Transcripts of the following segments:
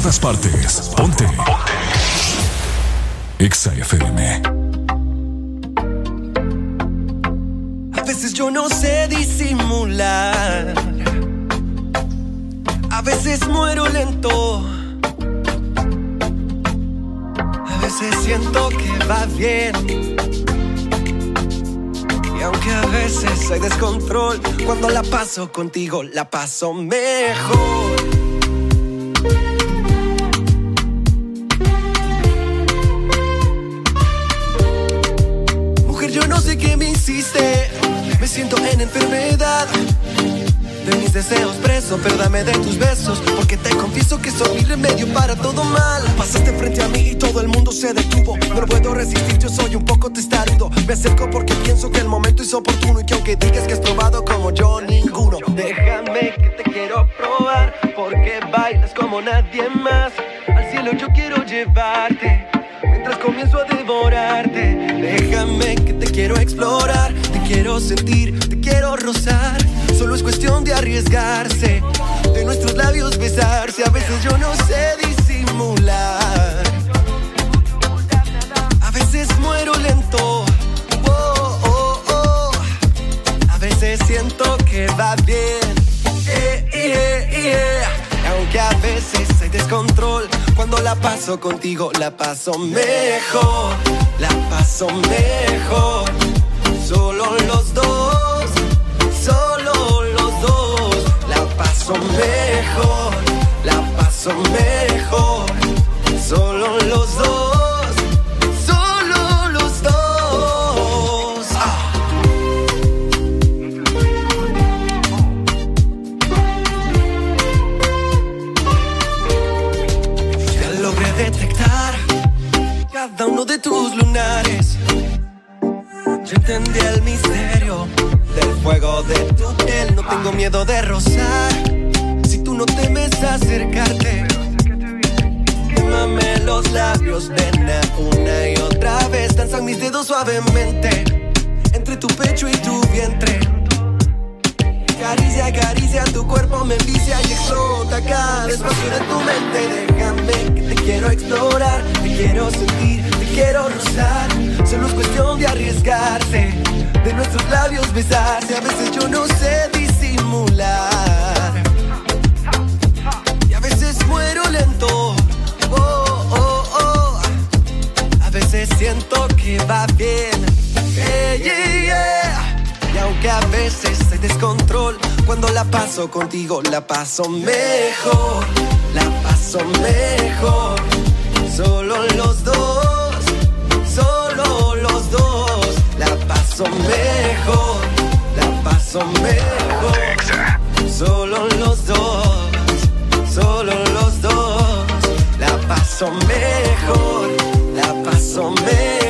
todas partes. Ponte. Ponte. A veces yo no sé disimular. A veces muero lento. A veces siento que va bien. Y aunque a veces hay descontrol, cuando la paso contigo, la paso mejor. Siento en enfermedad de mis deseos preso, pero dame de tus besos, porque te confieso que soy mi remedio para todo mal. Pasaste frente a mí y todo el mundo se detuvo. No puedo resistir, yo soy un poco testarudo. Me acerco porque pienso que el momento es oportuno y que aunque digas que has probado como yo, ninguno. Déjame que te quiero probar, porque bailas como nadie más. Al cielo yo quiero llevarte. Mientras comienzo a devorarte, déjame que te quiero explorar, quiero sentir, te quiero rozar. Solo es cuestión de arriesgarse, de nuestros labios besarse. A veces yo no sé disimular. A veces muero lento. Oh, oh, oh. A veces siento que va bien. Eh, eh, eh. Aunque a veces hay descontrol, cuando la paso contigo la paso mejor, la paso mejor. Solo los dos, solo los dos, la paso mejor, la paso mejor. Solo los dos, solo los dos. Ah. Ya logré detectar cada uno de tus lunares. Entendí el misterio del fuego de tu piel. No tengo miedo de rozar. Si tú no temes acercarte, quémame los labios, nena, una y otra vez. Danzan mis dedos suavemente entre tu pecho y tu vientre. Caricia, acaricia, tu cuerpo me envicia y explota cada espacio de tu mente. Déjame que te quiero explorar, te quiero sentir, quiero rozar. Solo es cuestión de arriesgarse, de nuestros labios besarse. A veces yo no sé disimular. Y a veces muero lento. Oh, oh, oh. A veces siento que va bien. Yeah. Y aunque a veces hay descontrol, cuando la paso contigo la paso mejor, la paso mejor. Solo los dos, paso mejor, la paso mejor. Solo los dos, solo los dos, la paso mejor, la paso mejor.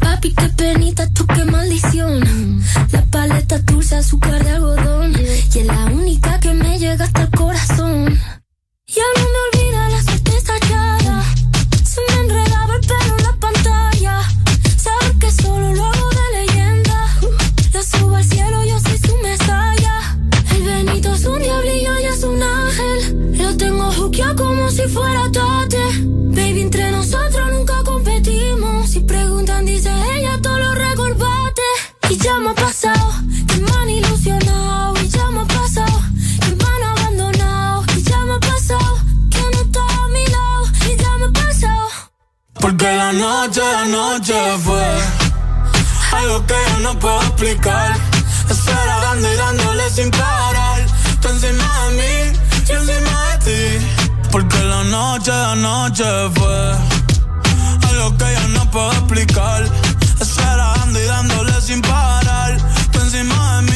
Papi, qué penita, tú qué maldición. La paleta dulce, azúcar de algodón. Y es la única que me llega hasta el corazón. Ya no me olvida la suerte estallada. Se me enredaba Porque la noche, la noche fue algo que yo no puedo explicar. Esperando y dándole sin parar. Tú encima de mí, yo encima de ti. Porque la noche, la noche fue algo que yo no puedo explicar. Esperando y dándole sin parar. Tú encima de mí,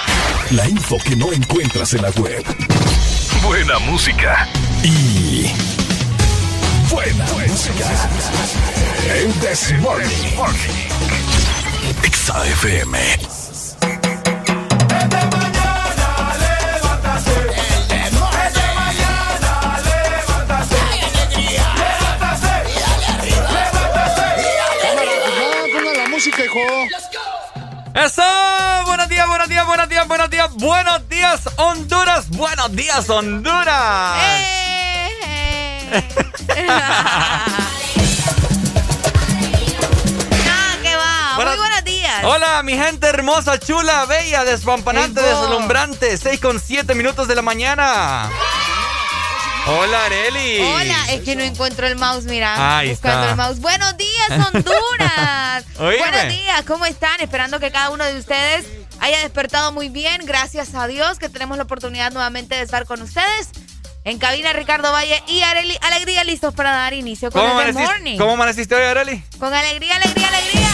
La info que no encuentras en la web. Buena música. Y. Buena, música. El Desmorning. Exa FM. Ponga la música, hijo. ¡Eso! Buenos días, buenos días, buenos días, buenos días, buenos días, Honduras, buenos días, Honduras. Eh, no, que va. Buenas- Muy buenos días. Hola, mi gente hermosa, chula, bella, despampanante, deslumbrante, 6 con 7 minutos de la mañana. Hola, Areli. Hola, es que no encuentro el mouse, mira. Ahí buscando está. el mouse. Buenos días, Honduras. Buenos días, ¿cómo están? Esperando que cada uno de ustedes haya despertado muy bien. Gracias a Dios que tenemos la oportunidad nuevamente de estar con ustedes. En cabina Ricardo Valle y Areli Alegría listos para dar inicio con ¿Cómo el Good Morning. ¿Cómo amaneciste hoy, Areli? Con alegría, alegría, alegría.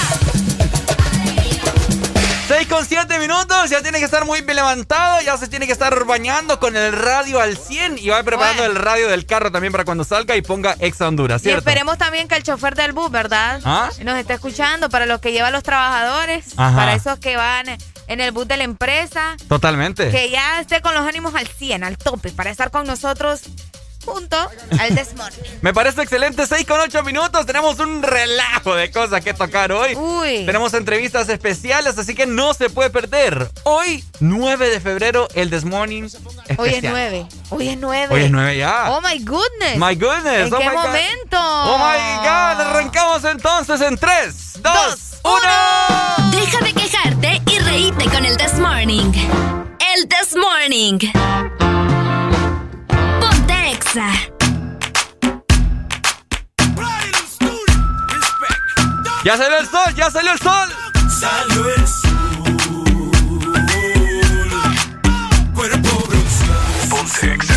6 con 7 minutos, ya tiene que estar muy bien levantado, ya se tiene que estar bañando con el radio al 100 y va preparando Bueno. el radio del carro también para cuando salga y ponga Exa Honduras, Y esperemos también que el chofer del bus, ¿verdad? ¿Ah? Nos está escuchando para los que llevan los trabajadores, Ajá. para esos que van en el bus de la empresa, Totalmente. que ya esté con los ánimos al 100, al tope, para estar con nosotros junto al Desmorning. Me parece excelente, 6 con 8 minutos. Tenemos un relajo de cosas que tocar hoy. Uy. Tenemos entrevistas especiales, así que no se puede perder. Hoy, 9 de febrero, el This Morning especial. Hoy es 9. Hoy es 9. Hoy es 9 ya. Oh my goodness. My goodness. ¿En oh qué my God. momento? Oh my God. Arrancamos entonces en 3, 2, Dos, 1. Deja de quejarte y reíte con el This Morning. El This Morning. Ponte Exa. Ya salió el sol, ya salió el sol. Salió el sol. Cuerpo bronceado.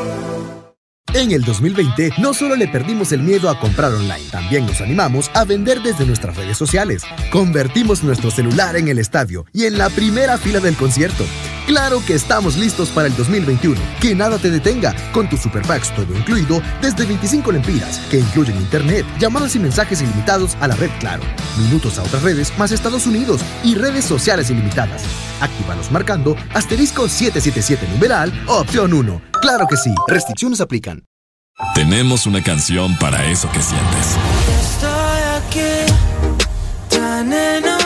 En el 2020 no solo le perdimos el miedo a comprar online, también nos animamos a vender desde nuestras redes sociales. Convertimos nuestro celular en el estadio y en la primera fila del concierto. Claro que estamos listos para el 2021. Que nada te detenga con tus super packs todo incluido desde 25 lempiras, que incluyen internet, llamadas y mensajes ilimitados a la red Claro, minutos a otras redes más Estados Unidos y redes sociales ilimitadas. Actívalos marcando asterisco 777 numeral opción 1. Claro que sí, restricciones aplican. Tenemos una canción para eso que sientes. Estoy aquí, tan enamorado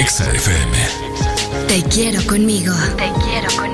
ti. XFM. Te quiero conmigo. Te quiero conmigo.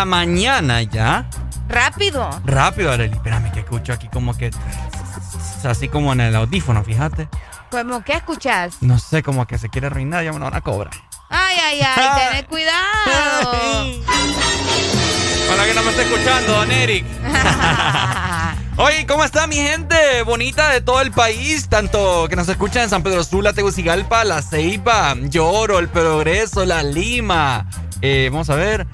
La mañana ya. Rápido. Rápido, Arely. Espérame que escucho aquí como que... Así como en el audífono, fíjate. ¿Cómo qué escuchas? No sé, como que se quiere arruinar, ya me van a cobrar. Ay, ay, ay, ten cuidado. Hola que no me está escuchando, don Eric. Oye, ¿cómo está mi gente bonita de todo el país? Tanto que nos escuchan en San Pedro Sula, Tegucigalpa, La Ceiba, Lloro, El Progreso, La Lima. Eh, vamos a ver.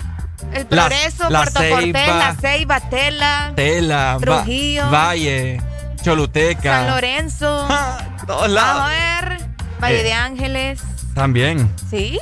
El Progreso, Puerto Cortés, La Ceiba, Tela. Tela. Trujillo. Valle, Choluteca. San Lorenzo. todos lados. A ver, Valle de eh, Ángeles. También. Sí,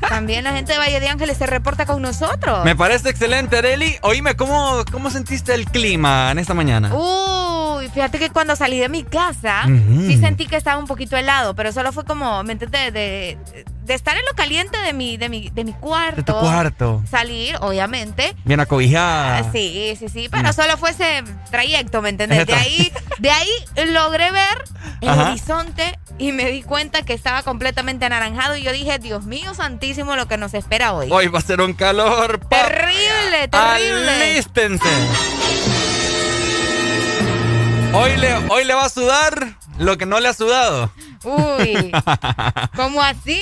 también la gente de Valle de Ángeles se reporta con nosotros. Me parece excelente, Areli. Oíme, ¿cómo, ¿cómo sentiste el clima en esta mañana? Uy, fíjate que cuando salí de mi casa, sí sentí que estaba un poquito helado, pero solo fue como, ¿me entiendes? De, de estar en lo caliente de mi, de mi, de mi cuarto. De tu cuarto. Salir, obviamente. Bien acobijada. Ah, sí, sí, sí. Pero mm. solo fue ese trayecto, ¿me entiendes? De ahí, de ahí logré ver el horizonte y me di cuenta que estaba completamente anaranjado. Y yo dije, Dios mío santísimo, lo que nos espera hoy. Hoy va a ser un calor. Terrible, terrible. Alístense. Hoy le, hoy le va a sudar lo que no le ha sudado. Uy, ¿cómo así?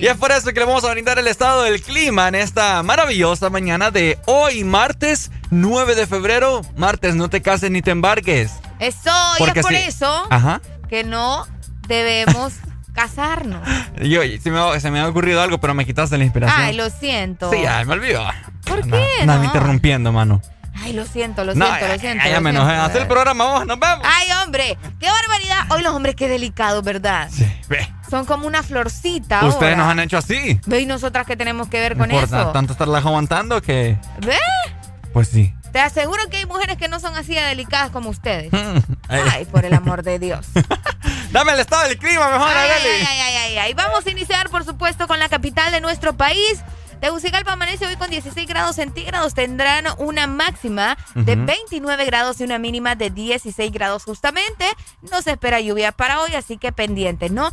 Y es por eso que le vamos a brindar el estado del clima en esta maravillosa mañana de hoy, martes 9 de febrero. Martes, no te cases ni te embarques. Eso, y es por eso que no debemos casarnos. Yo, se me, se me ha ocurrido algo, pero me quitaste la inspiración. Ay, lo siento. Sí, ay, me olvidó. ¿Por qué? Nada, interrumpiendo, mano. Ay, lo siento, lo siento, lo siento. Ya, me enojé. Hacer el programa, vamos, nos vemos. Ay, hombre, qué barbaridad. Hoy los hombres, qué delicados, ¿verdad? Sí, ve. Son como una florcita. Ustedes nos han hecho así. Ve, y nosotras qué tenemos que ver con eso. tanto estarlas aguantando que. ¿Ve? Pues sí. Te aseguro que hay mujeres que no son así de delicadas como ustedes. ay, por el amor de Dios. Dame el estado del clima, mejor, ay, ay, ay, ay, ay. Vamos a iniciar, por supuesto, con la capital de nuestro país. Tegucigalpa amanece hoy con 16 grados centígrados. Tendrán una máxima de 29 grados y una mínima de 16 grados justamente. No se espera lluvia para hoy, así que pendiente, ¿no?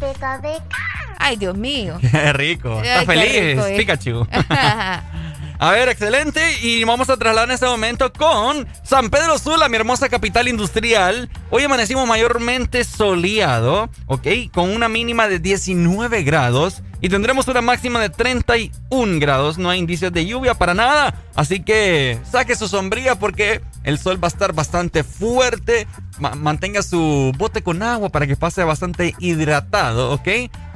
Ay, Dios mío. Qué rico. Está feliz, eh. Pikachu. A ver, excelente. Y vamos a trasladar en este momento con San Pedro Sula, mi hermosa capital industrial. Hoy amanecimos mayormente soleado, ¿ok? Con una mínima de 19 grados y tendremos una máxima de 31 grados. No hay indicios de lluvia para nada. Así que saque su sombría porque el sol va a estar bastante fuerte. mantenga su bote con agua para que pase bastante hidratado, ¿ok?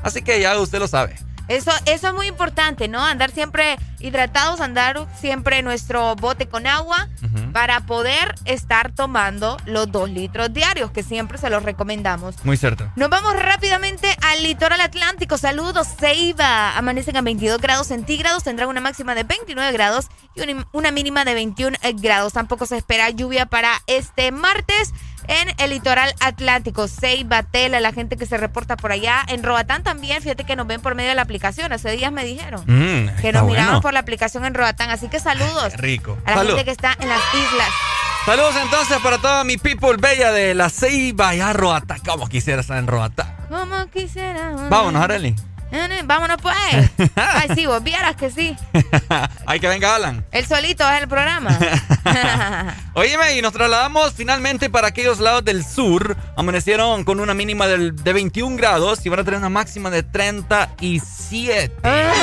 Así que ya usted lo sabe. Eso, eso es muy importante, ¿no? Andar siempre hidratados, andar siempre nuestro bote con agua para poder estar tomando los dos litros diarios, que siempre se los recomendamos. Muy cierto. Nos vamos rápidamente al litoral atlántico. Saludos, Ceiba. Amanecen a 22 grados centígrados, tendrán una máxima de 29 grados y una mínima de 21 grados. Tampoco se espera lluvia para este martes en el litoral atlántico. Ceiba, Tela, la gente que se reporta por allá. En Roatán también, fíjate que nos ven por medio de la aplicación. Hace días me dijeron mm, que nos miramos por la aplicación en Roatán. Así que saludos. rico. A la gente que está en las islas. Saludos entonces para toda mi people bella de la Ceiba y a Roatán. Como quisiera estar en Roatán. Como quisiera. Vámonos, Arely. Vámonos pues. Ay, sí, vos vieras que sí. Hay que venga Alan. El solito es el programa. Óyeme, y nos trasladamos finalmente para aquellos lados del sur. Amanecieron con una mínima de 21 grados y van a tener una máxima de 37. Ah.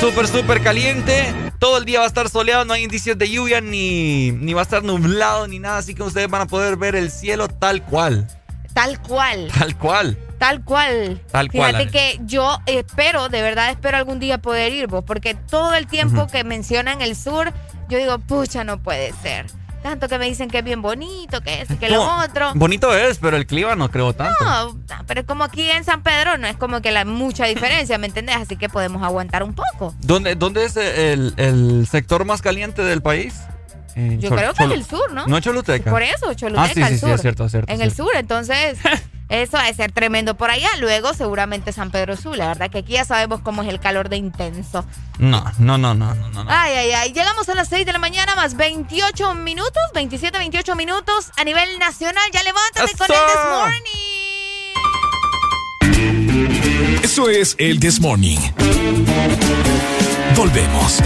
Súper, súper caliente. Todo el día va a estar soleado, no hay indicios de lluvia, ni, ni va a estar nublado, ni nada. Así que ustedes van a poder ver el cielo tal cual. Tal cual. Tal cual. Tal cual. Tal cual. Fíjate que yo espero, de verdad espero algún día poder ir vos, porque todo el tiempo que mencionan el sur, yo digo, pucha, no puede ser. Tanto que me dicen que es bien bonito, que es que lo otro. Bonito es, pero el clima no creo tanto. No, pero es como aquí en San Pedro, no es como que la mucha diferencia, ¿me entendés? Así que podemos aguantar un poco. ¿Dónde, dónde es el, el sector más caliente del país? Yo creo que en el sur, ¿no? No Choluteca. Por eso, Choluteca, ah, sí, sí, Sí, es cierto, es cierto. En el sur, entonces, eso va a ser tremendo por allá. Luego, seguramente San Pedro Sur, la verdad que aquí ya sabemos cómo es el calor de intenso. No, no, no, no, no, no. Ay, ay, ay. Llegamos a las 6 de la mañana, más 28 minutos, 27, 28 minutos a nivel nacional. Ya levántate con el This Morning. Eso es el This Morning. Volvemos.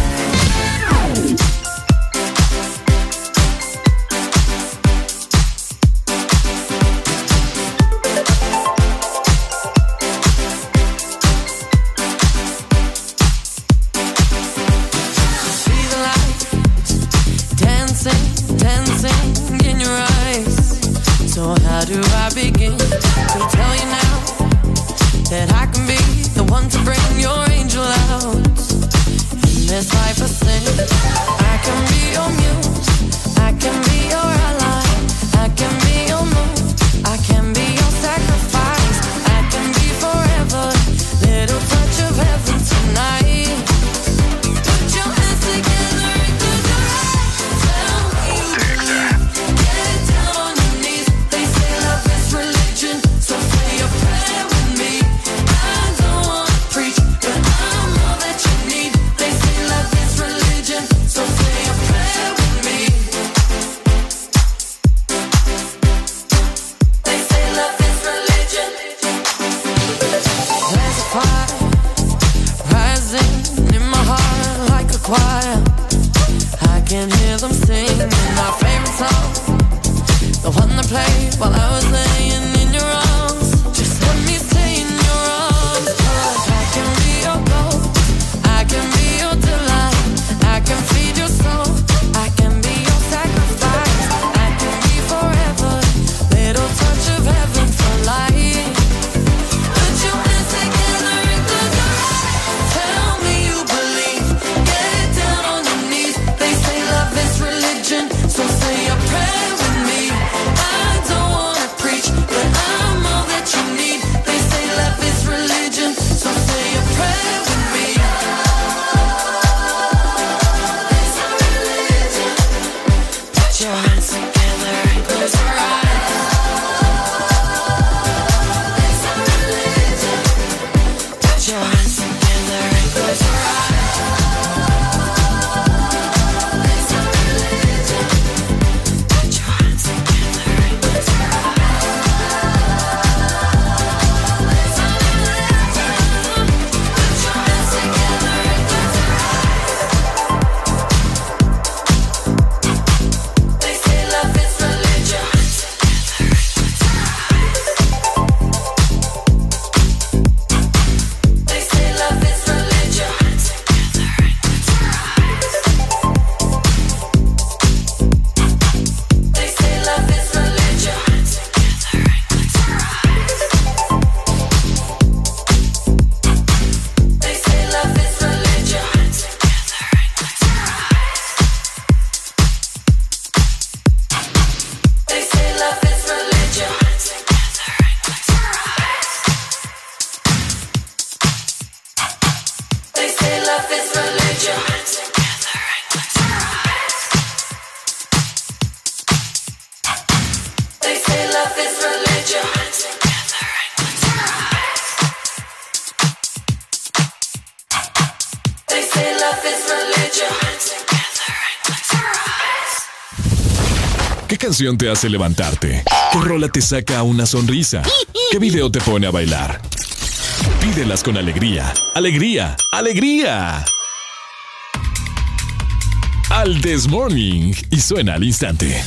Te hace levantarte? ¿Qué rola te saca una sonrisa? ¿Qué video te pone a bailar? Pídelas con alegría, alegría, alegría. Al This Morning y suena al instante.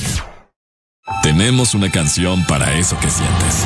Tenemos una canción para eso que sientes.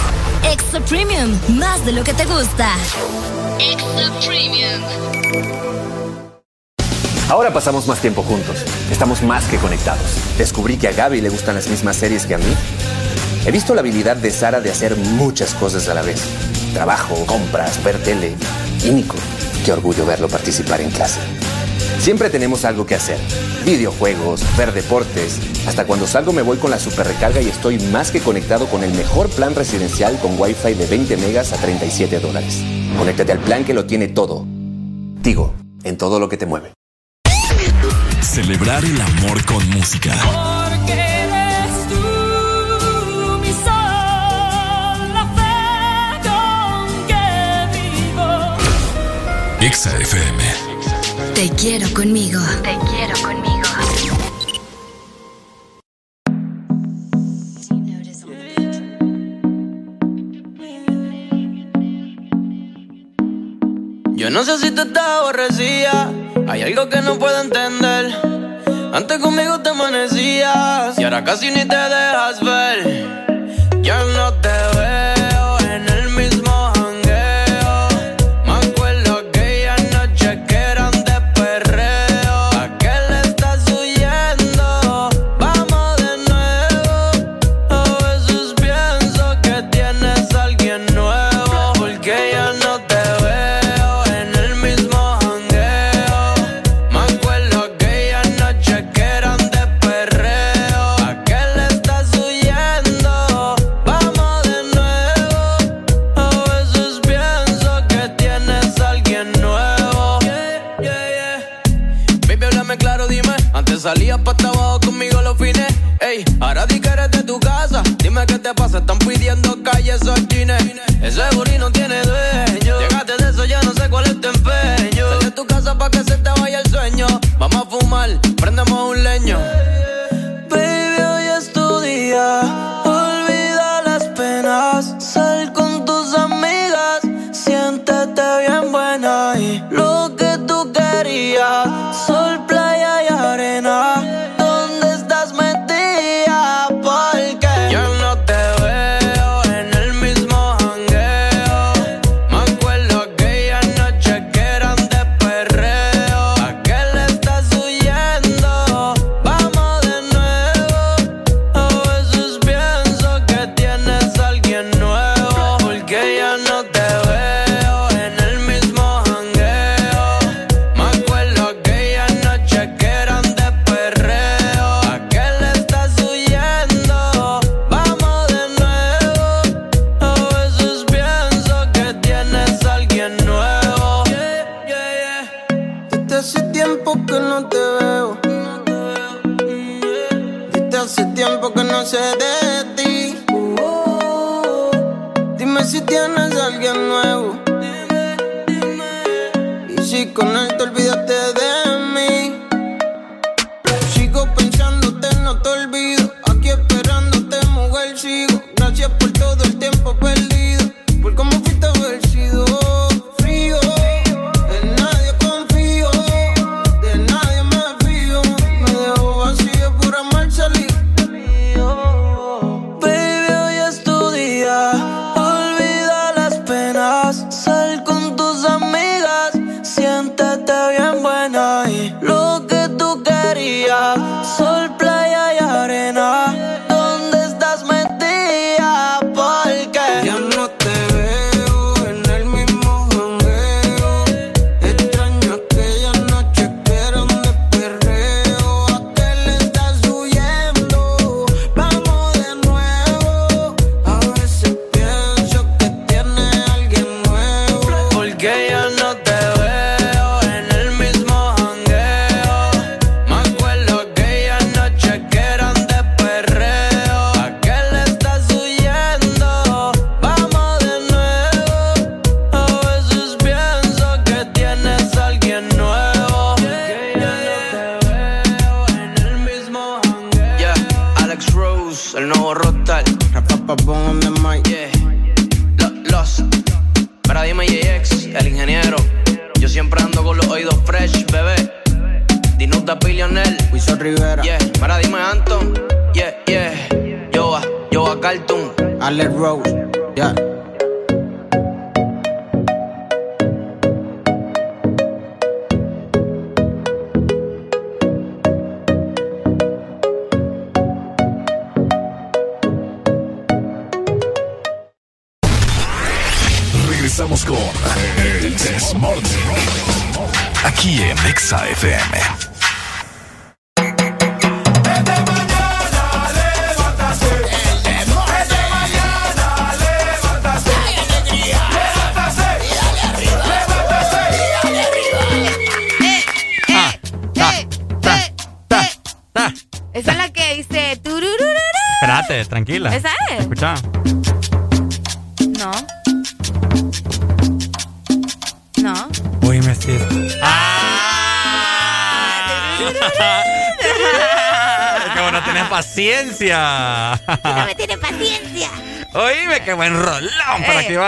Extra Premium, más de lo que te gusta. Extra Premium. Ahora pasamos más tiempo juntos. Estamos más que conectados. Descubrí que a Gaby le gustan las mismas series que a mí. He visto la habilidad de Sara de hacer muchas cosas a la vez. Trabajo, compras, ver tele. Y Nico, qué orgullo verlo participar en clase. Siempre tenemos algo que hacer. Videojuegos, ver deportes. Hasta cuando salgo me voy con la super recarga y estoy más que conectado con el mejor plan residencial con Wi-Fi de 20 megas a 37 dólares. Conéctate al plan que lo tiene todo. Tigo, en todo lo que te mueve. Celebrar el amor con música. Porque eres mi sol, la fe te quiero conmigo. Te quiero conmigo. Yo no sé si te estás aborrecida. Hay algo que no puedo entender. Antes conmigo te amanecías y ahora casi ni te dejas ver. patines. Ese booty tiene dueño. Llegaste de eso, ya no sé cuál es tu empeño. Sal de tu casa pa' que se te vaya el sueño. Vamos a fumar, prendemos un leño.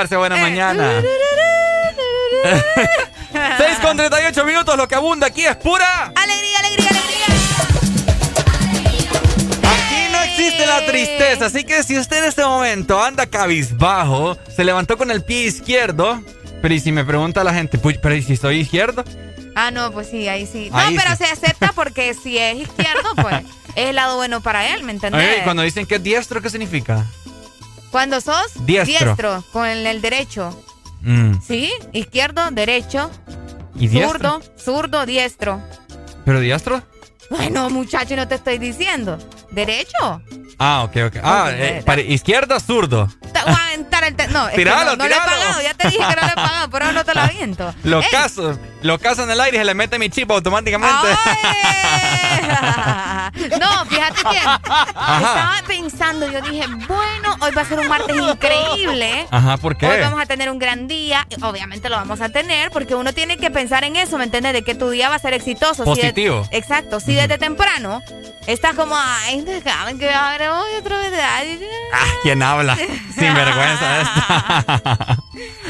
Activarse. Buena eh. mañana. 6 con 38 minutos, lo que abunda aquí es pura. Alegría, alegría, alegría. Aquí no existe la tristeza, así que si usted en este momento anda cabizbajo, se levantó con el pie izquierdo, pero y si me pregunta la gente, "Puy, pero ¿y si soy izquierdo? Ah, no, pues sí, ahí sí. No, Ahí pero sí. se acepta porque si es izquierdo, pues es el lado bueno para él, ¿me entendés? Oye, y cuando dicen que es diestro, ¿qué significa? Cuando sos Diestro. con el, el derecho. Mm, ¿Sí? Izquierdo, derecho, ¿Y diestro? zurdo, zurdo, diestro. ¿Pero diestro? Bueno, muchacho, no te estoy diciendo. ¿Derecho? Ah, ok, ok. Ah, eh, para- izquierda, zurdo. No, es que Tíralo, no, no le he pagado. Ya te dije que no le he pagado, pero no te lo aviento. Lo Ey, caso, lo caso en el aire y se le mete mi chip automáticamente. No, fíjate que estaba pensando, yo dije, bueno, hoy va a ser un martes increíble. Ajá, ¿por qué? Hoy vamos a tener un gran día. Obviamente lo vamos a tener porque uno tiene que pensar en eso, ¿me entiendes? De que tu día va a ser exitoso. Si de- Positivo. exacto. Si desde temprano estás como, ay, déjame que haber hoy otra vez. ay, Ah, ¿quién habla? Sin vergüenza esta.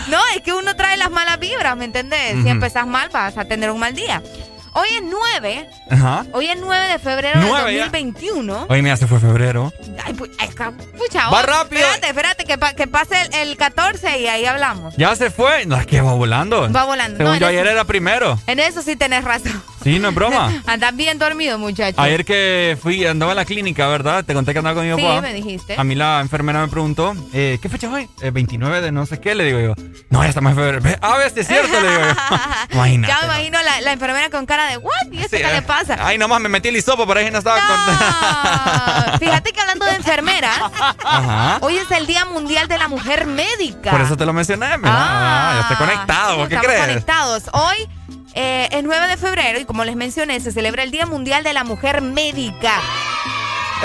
No, es que uno trae las malas vibras, ¿me entendés? Si Ujú. empezás mal, vas a tener un mal día. Hoy es 9, Ajá. hoy es 9 de febrero de Nueve ya. 2021. Hoy mira, se fue febrero. Ay, pu- ay, ca- pucha, Va rápido. Espérate, espérate, que, pa- que pase el, el 14 y ahí hablamos. Ya se fue. No, es que va volando. Va volando. Según No, yo, ayer eso- era primero. En eso sí tenés razón. Sí, no es broma. Andás bien dormido, muchacho. Ayer que fui, andaba en la clínica, ¿verdad? Te conté que andaba con mi Sí, papá. me dijiste. A mí la enfermera me preguntó, eh, ¿qué fecha es hoy? Eh, 29 de no sé qué, le digo yo. No, ya estamos en febrero. A ver si es cierto, le digo yo. Imagínate. Ya me imagino la, la enfermera con cara de, ¿what? ¿Y esto Sí, qué eh. le pasa? Ay, nomás me metí el hisopo, por ahí no estaba Ah, Fíjate que hablando de enfermeras, Ajá. hoy es el Día Mundial de la Mujer Médica. Por eso te lo mencioné, mira. Ah, ya estoy conectado, ¿vos ¿qué Estamos crees? conectados. Hoy eh, es 9 de febrero y como les mencioné, se celebra el Día Mundial de la Mujer Médica.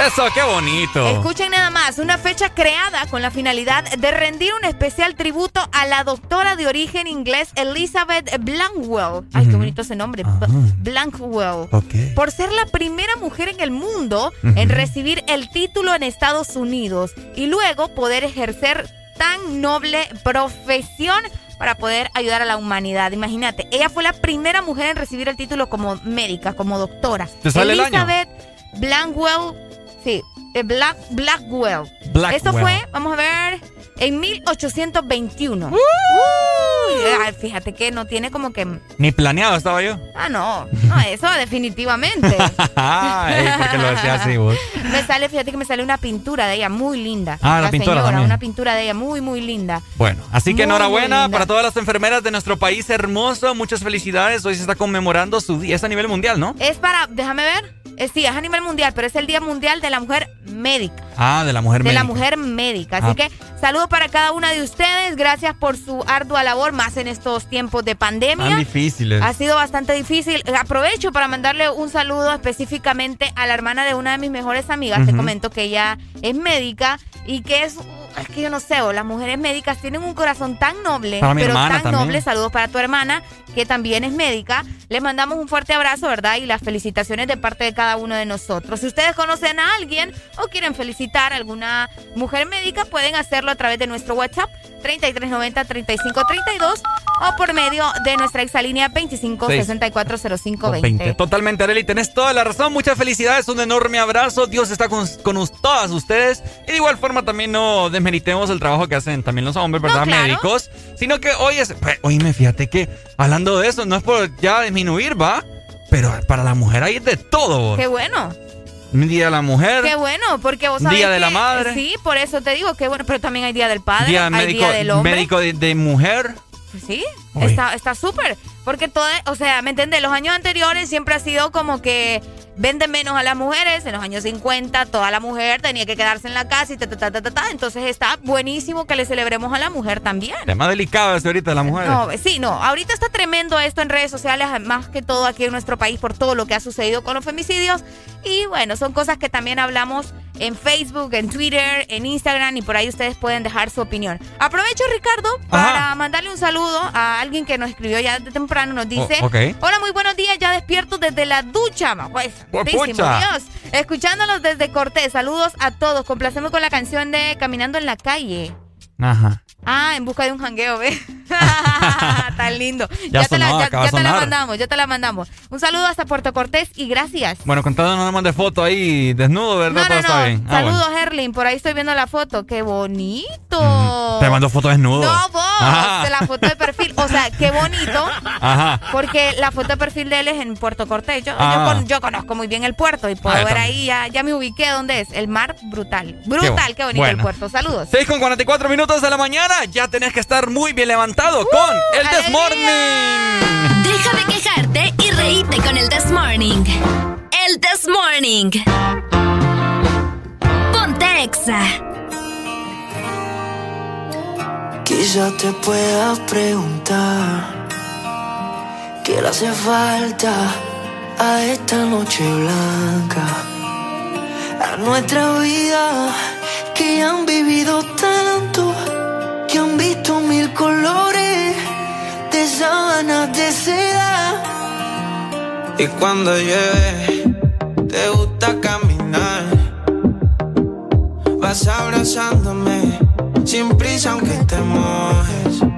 Eso, qué bonito. Escuchen nada más, una fecha creada con la finalidad de rendir un especial tributo a la doctora de origen inglés Elizabeth Blackwell. Ay, qué bonito ese nombre. Ah. B- Blackwell. Ok. Por ser la primera mujer en el mundo en recibir el título en Estados Unidos y luego poder ejercer tan noble profesión para poder ayudar a la humanidad. Imagínate, ella fue la primera mujer en recibir el título como médica, como doctora. ¿Te sale el año? Elizabeth Blackwell, sí, eh, Black, Blackwell. Blackwell. Esto fue, vamos a ver, en 1821. Uy, ay, fíjate que no tiene como que... Ni planeado estaba yo. Ah, no, no, eso definitivamente. Ay, ¿por qué lo decía así vos? Me sale, fíjate que me sale una pintura de ella muy linda. Ah, la pintura señora, una pintura de ella muy, muy linda. Bueno, así que Muy, enhorabuena para todas las enfermeras de nuestro país hermoso. Muchas felicidades. Hoy se está conmemorando su día. Es a nivel mundial, ¿no? Es para, déjame ver, eh, sí, es a nivel mundial, pero es el Día Mundial de la Mujer Médica. Ah, de la mujer de la médica. mujer médica. Así Ah. que saludos para cada una de ustedes. Gracias por su ardua labor, más en estos tiempos de pandemia. Tan difíciles. Ha sido bastante difícil. Aprovecho para mandarle un saludo específicamente a la hermana de una de mis mejores amigas. Te comento que ella es médica y que es, es que yo no sé, o las mujeres médicas tienen un corazón tan noble, Para mi pero tan también. noble. Saludos para tu hermana, que también es médica. Les mandamos un fuerte abrazo, ¿verdad? Y las felicitaciones de parte de cada uno de nosotros. Si ustedes conocen a alguien o quieren felicitar a alguna mujer médica, pueden hacerlo a través de nuestro WhatsApp 3390-3532 o por medio de nuestra exalínea 25640520. 20. Totalmente, Areli, tenés toda la razón. Muchas felicidades, un enorme abrazo. Dios está con, con todas ustedes. Y de igual forma también no desmeritemos el trabajo que hacen también los hombres, ¿verdad? claro. Médicos. Sino que hoy es... pues, Oíme, fíjate que hablando de eso, no es por ya disminuir, ¿va? Pero para la mujer hay de todo. vos. Qué bueno. Día de la Mujer. Qué bueno, porque vos sabés Día de la Madre. Sí, por eso te digo, qué bueno, pero también hay Día del Padre, día hay médico, Día del Hombre. Médico de, mujer. Sí, está súper, porque todo, o sea, ¿me entiendes? Los años anteriores siempre ha sido como que venden menos a las mujeres. En los años 50 toda la mujer tenía que quedarse en la casa y ta, ta, ta, ta, ta. Entonces está buenísimo que le celebremos a la mujer también. Tema delicado este ahorita la mujer. No, sí, no. Ahorita está tremendo esto en redes sociales, más que todo aquí en nuestro país por todo lo que ha sucedido con los femicidios. Y bueno, son cosas que también hablamos en Facebook, en Twitter, en Instagram y por ahí ustedes pueden dejar su opinión. Aprovecho, Ricardo, para mandarle un saludo a alguien que nos escribió ya de temprano. Nos dice: oh, Hola, muy buenos días, ya despierto desde la ducha, pues, Dios. Escuchándolos desde Cortés. Saludos a todos. Complacemos con la canción de Caminando en la calle. Ajá. Ah, en busca de un jangueo, ¿ves? Tan lindo. Ya, te, la, mandamos, ya te la mandamos. Un saludo hasta Puerto Cortés y gracias. Bueno, contando no mande foto ahí desnudo, ¿verdad? No, no, no. Ah, Saludos, Herlin. Por ahí estoy viendo la foto. ¡Qué bonito! Te mando foto desnudo. No, vos. De la foto de perfil. O sea, qué bonito. Ajá. Porque la foto de perfil de él es en Puerto Cortés. Yo, ah. conozco muy bien el puerto y puedo ah, ver ahí, ya, ya me ubiqué dónde es. El mar, brutal. Brutal, qué, bonito el puerto. Saludos. 6 con 44 minutos de la mañana ya tenés que estar muy bien levantado con el This Morning. Deja de quejarte y reíte con el This Morning. El This Morning. Ponte Exa. Quizá te puedas preguntar qué le hace falta a esta noche blanca, a nuestra vida que han vivido tanto que han visto mil colores de sábanas de seda. Y cuando llueve, te gusta caminar. Vas abrazándome sin prisa aunque te mojes.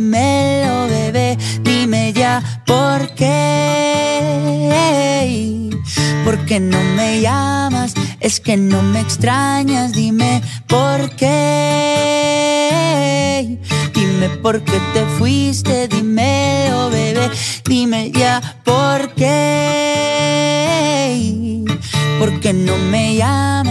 ¿Por qué no me llamas? Es que no me extrañas, dime por qué. Dime por qué te fuiste, dime, oh bebé, dime ya por qué. ¿Por qué no me llamas?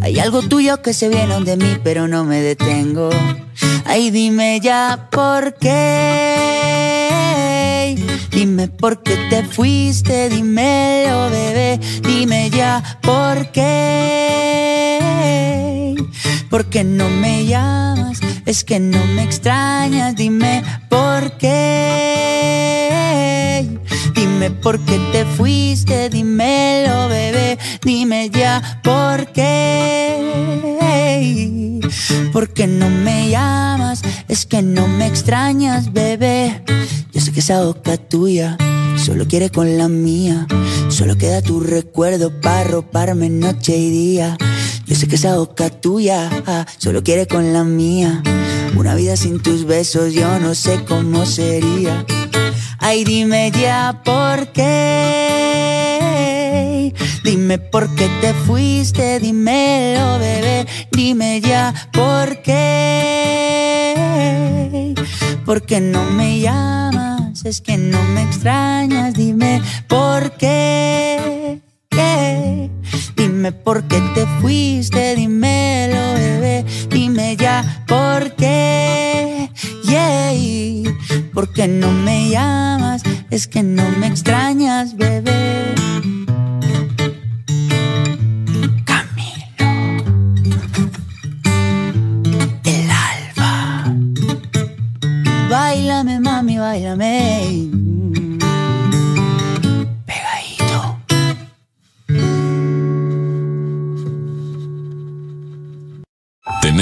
Hay algo tuyo que se viene de mí, pero no me detengo. Ay, dime ya por qué. Dime por qué te fuiste, dímelo, bebé. Dime ya por qué. ¿Por qué no me llamas? Es que no me extrañas, dime por qué. Dime por qué te fuiste, dímelo, bebé. Dime ya por qué. ¿Por qué no me llamas? Es que no me extrañas, bebé. Yo sé que esa boca tuya solo quiere con la mía. Solo queda tu recuerdo para roparme noche y día. Yo sé que esa boca tuya solo quiere con la mía. Una vida sin tus besos yo no sé cómo sería. Ay, dime ya por qué. Dime por qué te fuiste, dímelo, bebé. Dime ya por qué. ¿Por qué no me llamas? Es que no me extrañas, dime por qué. Dime por qué te fuiste, dímelo, bebé. Dime ya por qué. Yeah. ¿Por qué no me llamas? Es que no me extrañas, bebé. Bailame, mami, bailame.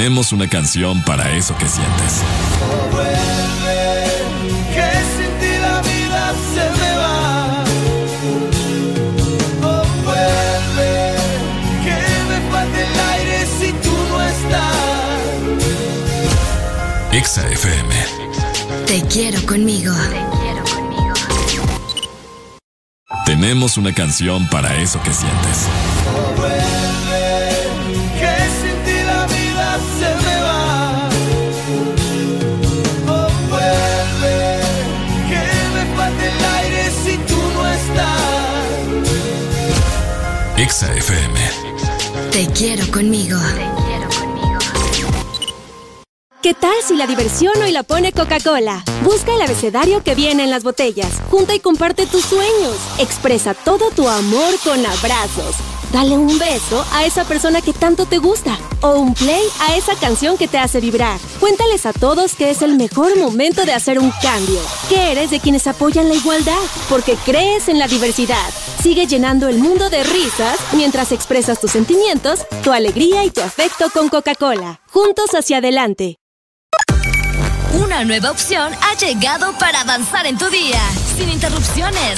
Tenemos una canción para eso que sientes. Exa FM. Te quiero conmigo. Tenemos una canción para eso que sientes. Exa FM. Te quiero conmigo. ¿Qué tal si la diversión hoy la pone Coca-Cola? Busca el abecedario que viene en las botellas. Junta y comparte tus sueños. Expresa todo tu amor con abrazos. Dale un beso a esa persona que tanto te gusta. O un play a esa canción que te hace vibrar. Cuéntales a todos que es el mejor momento de hacer un cambio. Que eres de quienes apoyan la igualdad. Porque crees en la diversidad. Sigue llenando el mundo de risas mientras expresas tus sentimientos, tu alegría y tu afecto con Coca-Cola. Juntos hacia adelante. Una nueva opción ha llegado para avanzar en tu día, sin interrupciones.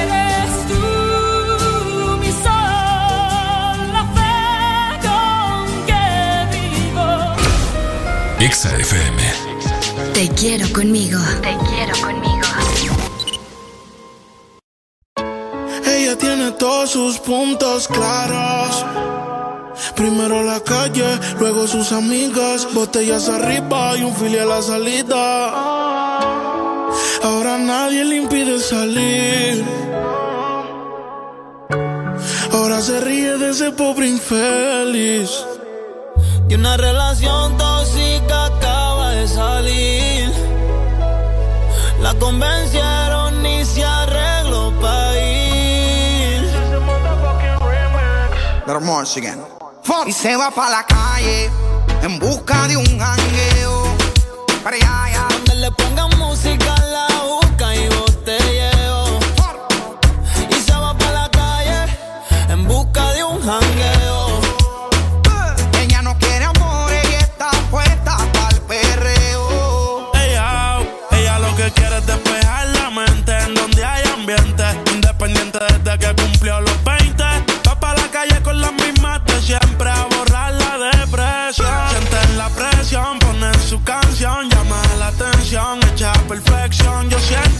Exa FM. Te quiero conmigo. Te quiero conmigo. Ella tiene todos sus puntos claros. Primero la calle, luego sus amigas, botellas arriba y un filial a la salida. Ahora nadie le impide salir. Ahora se ríe de ese pobre infeliz. Y una relación tóxica La convencieron y se arregló para ir. Y se va para la calle en busca de un jangueo. Para allá, allá. Donde le pongan música la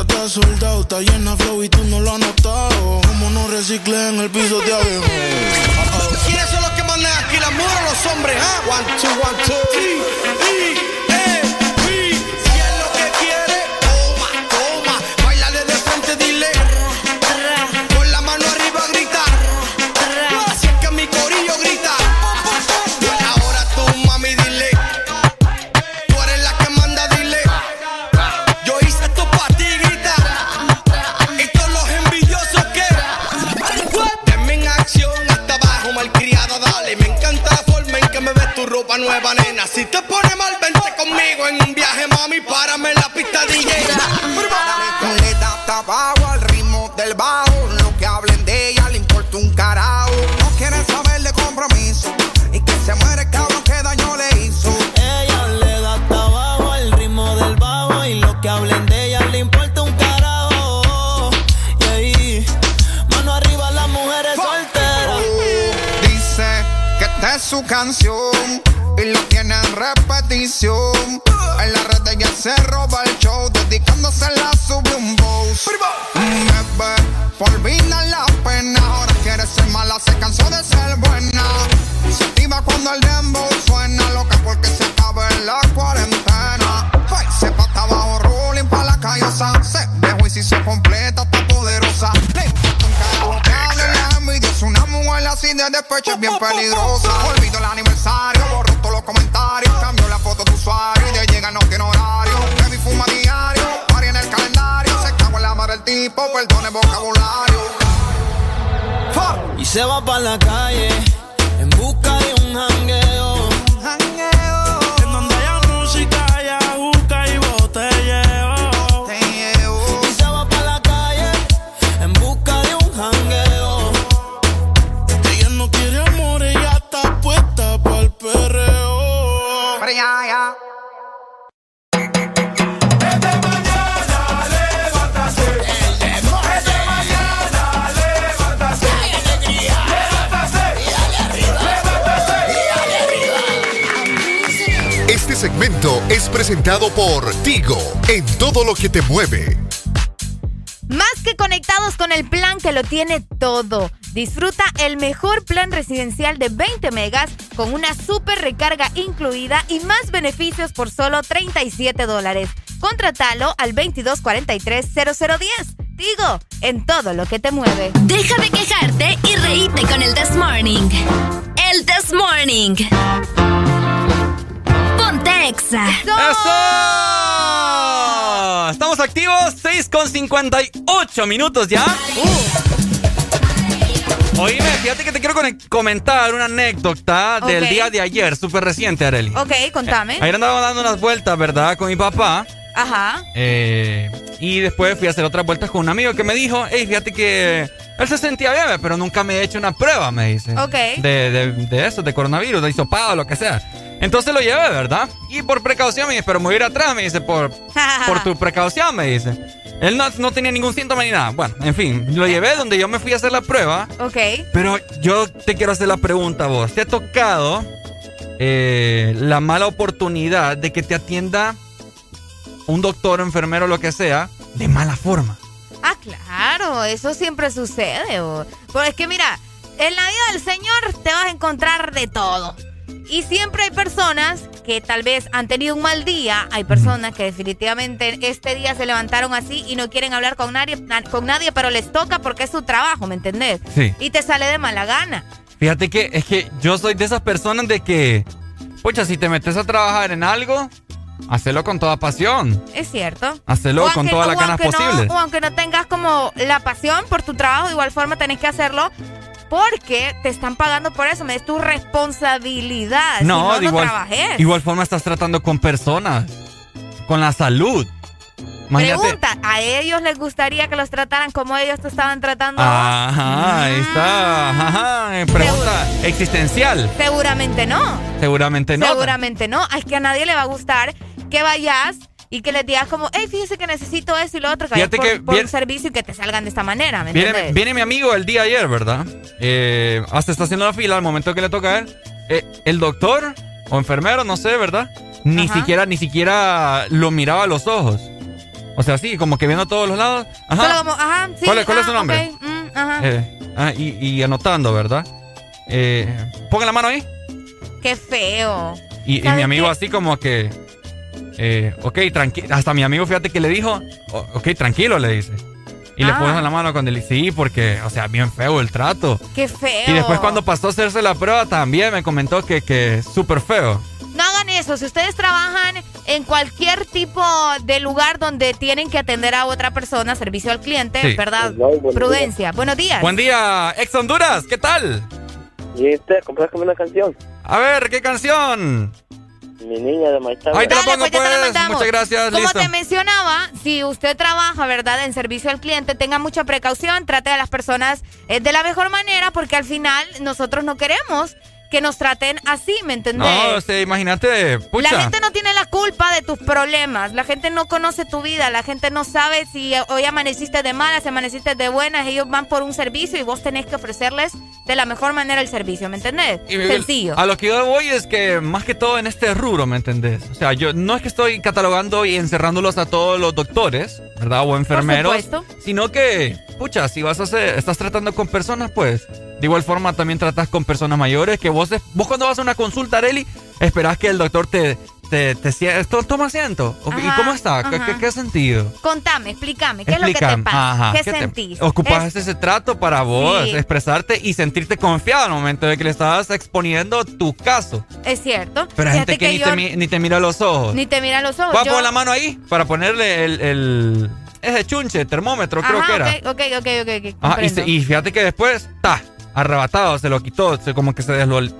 Ella está soldado, está llena flow y tú no lo has notado. Como no recicle en el piso de abajo. ¿Quiénes son los que mandan aquí? ¿Las mujeres o los hombres? ¿ah? One, two, one, two. Canción y lo tiene en repetición. En la red ella se roba el show, dedicándose la sube un boss. Bebé, por olvidar la pena, ahora quiere ser mala, se cansó de ser buena. Se activa cuando el dembow suena, loca porque se acaba en la cuarentena. Se pata abajo, rolling pa' la callosa. Se dejó y si se completa, está poderosa. Le importa un carajo que hable la envidia, es una mujer así de despecho, es bien peligrosa. Presentado por Tigo, en todo lo que te mueve. Más que conectados con el plan que lo tiene todo. Disfruta el mejor plan residencial de 20 megas con una super recarga incluida y más beneficios por solo 37 dólares. Contratalo al 2243-0010. Digo, en todo lo que te mueve. Deja de quejarte y reíte con el This Morning. El This Morning. Ponte Exa. ¡Eso! Estamos activos, 6 con 58 minutos ya. Uh. Oíme, fíjate que te quiero comentar una anécdota del día de ayer, súper reciente, Areli. Ok, contame. ayer andaba dando unas vueltas, ¿verdad? Con mi papá. Ajá. Eh, y después fui a hacer otras vueltas con un amigo que me dijo, hey, fíjate que él se sentía bien, pero nunca me he hecho una prueba, me dice. Ok. De, de, de eso, de coronavirus, de hisopado, lo que sea. Entonces lo llevé, ¿verdad? Y por precaución me dice, pero me voy a ir atrás, me dice, por, por tu precaución, me dice. Él no, no, tenía ningún síntoma ni nada. Bueno, en fin, lo llevé donde yo me fui a hacer la prueba. Ok. Pero yo te quiero hacer la pregunta a vos. ¿Te ha tocado eh, la mala oportunidad de que te atienda un doctor, enfermero, lo que sea, de mala forma? Ah, claro, eso siempre sucede. Pues es que mira, en la vida del Señor te vas a encontrar de todo. Y siempre hay personas que tal vez han tenido un mal día, hay personas que definitivamente este día se levantaron así y no quieren hablar con nadie, con nadie pero les toca porque es su trabajo, ¿me entendés? Sí. Y te sale de mala gana. Fíjate que es que yo soy de esas personas de que, pucha, si te metes a trabajar en algo, hacelo con toda pasión. Es cierto. Hacelo con todas las ganas posibles. o aunque no tengas como la pasión por tu trabajo, de igual forma tenés que hacerlo porque te están pagando por eso, es tu responsabilidad. No, si no, igual, igual forma estás tratando con personas, con la salud. Pregunta, ¿a ellos les gustaría que los trataran como ellos te estaban tratando? Ajá, ahí está. Ajá, pregunta existencial. Seguramente no. Seguramente no. Seguramente no. Es que a nadie le va a gustar que vayas y que les digas como, hey, fíjese que necesito eso y lo otro, que por, que por un servicio y que te salgan de esta manera, ¿me viene, viene mi amigo el día ayer, ¿verdad? Eh, hasta está haciendo la fila al momento que le toca a él. Eh, el doctor o enfermero, no sé, ¿verdad? Ni siquiera, ni siquiera lo miraba a los ojos. O sea, sí, como que viendo a todos los lados. Ajá. ¿Cuál, es, su nombre? Mm, ajá. Eh, ah, y, anotando, ¿verdad? Eh, ponga la mano ahí. Qué feo. Y, mi amigo así como que eh, ok, tranquilo. Hasta mi amigo, fíjate que le dijo, ok, tranquilo, le dice. Y le puso ah. la mano cuando le sí, porque, o sea, bien feo el trato. Qué feo. Y después cuando pasó a hacerse la prueba también me comentó que, que súper feo. No hagan eso. Si ustedes trabajan en cualquier tipo de lugar donde tienen que atender a otra persona, servicio al cliente, ¿verdad? Prudencia. Buenos días. Buen día, ex Honduras, ¿qué tal? ¿Y usted, como una canción? A ver, ¿qué canción? Mi niña de Maitán. Ahí te lo pongo, pues. pues. Muchas gracias. Como te mencionaba, si usted trabaja, ¿verdad?, en servicio al cliente, tenga mucha precaución, trate a las personas eh, de la mejor manera, porque al final nosotros no queremos que nos traten así, ¿me entendés? No, o sea, imagínate, pucha. La gente no tiene la culpa de tus problemas, la gente no conoce tu vida, la gente no sabe si hoy amaneciste de malas, si amaneciste de buenas, ellos van por un servicio y vos tenés que ofrecerles de la mejor manera el servicio, ¿me entendés? Sencillo. A lo que yo voy es que más que todo en este rubro, ¿me entendés? O sea, yo no es que estoy catalogando y encerrándolos a todos los doctores, ¿verdad? O enfermeros, sino que, pucha, si vas a hacer, estás tratando con personas, pues de igual forma también tratas con personas mayores que vos, vos cuando vas a una consulta, Areli, esperás que el doctor te, te, te, toma asiento. ¿Y cómo está? ¿Qué, ¿Qué, sentido? Contame, explícame, ¿qué es lo que te pasa? ¿Qué, sentís? ocupas ese trato para vos expresarte y sentirte confiado al momento de que le estabas exponiendo tu caso. Es cierto. Pero hay gente que, ni, te, mira a los ojos. Ni te mira a los ojos. Voy a poner la mano ahí para ponerle el, el ese chunche, termómetro, creo que era. Ok, ok, ok, ok. y, y, fíjate que después, ta, arrebatado, se lo quitó, se, como que se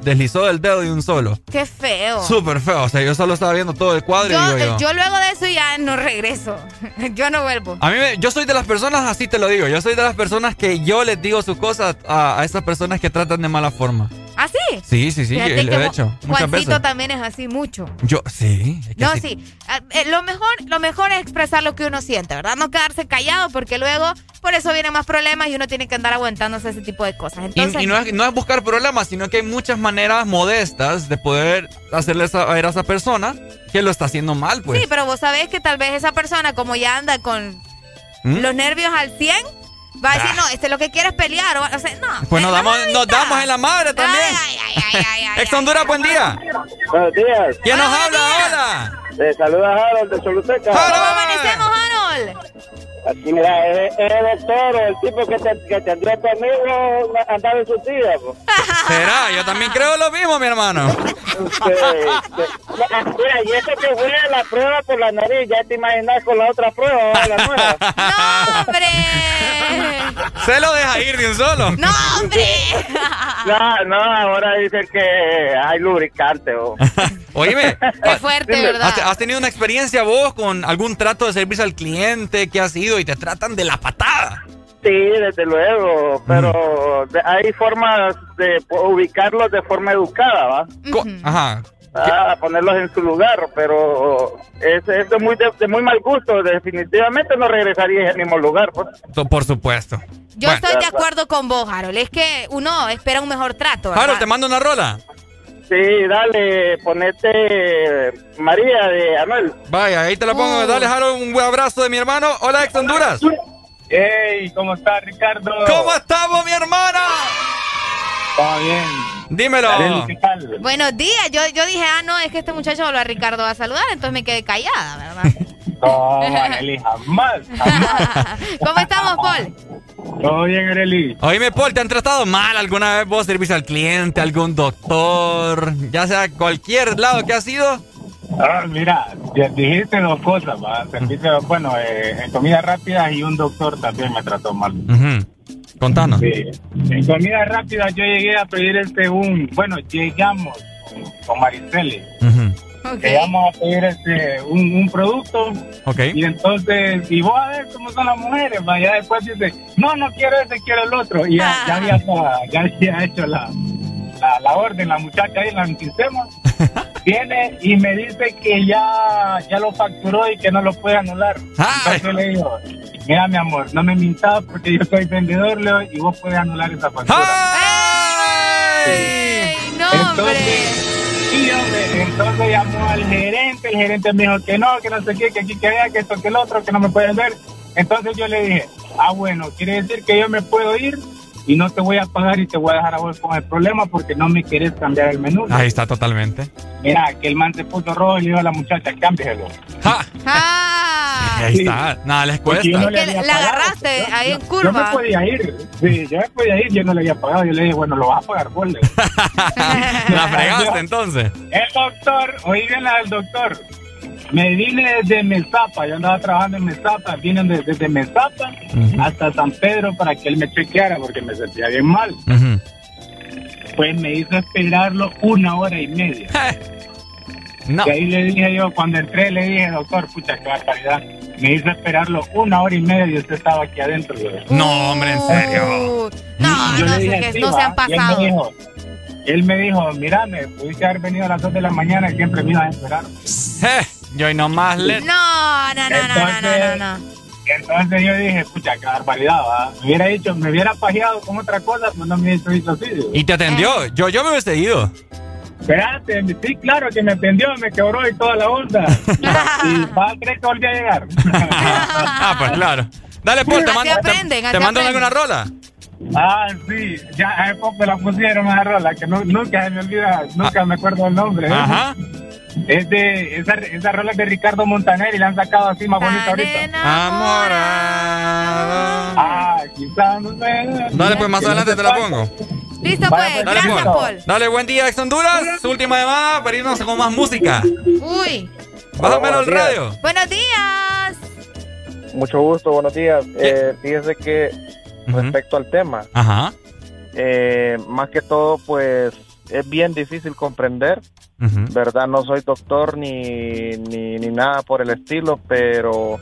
deslizó del dedo de un solo. Qué feo. Súper feo, o sea, yo solo estaba viendo todo el cuadro yo, y digo yo. luego de eso ya no regreso, yo no vuelvo. A mí, yo soy de las personas, así te lo digo, yo soy de las personas que yo les digo sus cosas a, a esas personas que tratan de mala forma. ¿Ah, sí? Sí, sí, sí, lo he hecho. Muchas Juancito también es así mucho. Yo, sí. no, sí. Ah, eh, lo, mejor, lo mejor es expresar lo que uno siente, ¿verdad? No quedarse callado porque luego por eso vienen más problemas y uno tiene que andar aguantándose ese tipo de cosas. Entonces, y, no, es, no, es, buscar problemas, sino que hay muchas maneras modestas de poder hacerle saber a esa persona que lo está haciendo mal, pues. Sí, pero vos sabés que tal vez esa persona, como ya anda con ¿Mm? los nervios al 100, Va a decir, ah. no, este lo que quiere es pelear. O, sea, no. Pues nos damos, nos damos en la madre también. Ay, ay, ay, Ex Honduras, buen día. Buenos días. ¿Quién nos habla ahora? Te saluda Harold de Choluteca. ¿Cómo amanecemos, Harold? Aquí, mira, es, el doctor, el tipo que, te, que tendría conmigo andar en su tía. ¿Será? Yo también creo lo mismo, mi hermano. Mira, y eso que fue la prueba por la nariz, ya te imaginas con la otra prueba, la nueva. ¡No, hombre! Se lo deja ir de un solo. ¡No, hombre! No, no, ahora dicen que hay lubricante. Oh. Oíme. Qué fuerte, ¿verdad? ¿has, tenido una experiencia vos con algún trato de servicio al cliente que has ido y te tratan de la patada? Sí, desde luego, pero hay formas de ubicarlos de forma educada, ¿va? Ajá. Ah, ponerlos en su lugar, pero es, es de, muy, de, muy mal gusto. Definitivamente no regresaría al mismo lugar. Pues. Por supuesto. Yo estoy de acuerdo con vos, Harold. Es que uno espera un mejor trato. Harold, te mando una rola. Sí, dale, ponete María de Anuel. Vaya, ahí te la pongo. Uh. Dale, Harold, un buen abrazo de mi hermano. Hola, ex Honduras. Hey, ¿cómo estás, Ricardo? ¿Cómo estamos, mi hermana? Está bien. Dímelo. Buenos días. Yo, yo dije, ah, no, es que este muchacho volvió a Ricardo a saludar, entonces me quedé callada, ¿verdad? No, Arely, jamás, jamás. ¿Cómo estamos, Paul? Todo bien, Arely. Oíme, Paul, ¿te han tratado mal alguna vez vos, servicio al cliente, algún doctor, ya sea cualquier lado que has ido? Ah, mira, dijiste dos cosas, ¿va? Servicio, bueno, eh, en comida rápida y un doctor también me trató mal. Contanos. Sí. En comida rápida yo llegué a pedir este un, bueno, llegamos con, Mariceli. Llegamos a pedir este un, un producto. Okay. Y entonces, y vos a ver cómo son las mujeres, ya después dice, no, no quiero ese, quiero el otro. Y ya, ya había, ya había hecho la, la, orden, la muchacha ahí, la sistema, viene y me dice que ya, ya lo facturó y que no lo puede anular. Entonces yo le digo, mira mi amor, no me mintas porque yo soy vendedor Leo, y vos puedes anular esa factura. ¡Ay! ¡No, entonces, y hombre, entonces llamó al gerente, el gerente me dijo que no, que no sé qué, que aquí que vea, que esto, que el otro, que no me pueden ver. Entonces yo le dije, ah, bueno, quiere decir que yo me puedo ir y no te voy a pagar y te voy a dejar a vos con el problema porque no me quieres cambiar el menú. Ahí está totalmente. Mira, que el man se puso rojo y le dijo a la muchacha, cámbialo. ¡Ja! ¡Ah! Ahí está, nada les cuesta. No le la agarraste ahí en curva. Yo me podía ir, sí, yo me podía ir, yo no le había pagado. Yo le dije, bueno, lo vas a pagar por la fregaste entonces. El doctor, oí bien la del doctor. Me vine desde Mesapa, yo andaba trabajando en Mesapa, vine desde, Mesapa hasta San Pedro para que él me chequeara porque me sentía bien mal. Pues me hizo esperarlo una hora y media. no. Y ahí le dije yo, cuando entré, le dije, doctor, pucha, qué barbaridad. Me hizo esperarlo una hora y media y usted estaba aquí adentro. No, hombre, en serio. no, no, sé que no se han pasado. Él me dijo, mira, me pudiste haber venido a las 2 de la mañana y siempre me ibas a esperar. Eh, yo y nomás le... No, no, no, no, no, no, no, Entonces yo dije, pucha, qué barbaridad, ¿va? Me hubiera dicho, me hubiera pajeado con otra cosa, pues no me hubiese dicho así. ¿Y te atendió? Yo, yo me hubiese ido. Espérate, sí, claro que me atendió, me quebró y toda la onda. y va a creer que volví a llegar. ah, pues claro. Dale, pues, te mando, te, te mando alguna rola. Ah, sí, ya hace poco la pusieron a rola, que no, nunca se me olvida, nunca me acuerdo el nombre. ¿eh? Ajá. Es de, esa, esa rola es de Ricardo Montaner y la han sacado así más bonita ahorita. Amorado. Ah, quizás no Dale, pues más adelante te la pongo. Listo, pues. pues. Dale, Gracias, Paul. Dale, buen día, ex Honduras. Su última llamada para irnos con más música. Uy. Bájame el radio. Buenos días. Mucho gusto, buenos días. Eh, fíjese que respecto al tema. Ajá. Eh, más que todo, pues es bien difícil comprender, ¿verdad? No soy doctor ni, ni, ni, nada por el estilo, pero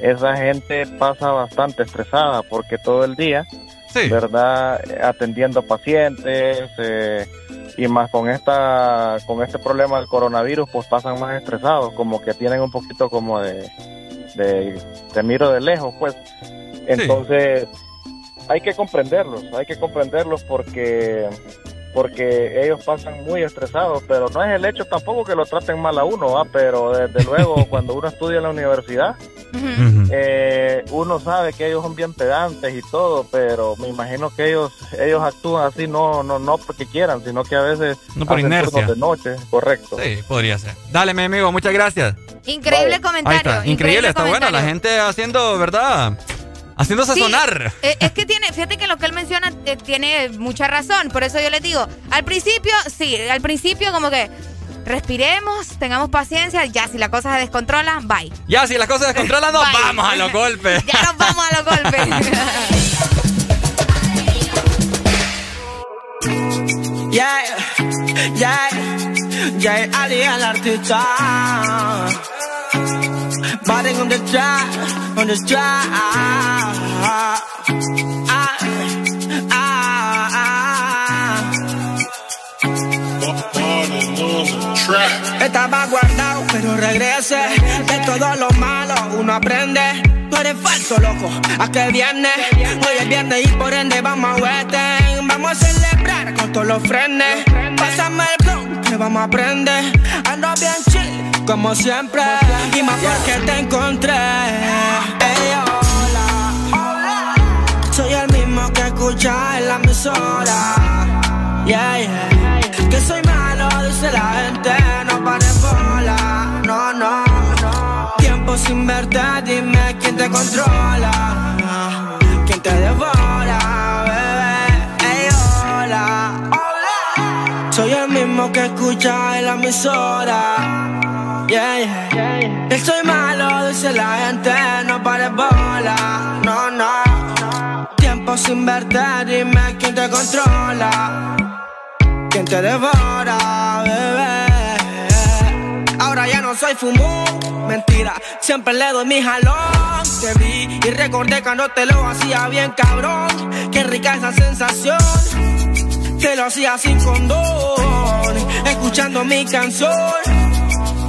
esa gente pasa bastante estresada porque todo el día, ¿verdad? Atendiendo pacientes, eh, y más con esta con este problema del coronavirus pues pasan más estresados como que tienen un poquito como de de te miro de lejos pues entonces hay que comprenderlos hay que comprenderlos porque porque ellos pasan muy estresados, pero no es el hecho tampoco que lo traten mal a uno, pero desde luego cuando uno estudia en la universidad, eh, uno sabe que ellos son bien pedantes y todo, pero me imagino que ellos ellos actúan así no no no porque quieran, sino que a veces no por inercia de noche, correcto. Sí, podría ser. Dale, mi amigo, muchas gracias. Increíble comentario. Increíble, está bueno la gente haciendo, ¿verdad? Haciéndose sonar. Eh, es que tiene, fíjate que lo que él menciona eh, tiene mucha razón. Por eso yo les digo, al principio, sí, al principio como que respiremos, tengamos paciencia. Ya, si la cosa se descontrola, bye. Ya, si la cosa se descontrola, nos vamos a los golpes. ya nos vamos a los golpes. yeah, yeah, yeah, Ali al artista. Body on the track, on the ah. Estaba guardado, pero regrese. De todo lo malo uno aprende. Tú eres falso, loco. ¿A qué viene? Hoy es viernes y por ende vamos a Western. Vamos a celebrar con todos los frenes. Pásame el blog que vamos a aprender. Ando bien chill, como siempre. Y más porque te encontré. Ey, hola. Soy el mismo que escucha en la emisora. Que soy malo, dice la gente. No pares bola. No, no, no. Tiempo sin verte, dime quién te controla. Quién te devora, Soy el mismo que escucha en la emisora. Yeah, yeah. Que soy malo, dice la gente. No pares bola. No, no. Tiempo sin verte, dime quién te controla. Quién te devora, bebé. Ahora ya no soy fumón, mentira. Siempre le doy mi jalón. Te vi y recordé cuando te lo hacía bien, cabrón. Qué rica esa sensación. Te lo hacía sin condón, escuchando mi canción.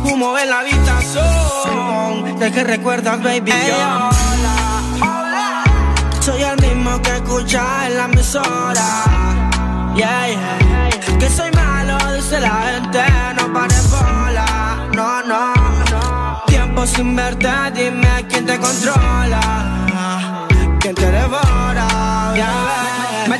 Humo en la habitación. ¿De qué recuerdas, baby? Hola, hola. Soy el mismo que escucha en la emisora. Yeah, yeah. Que soy malo, dice la gente. No pares bola. No, no, no. Tiempo sin verte, dime quién te controla. Quién te devora. Yeah.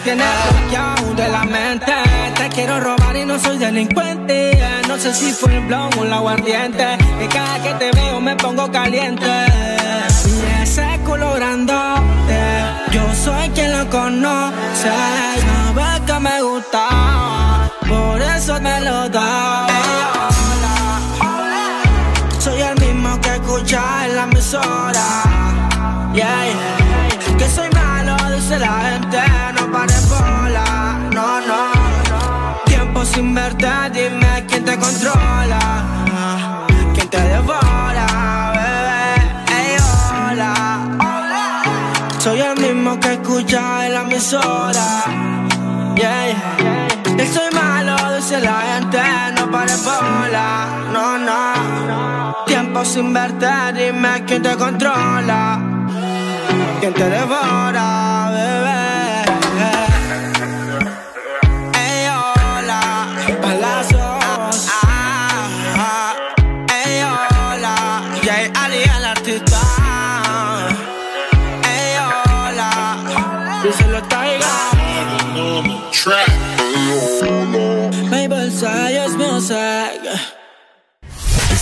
Tienes bloqueado de la mente. Te quiero robar y no soy delincuente. No sé si fue el blog o el aguardiente. Que cada que te veo me pongo caliente. Y ese culo grandote, yo soy quien lo conoce. Sabe que me gusta, por eso me lo da. Soy el mismo que escucha en la emisora. Yeah. Que soy malo, dice la gente. Sin verte, dime quién te controla. Quién te devora, bebé. Ey, hola. Soy el mismo que escucha en la emisora. Yeah, yeah. Que soy malo, dice la gente. No pares bola, no, no. Tiempo sin verte, dime quién te controla. Quién te devora, bebé.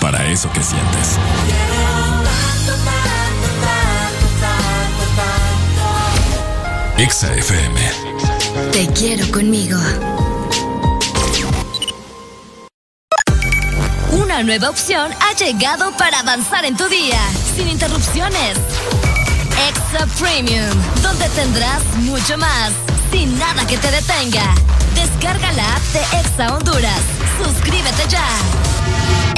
para eso que sientes. Exa FM. Te quiero conmigo. Una nueva opción ha llegado para avanzar en tu día, sin interrupciones. Extra Premium, donde tendrás mucho más, sin nada que te detenga. Descarga la app de Exa Honduras. Suscríbete ya.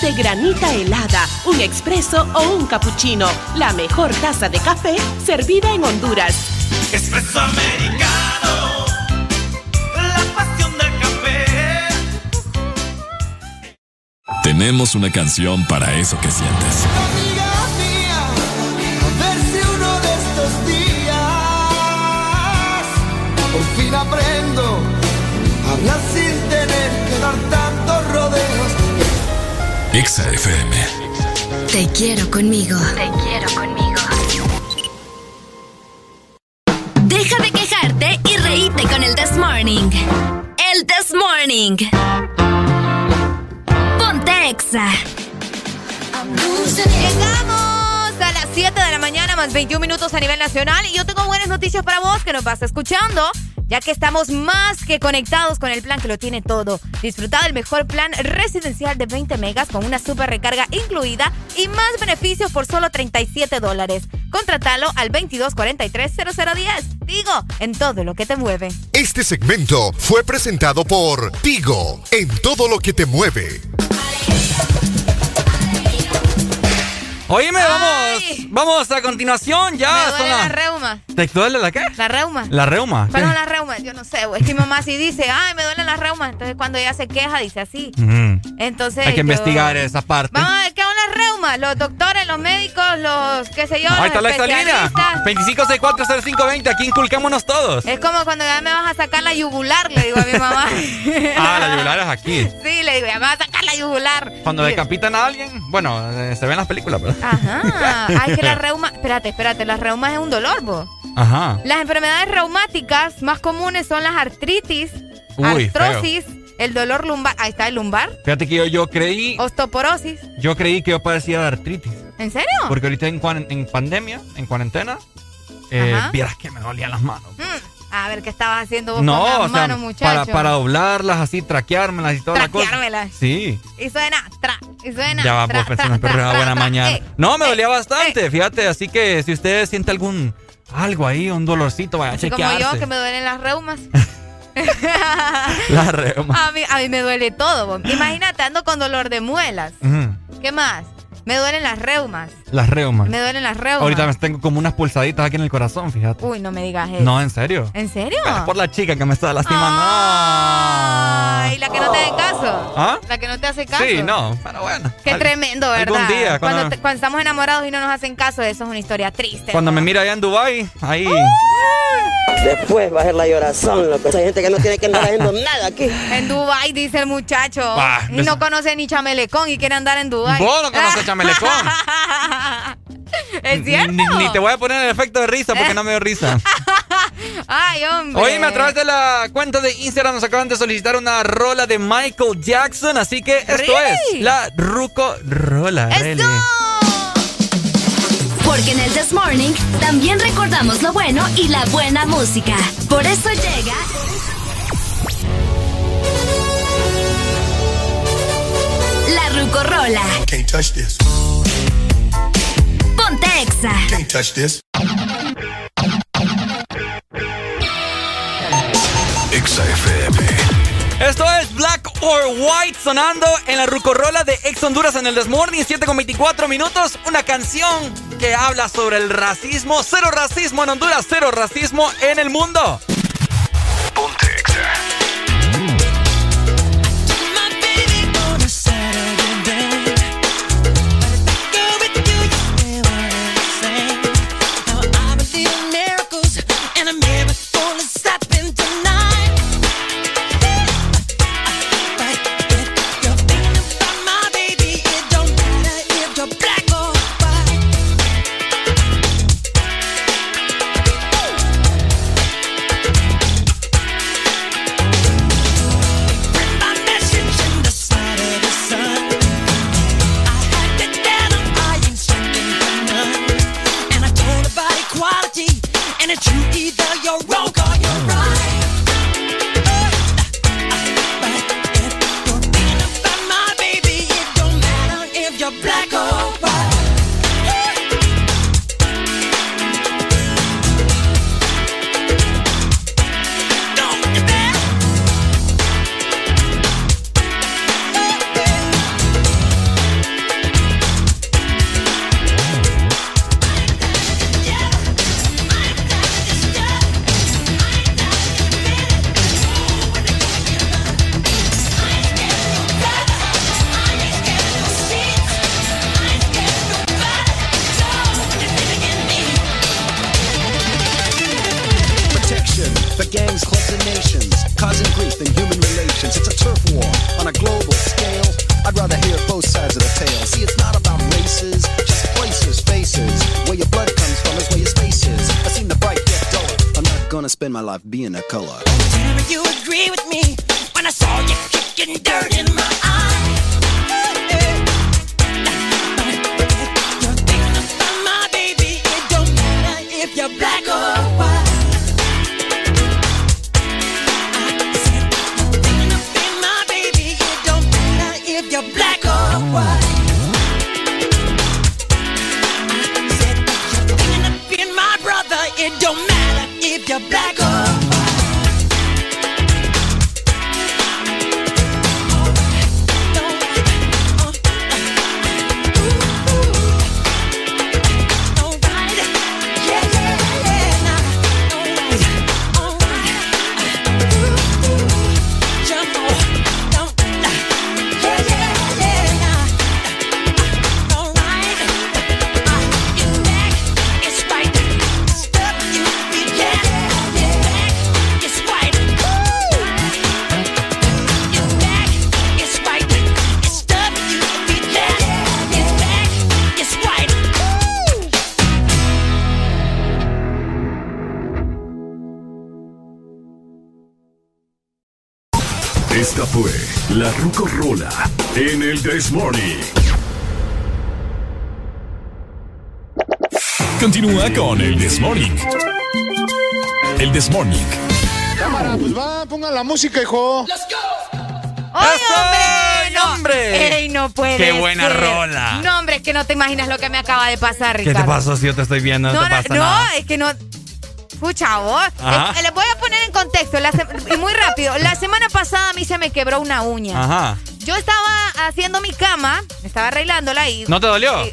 De granita helada, un expreso o un cappuccino. La mejor taza de café servida en Honduras. Espresso americano, la pasión del café. Tenemos una canción para eso que sientes. A Exa FM. Te quiero conmigo. Te quiero conmigo. Deja de quejarte y reíte con el This Morning. El This Morning. Ponte Exa. Llegamos a las 7 de la mañana, más 21 minutos a nivel nacional. Y yo tengo buenas noticias para vos que nos vas escuchando, ya que estamos más que conectados con el plan que lo tiene todo. Disfruta del mejor plan residencial de 20 megas con una super recarga incluida y más beneficios por solo 37 dólares. Contratalo al 2243-0010. Digo, en todo lo que te mueve. Este segmento fue presentado por Tigo, en todo lo que te mueve. Oíme, vamos, vamos a continuación ya. Me duele la reuma. ¿Te duele la qué? La reuma. La reuma. ¿qué? Perdón, la no sé. Es que mi mamá sí dice, ay, me duele la reuma. Entonces cuando ella se queja, dice así. Entonces. Hay que yo- investigar esa parte. Vamos a ver qué son las reumas. Los doctores, los médicos, los qué sé yo. Ahí está la especialistas. 25640520. Aquí inculcémonos todos. Es como cuando ya me vas a sacar la yugular, le digo a mi mamá. Ah, la yugular es aquí. Sí, le digo, ya me vas a sacar la yugular. Cuando decapitan a alguien, bueno, eh, se ven las películas, pero. Ajá. Ay, que la reuma. Espérate, espérate. Las reumas es un dolor, vos. Ajá. Las enfermedades reumáticas más comunes son las artritis, Uy, artrosis, el dolor lumbar. Ahí está el lumbar. Fíjate que yo, yo creí, Osteoporosis. yo creí que yo padecía de artritis. ¿En serio? Porque ahorita en, en pandemia, en cuarentena, eh, vieras que me dolían las manos. Mm, A ver, ¿qué estabas haciendo vos No, con o las sea, manos, muchacho? para, para doblarlas así, traqueármelas y toda la cosa. Traqueármelas. Sí. Y suena, tra, y suena. Ya va, pues, una buena mañana. Eh, no, me dolía bastante, fíjate, así que si usted siente algún algo ahí, un dolorcito, vaya a así como yo, que me duelen las reumas. La reuma. a, mí, a mí me duele todo. Imagínate, ando con dolor de muelas. ¿Qué más? Me duelen las reumas. Las reumas. Me duelen las reumas. Ahorita me tengo como unas pulsaditas aquí en el corazón, fíjate. Uy, no me digas eso. No, en serio. ¿En serio? Es por la chica que me está lastimando. Ay, la que no te hace caso. ¿Ah? La que no te hace caso. Sí, no, pero bueno. Qué Al- tremendo, ¿verdad? Algún día, cuando, cuando, te- cuando estamos enamorados y no nos hacen caso, eso es una historia triste. cuando me mira allá en Dubai, ahí. Después va a ser la llorazón, loco. Hay gente que no tiene que andar haciendo nada aquí. En Dubai dice el muchacho. Bah, y no conoce ni chamelecón y quiere andar en Dubai. Vos no conoces chamelecón. ¿Es cierto? Ni, ni te voy a poner el efecto de risa porque no me dio risa. Ay, hombre. Oíme, a través de la cuenta de Instagram nos acaban de solicitar una rola de Michael Jackson, así que esto Really? es la Ruco Rola. Really. Porque en el This Morning también recordamos lo bueno y la buena música. Por eso llega. La Rucorola. Can't touch this. Ponte Exa. Can't touch this. Exa FM. Esto es Black or White sonando en la Rucorola de Ex Honduras en el Desmorning, 7 con 24 minutos. Una canción que habla sobre el racismo. Cero racismo en Honduras, cero racismo en el mundo. My baby con el This Morning. El This Morning. Cámara, pues va, pongan la música, hijo. ¡Ay, hombre! No, hombre! ¡Ey, no puede ¡Qué buena ser! rola! No, hombre, es que no te imaginas lo que me acaba de pasar, ¿Qué Ricardo. te pasó si yo te estoy viendo? No, No, te pasa no, nada. es que no. Escucha vos. Ajá. Eh, les voy a poner en contexto. la se- muy rápido. La semana pasada a mí se me quebró una uña. Ajá. Yo estaba haciendo mi cama, estaba arreglándola y. ¿No te dolió? y-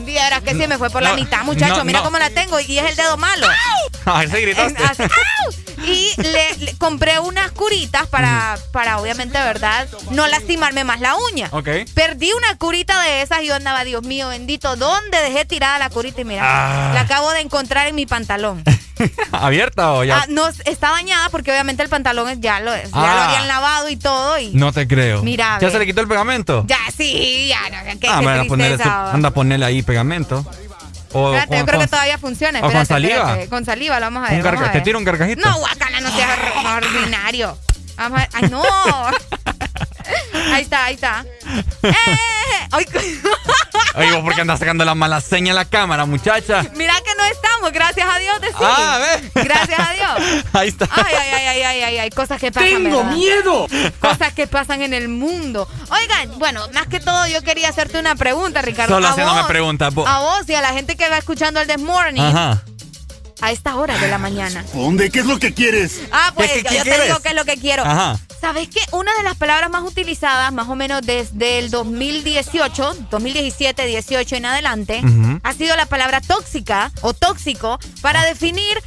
vieras que se me fue por la mitad, muchacho. no, Mira no. cómo la tengo y es el dedo malo. Ay, se gritaste. Así, ¡au! Y le, le compré unas curitas para, para, obviamente, ¿verdad? No lastimarme más la uña. Ok. Perdí una curita de esas y yo andaba, Dios mío, bendito, ¿dónde dejé tirada la curita? Y mira, Ah. la acabo de encontrar en mi pantalón. ¿Abierta o ya? Ah, no, está dañada porque obviamente el pantalón ya lo, ya lo Ah. habían lavado y todo. Y No te creo. Mira, ¿Ya se le quitó el pegamento? ya, sí, ya, no, qué, ah, anda a ponerle, su- tristeza. anda a ponerle ahí pegamento. O, Espérate, con- yo creo que todavía funciona. o con Espérate, saliva. espérate. Con saliva, lo vamos a ver. un vamos a ¿Te tiro un carcajito? No, guacala, no seas or- ordinario. A ver. ¡Ay, no! ahí está, ahí está. ¡Eh! Ay, Oye, ¿vos por qué andas sacando la mala seña en la cámara, muchacha? Mira que no estamos, gracias a Dios, de sí. Ah, ve. Gracias a Dios. Ahí está. Ay, ay, ay, ay, ay, ay, ay, cosas que pasan. ¡Tengo ¿verdad? miedo! Cosas que pasan en el mundo. Oigan, bueno, más que todo yo quería hacerte una pregunta, Ricardo. Solo A haciéndome preguntas. A vos y a la gente que va escuchando el This Morning Ajá. A esta hora de la mañana. ¿Dónde? ¿Qué es lo que quieres? Ah, pues ¿Qué- qué- yo qué te digo qué es lo que quiero. Ajá. ¿Sabes qué? Una de las palabras más utilizadas, más o menos desde el 2018, 2017, 18 en adelante, ha sido la palabra tóxica o tóxico para definir,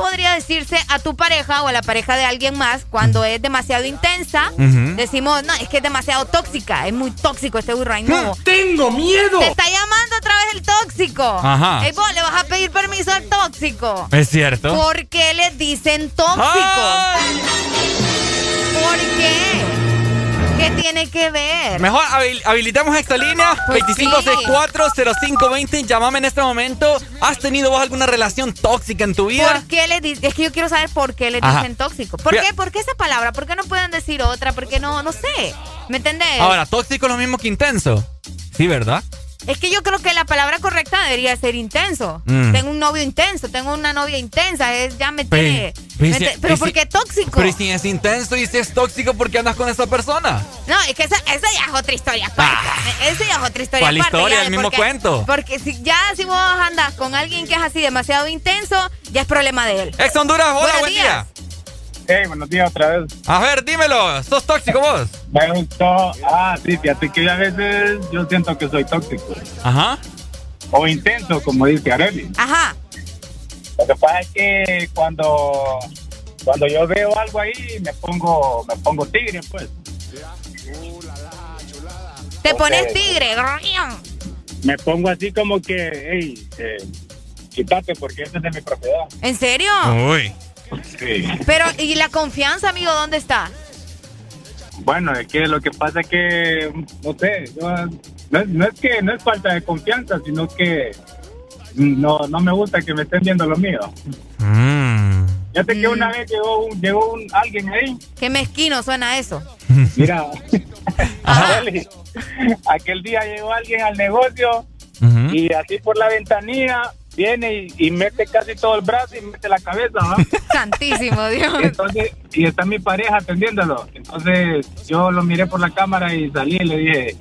podría decirse, a tu pareja o a la pareja de alguien más cuando es demasiado intensa. Decimos, no, es que es demasiado tóxica, es muy tóxico este burro. ay, no. ¡Tengo miedo! Te está llamando otra vez el tóxico. Ajá. Ey, vos le vas a pedir permiso al tóxico. Es cierto. ¿Por qué le dicen tóxico? ¿Por qué? ¿Qué tiene que ver? Mejor habil- habilitamos esta línea Pues 25640520. Llámame en este momento. ¿Has tenido vos alguna relación tóxica en tu vida? ¿Por qué le Es que yo quiero saber por qué le dicen tóxico. ¿Por Mira. qué? ¿Por qué esa palabra? ¿Por qué no pueden decir otra? ¿Por qué no? No sé. ¿Me entendés? Ahora, tóxico es lo mismo que intenso. Sí, ¿verdad? Es que yo creo que la palabra correcta debería ser intenso. Mm. Tengo un novio intenso, tengo una novia intensa, es ya me tiene. pe- me si- te- pero y ¿por si- qué tóxico? Pero ¿y si es intenso y si es tóxico, ¿por qué andas con esa persona? No, es que esa, esa ya es otra historia aparte. Esa ya es otra historia ¿Cuál aparte. historia? ya, El mismo porque- cuento. Porque si, ya si vos andas con alguien que es así demasiado intenso, ya es problema de él. Ex Honduras, hola, Buenos buen días. día. Hey, buenos días otra vez. A ver, dímelo. ¿Sos tóxico vos? Me gustó. Ah, sí, fíjate que a veces yo siento que soy tóxico. Ajá. O intenso, como dice Arely. Ajá. Lo que pasa es que cuando, cuando yo veo algo ahí, me pongo, me pongo tigre, pues. Te pones tigre. Me pongo así como que, hey, eh, quítate porque este es de mi propiedad. ¿En serio? Uy. Sí. Pero, ¿y la confianza, amigo, dónde está? Bueno, es que lo que pasa es que, no sé, yo- no, es- no es que no es falta de confianza, sino que no, no me gusta que me estén viendo lo mío. Mm. Fíjate que una vez llegó, un, llegó un, alguien ahí. Qué mezquino suena eso. Mira, aquel día llegó alguien al negocio y así por la ventanilla viene y, mete casi todo el brazo y mete la cabeza, ¿no? Santísimo Dios. Entonces, y está mi pareja atendiéndolo. Entonces yo lo miré por la cámara y salí y le dije,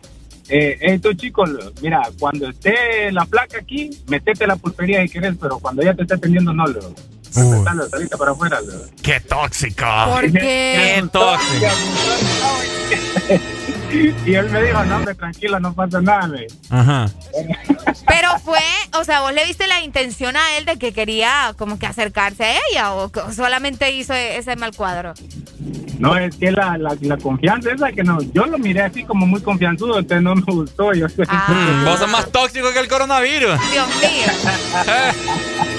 eh, hey, tú chicos, mira, cuando esté la placa aquí, metete la pulpería si querés, pero cuando ella te esté atendiendo, no, lo salita para afuera. ¡Qué tóxico! ¿Por qué? ¡Qué tóxico! y él me dijo, no, hombre, tranquila, no pasa nada. Me. Ajá. Pero fue, o sea, vos le viste la intención a él de que quería como que acercarse a ella o solamente hizo ese mal cuadro. No, es que la, la, la, confianza esa que no, yo lo miré así como muy confianzudo, entonces no me gustó. Yo ah. Vos sos más tóxico que el coronavirus. Dios mío.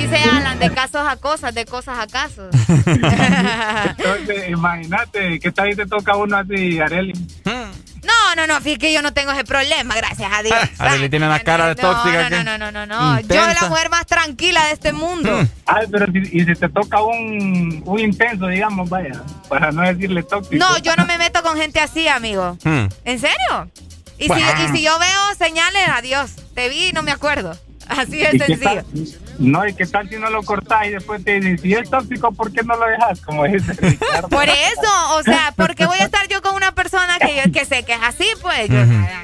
Dice Alan, de casos a cosas, de cosas a casos. Entonces, imagínate, ¿qué tal si te toca uno así, Areli? No, no, no, fíjate que yo no tengo ese problema, gracias a Dios. Arely tiene una cara de tóxica. No, no, no, no, no, no. Yo la mujer más tranquila de este mundo. Mm. Ay, pero si, y si te toca un, un intenso, digamos, vaya, para no decirle tóxico. No, yo no me meto con gente así, amigo. Mm. ¿En serio? Y, si, y si yo veo señales, adiós. Te vi y no me acuerdo. Así de sencillo. No, ¿y qué tal si no lo cortás y después te dicen, si es tóxico, ¿por qué no lo dejas? Como dice Por eso, o sea, ¿por qué voy a estar yo con una persona que, yo, que sé que es así? Pues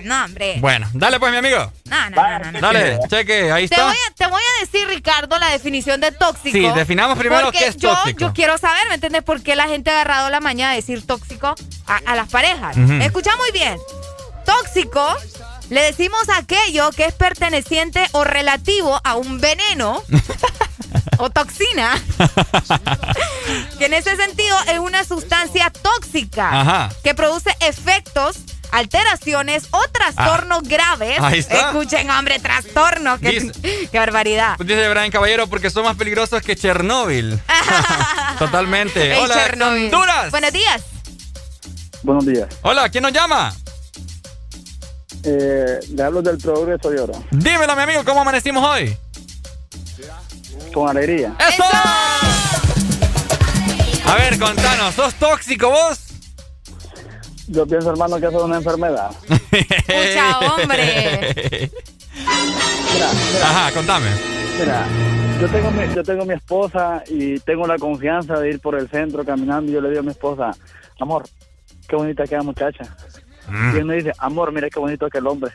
no, hombre. Bueno, dale pues, mi amigo. No, no, no, Dale, cheque, ahí te está. Voy a, te voy a decir, Ricardo, la definición de tóxico. Sí, definamos primero qué es tóxico. Yo quiero saber, ¿me entiendes? ¿Por qué la gente ha agarrado la mañana de decir tóxico a, las parejas? Escucha muy bien. Tóxico le decimos aquello que es perteneciente o relativo a un veneno o toxina, que en ese sentido es una sustancia tóxica que produce efectos alteraciones o trastornos ah, graves. Escuchen, hombre, trastornos. Qué, qué barbaridad. Pues dice Brian Caballero, porque son más peligrosos que Chernóbil. Totalmente. Hola, Honduras. Buenos días. Buenos días. Hola, ¿quién nos llama? Eh, le hablo del progreso y oro. Dímelo, mi amigo, ¿cómo amanecimos hoy? Con alegría. ¡Eso! A ver, contanos, ¿sos tóxico vos? Yo pienso, hermano, que eso es una enfermedad. Escucha, hombre. Mira, Ajá, contame. Mira, yo tengo, mi, yo tengo mi esposa y tengo la confianza de ir por el centro caminando y yo le digo a mi esposa, amor, qué bonita queda muchacha. Mm. Y él me dice, amor, mira qué bonito aquel hombre.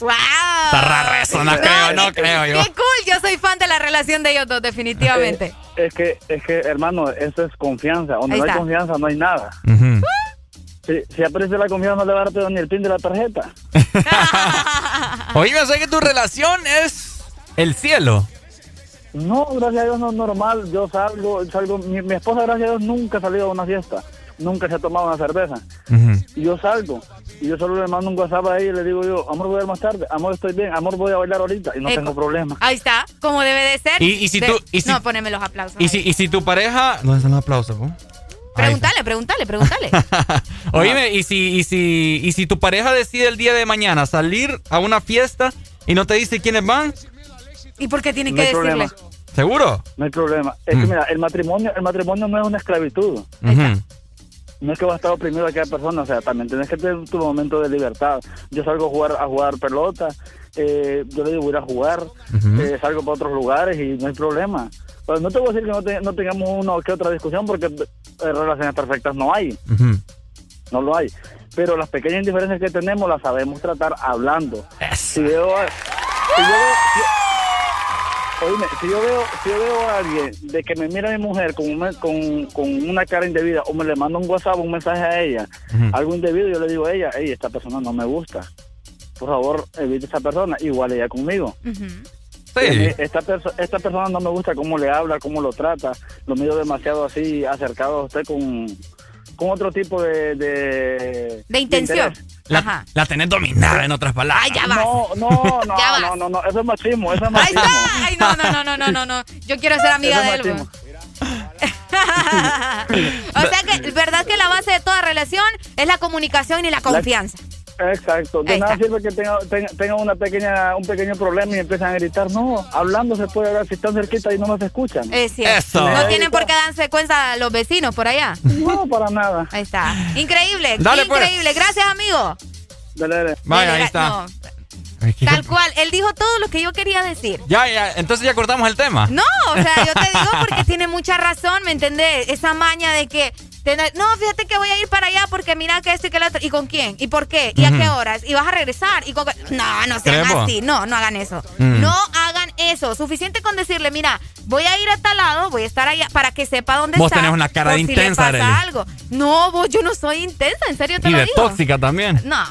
¡Wow! Está raro eso, no creo, no creo yo. ¡Qué cool! Yo soy fan de la relación de ellos dos, definitivamente. Es, que, es que, hermano, eso es confianza. Donde no hay confianza, no hay nada. si, si, aprecia la confianza, no le va a dar ni el pin de la tarjeta. Oye, sé que tu relación es el cielo. No, gracias a Dios no es normal. Yo salgo, salgo. Mi, mi esposa, gracias a Dios, nunca ha salido a una fiesta nunca se ha tomado una cerveza. Y yo salgo, y yo solo le mando un WhatsApp a ella y le digo yo, amor, voy a ir más tarde, amor, estoy bien, amor, voy a bailar ahorita, y no tengo problema. Ahí está, como debe de ser. Y, si tú... no, poneme los aplausos. Y si, y si tu pareja... No, son los aplausos, ¿no? Pregúntale, pregúntale, pregúntale. Oíme, y si, y, si, y si tu pareja decide el día de mañana salir a una fiesta y no te dice quiénes van... ¿Y por qué tiene que decirle? ¿Seguro? No hay problema. Es que mm. mira, el matrimonio, el matrimonio no es una esclavitud no es que vas a estar oprimido a aquella persona, o sea, también tienes que tener tu momento de libertad. Yo salgo a jugar a jugar pelota, eh, yo le digo voy a ir a jugar, eh, salgo para otros lugares y no hay problema. Pero no te voy a decir que no, tengamos una o que otra discusión porque eh, relaciones perfectas no hay. No lo hay. Pero las pequeñas diferencias que tenemos las sabemos tratar hablando. Si si Oye, si yo veo, si yo veo a alguien de que me mira a mi mujer con una, con, con una cara indebida o me le mando un WhatsApp, un mensaje a ella, algo indebido, yo le digo a ella, hey, esta persona no me gusta. Por favor, evite a esta persona, igual ella conmigo. Esta, esta persona no me gusta cómo le habla, cómo lo trata, lo miro demasiado así, acercado a usted con, con otro tipo de... De, intención. la, la, tenés dominada, en otras palabras. Ay, ya vas. No, no, no, no, no, no, eso es machismo, eso es machismo. Ay, no, no, no, no, no, no, no. Yo quiero ser amiga de él. o sea que, ¿verdad que la base de toda relación es la comunicación y la confianza? Exacto. De nada sirve que tenga, tenga, una pequeña, un pequeño problema y empiezan a gritar. No, hablando se puede hablar. Si están cerquita y no nos escuchan. Es cierto. No tienen por qué darse cuenta los vecinos por allá. No, para nada. Ahí está. Increíble. Pues. increíble. Gracias, amigo. Dale, dale. Vaya, ahí está. Tal cual, él dijo todo lo que yo quería decir. Ya, ya, entonces ya cortamos el tema. No, o sea, yo te digo porque tiene mucha razón, ¿me entendés? Esa maña de que no, fíjate que voy a ir para allá porque mira que esto y que lo otro. ¿Y con quién? ¿Y por qué? ¿Y a qué horas? ¿Y vas a regresar? ¿Y con... No, no sean así. No, no hagan eso. Mm. No hagan eso. Suficiente con decirle, mira, voy a ir a tal lado, voy a estar allá para que sepa dónde vos está. Vos tenés una cara de intensa, si algo. No, vos, yo no soy intensa, en serio te y lo de tóxica también. No,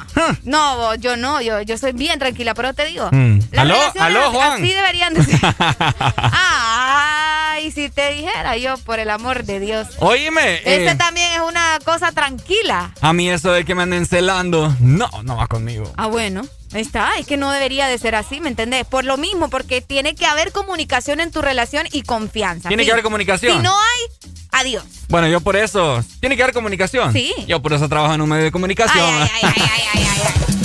no, vos, yo no, yo, yo soy bien tranquila, pero te digo. Mm. ¿Aló, aló, Juan? Así deberían decir. Ay, si te dijera yo, por el amor de Dios. Oíme. Este eh, también es una cosa tranquila. A mí eso de que me anden celando, no, no va conmigo. Ah, bueno. Está, es que no debería de ser así, ¿me entendés? Por lo mismo, porque tiene que haber comunicación en tu relación y confianza. Tiene que haber comunicación. Si no hay, adiós. Bueno, yo por eso, tiene que haber comunicación. Sí. Yo por eso trabajo en un medio de comunicación. ay, ay, ay,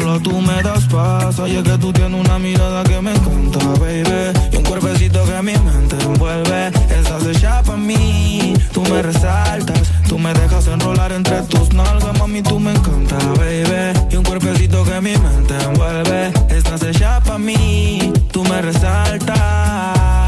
solo tú me das paz. Oye, que tú tienes una mirada que me encanta, baby. Y un cuerpecito que mi mente envuelve. Estás hecha para mí, tú me resaltas. Tú me dejas enrolar entre tus nalgas, mami, tú me encanta, baby. Y un cuerpecito que mi mente envuelve. Estás hecha para mí, tú me resaltas.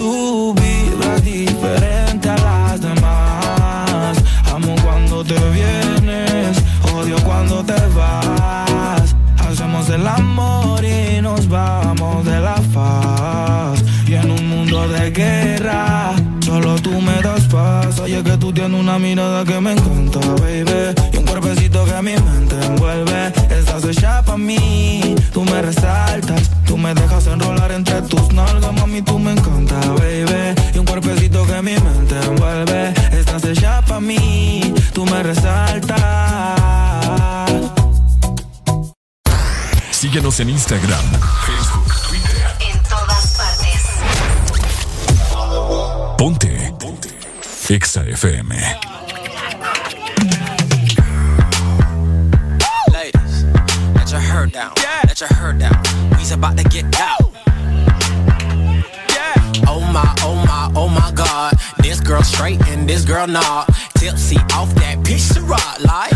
Tú vibras diferente a las demás. Amo cuando te vienes, odio cuando te vas. Hacemos el amor y nos vamos de la faz. Y en un mundo de guerra, solo tú me das paz. Oye que tú tienes una mirada que me encanta, baby. Y un cuerpecito que mi mente envuelve. Estás hecha pa' mí, tú me resaltas Tú me dejas enrolar entre tus nalgas, mami, tú me encanta, baby. Y un cuerpecito que mi mente envuelve. Estás hecha pa' mí, tú me resaltas. Síguenos en Instagram, Facebook, Twitter. En todas partes. Ponte. Ponte. Exa FM. Let your hair down. We's about to get down. Oh my, oh my, oh my God. This girl straight and this girl not. Tipsy off that piece of rock like.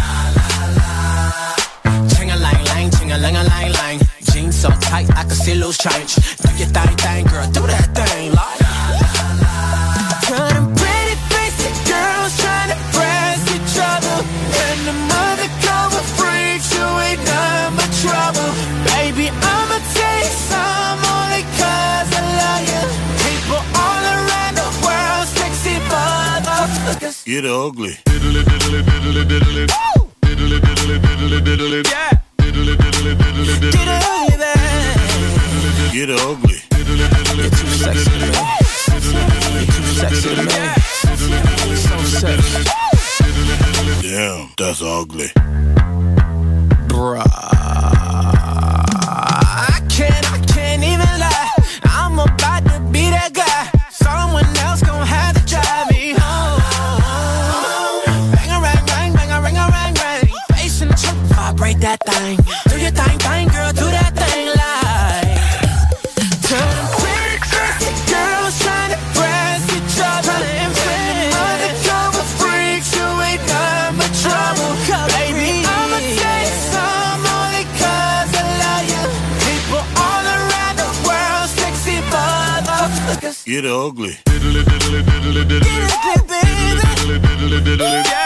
Ching a lang lang, ching a lang a lang lang. Jeans so tight I can see loose change. Do your thing, thing, girl, do that thing like. Get ugly. Yeah. Get ugly, baby. Get ugly. You're too sexy to me. You're too sexy to me. So sexy. Damn, that's ugly. Bruh. That thing. Do your thing, thing, girl, do that thing like. Turn pretty sexy girls trying to press each other. Undercover freaks who ain't nothing but trouble. Baby, I'ma you some only 'cause I love you. People all around the world, sexy motherfuckers. Get ugly. Get ugly, baby. Yeah.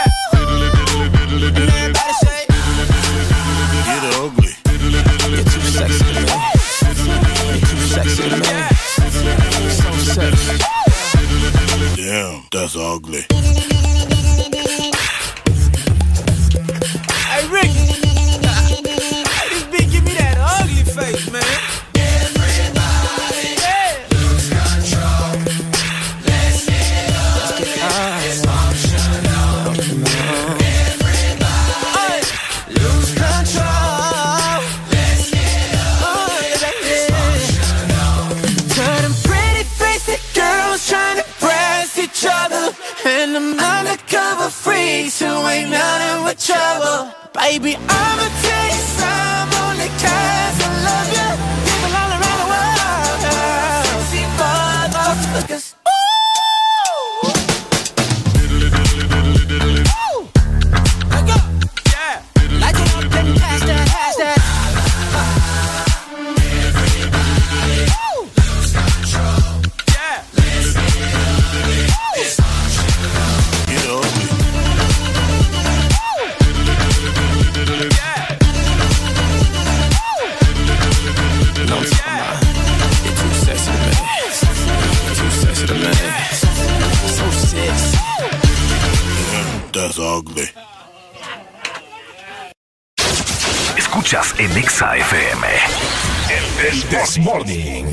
Damn, that's ugly. Who to ain't of but trouble. Baby, I'm a taste, I'm only cast. Escuchas en Exa FM. El This Morning.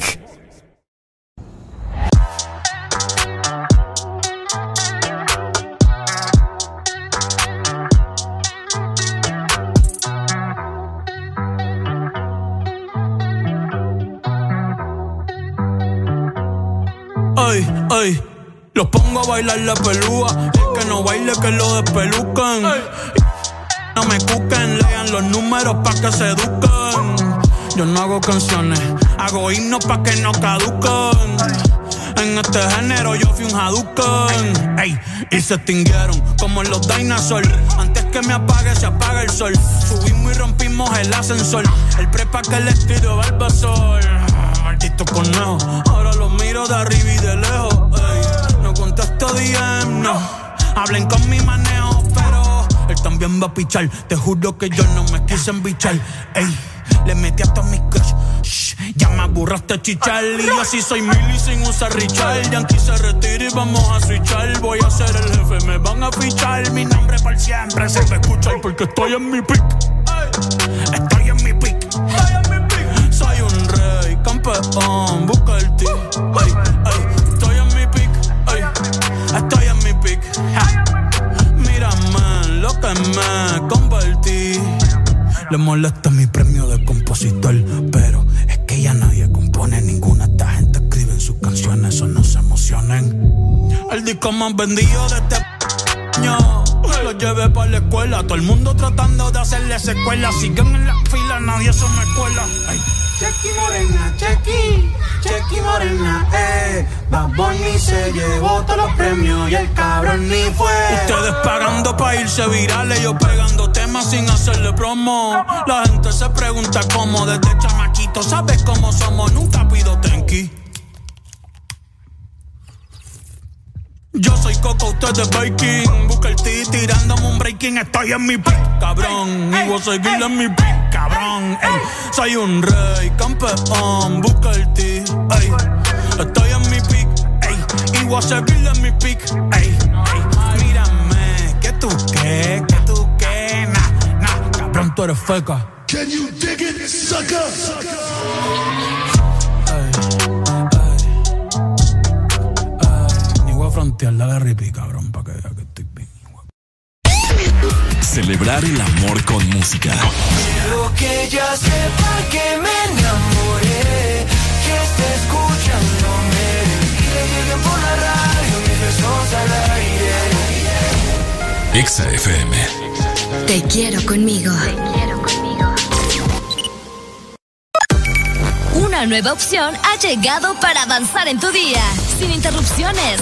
Ay, ay, los pongo a bailar la pelúa. El que no baile, que lo despelucan. No me cuquen, lean los números pa' que se. Yo no hago canciones, hago himnos pa' que no caduquen. En este género yo fui un Hadouken. Ey, y se extinguieron como los dinosaurs. Antes que me apague, se apaga el sol. Subimos y rompimos el ascensor. El prepa que les tiro Balbasol. Maldito conejo, ahora los miro de arriba y de lejos. Ey, no contesto DM, no. Hablen con mi él también va a pichar. Te juro que yo no me quise embichar. Ey, le metí hasta mis crush. Shh, ya me aburraste chichar. Y así soy Milly sin usar Richard. Yankee se retira y vamos a switchar. Voy a ser el jefe, me van a fichar. Mi nombre por siempre se va a escuchar porque estoy en mi pick. Estoy en mi pick. Soy un rey, campeón, Le molesta mi premio de compositor, pero es que ya nadie compone ninguna. Esta gente escribe en sus canciones, eso no se emocionen. El disco más vendido de este año. Lo llevé para la escuela, todo el mundo tratando de hacerle secuela. Siguen en la fila, nadie se me cuela. Ay. Chequi Morena, Chequi, Chequi Morena, eh. Bad Bunny se llevó todos los premios y el cabrón ni fue. Ustedes pagando pa' irse virales, yo pegando temas sin hacerle promo. La gente se pregunta cómo, desde chamaquito, ¿sabes cómo somos? Nunca pido tenki. Yo soy Coco, usted es Baking. Busca el T tirándome un breaking. Estoy en mi pick, cabrón. Y voy a seguir en mi pick, cabrón. Ey, soy un rey, campeón. Busca el T, ey. Estoy en mi pick, ey. Y voy a seguir en mi pick, ey. ey. Mírame tú qué, que tú qué, nah, nah, cabrón, tú eres feca. Can you dig it, sucker? A frontear, dale ripi, cabrón, para que vea que estoy bien. Celebrar el amor con música. Quiero que ella sepa que me enamoré, que esté escuchándome y le lleguen por la radio mis besos al aire. Exa FM. Te quiero conmigo. Una nueva opción ha llegado para avanzar en tu día, sin interrupciones.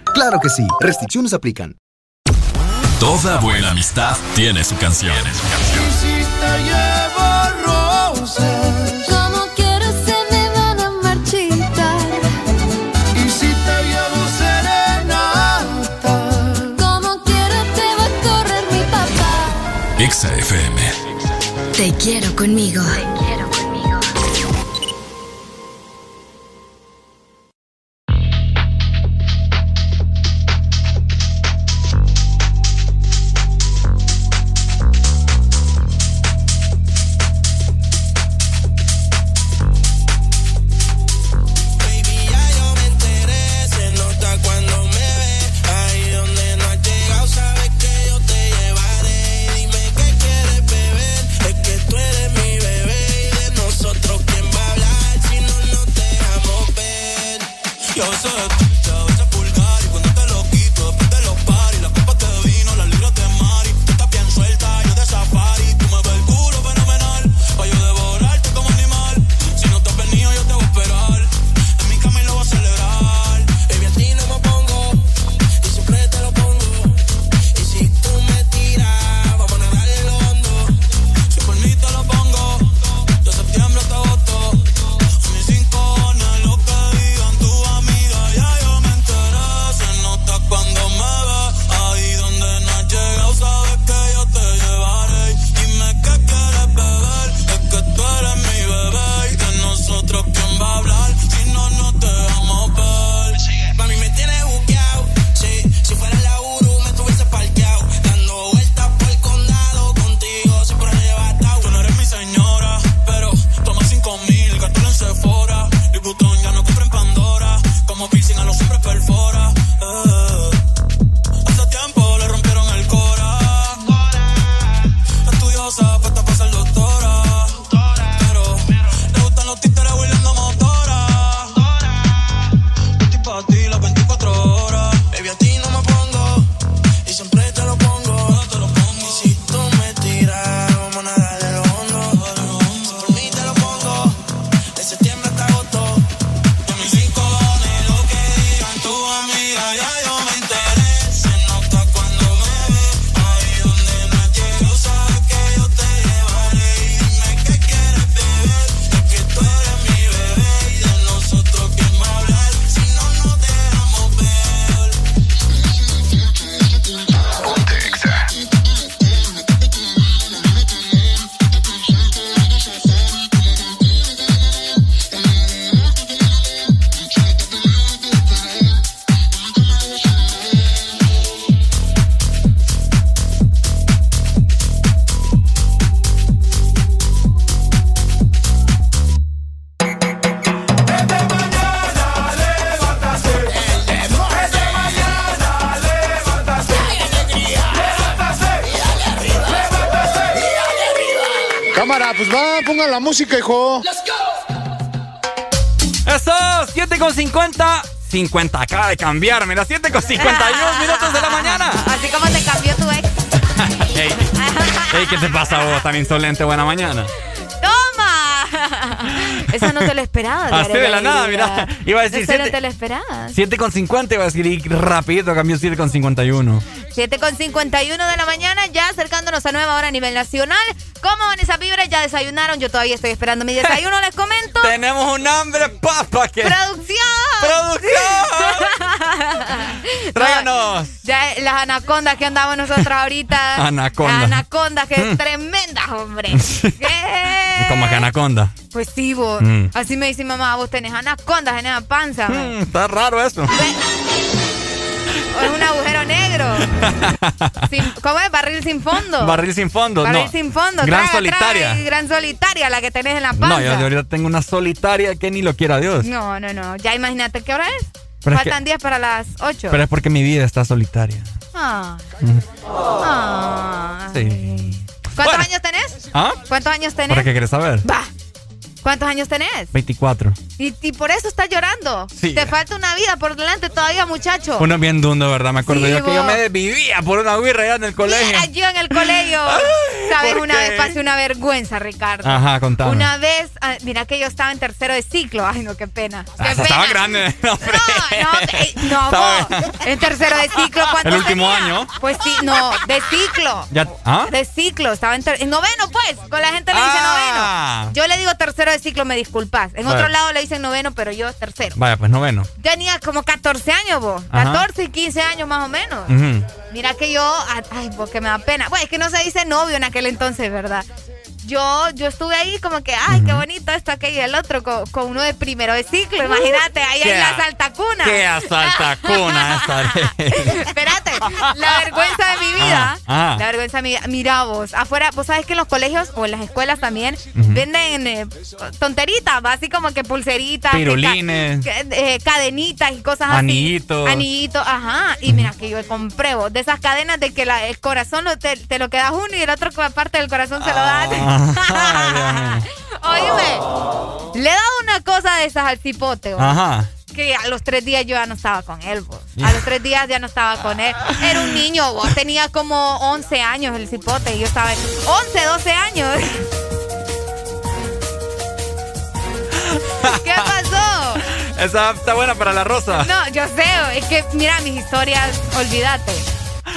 Claro que sí, restricciones aplican. Toda buena amistad tiene su canción. Y si te llevo rosas, Como quiero se me van a marchitar. y si te llevo serenata, Como quiero te va a correr mi papá. Exa FM. Te quiero conmigo. La música, hijo. Eso, 7 con 50. 50 acaba de cambiar, mira, 7 con 51 minutos de la mañana. Así como te cambió tu ex. Ey, ey, ¿qué te pasa vos tan insolente? Buena mañana. Eso no te lo esperaba. Así de la nada, mira. Iba a decir Eso no te lo esperabas. 7 con 50 iba a decir y rapidito cambió 7 con 51. 7 con 51 de la mañana, ya acercándonos a nueva hora a nivel nacional. ¿Cómo van esas vibras? ¿Ya desayunaron? Yo todavía estoy esperando mi desayuno, les comento. Tenemos un hambre, papa, que... ¡Producción! ¡Producción! ¡Tráganos! Ya las anacondas que andamos nosotros ahorita. Anaconda. Anacondas, que Mm. tremendas, hombre. ¿Qué? Como que anaconda. Pues sí, vos. Mm. Así me dice mamá, vos tenés anacondas en la panza. Mm, está raro eso. O es un agujero negro. Sin- ¿Cómo es? Barril sin fondo. Barril sin fondo, Barril no. sin fondo. Gran Traga, solitaria. traga gran solitaria, la que tenés en la panza. No, yo, yo ahorita tengo una solitaria que ni lo quiera Dios. No, no, no. Ya imagínate qué hora es. Pero es Faltan 10 para las 8. Pero es porque mi vida está solitaria. Ah. Mm, Ah. Sí. ¿Cuántos Bueno. años tenés? ¿Ah? ¿Cuántos años tenés? ¿Para qué quieres saber? Va. ¿Cuántos años tenés? 24. Y, y por eso estás llorando. Sí. Te falta una vida por delante todavía, muchacho. Uno bien dundo, ¿verdad? Me acuerdo Sí, yo que yo me desvivía por una birra allá en el colegio. Mira, yo en el colegio. Sabes, ¿por una qué? vez pasé una vergüenza, Ricardo. Ajá, contame. Una vez, ah, mira que yo estaba en tercero de ciclo. Ay, no, qué pena. Qué Ah, pena. estaba grande. No, hombre. No, eh, no, vos, en tercero de ciclo, ¿cuánto El último tenía? año. Pues sí, no, de ciclo. Ya, ¿Ah? De ciclo, estaba en, en noveno, pues. Con la gente le dice Ah. noveno. Yo le digo tercero de ciclo, me disculpas. En Vale. otro lado le dicen noveno, pero yo tercero. Vaya, pues noveno. Tenía como 14 años, vos. Ajá. 14 y 15 años más o menos. Ujú. Mira que yo, ay, porque me da pena. Bueno, es que no se dice novio en aquel entonces, ¿verdad? Yo, yo estuve ahí como que, ay, qué bonito esto, aquello y el otro, con, con uno de primero de ciclo. Imagínate, ahí en la saltacuna. ¡Qué asaltacuna esta! Espérate, la vergüenza de mi vida. Ajá, ajá. La vergüenza de mi vida. Mira vos, afuera, vos sabes que en los colegios o en las escuelas también venden eh, tonteritas, así como que pulseritas. Pirulines. que, eh, cadenitas y cosas Anillitos. así. Anillitos. ajá. Y mira que yo compré vos, de esas cadenas de que la- el corazón te, te lo quedas uno y el otro parte del corazón se lo das. Ah. Oíme, le he dado una cosa de esas al cipote. Ajá. Que a los tres días yo ya no estaba con él, vos. A los tres días ya no estaba con él. Era un niño, vos. Tenía como 11 años el cipote y yo estaba... en- 11, 12 años. ¿Qué pasó? Esa está buena para la rosa. No, yo sé, es que mira mis historias, olvídate.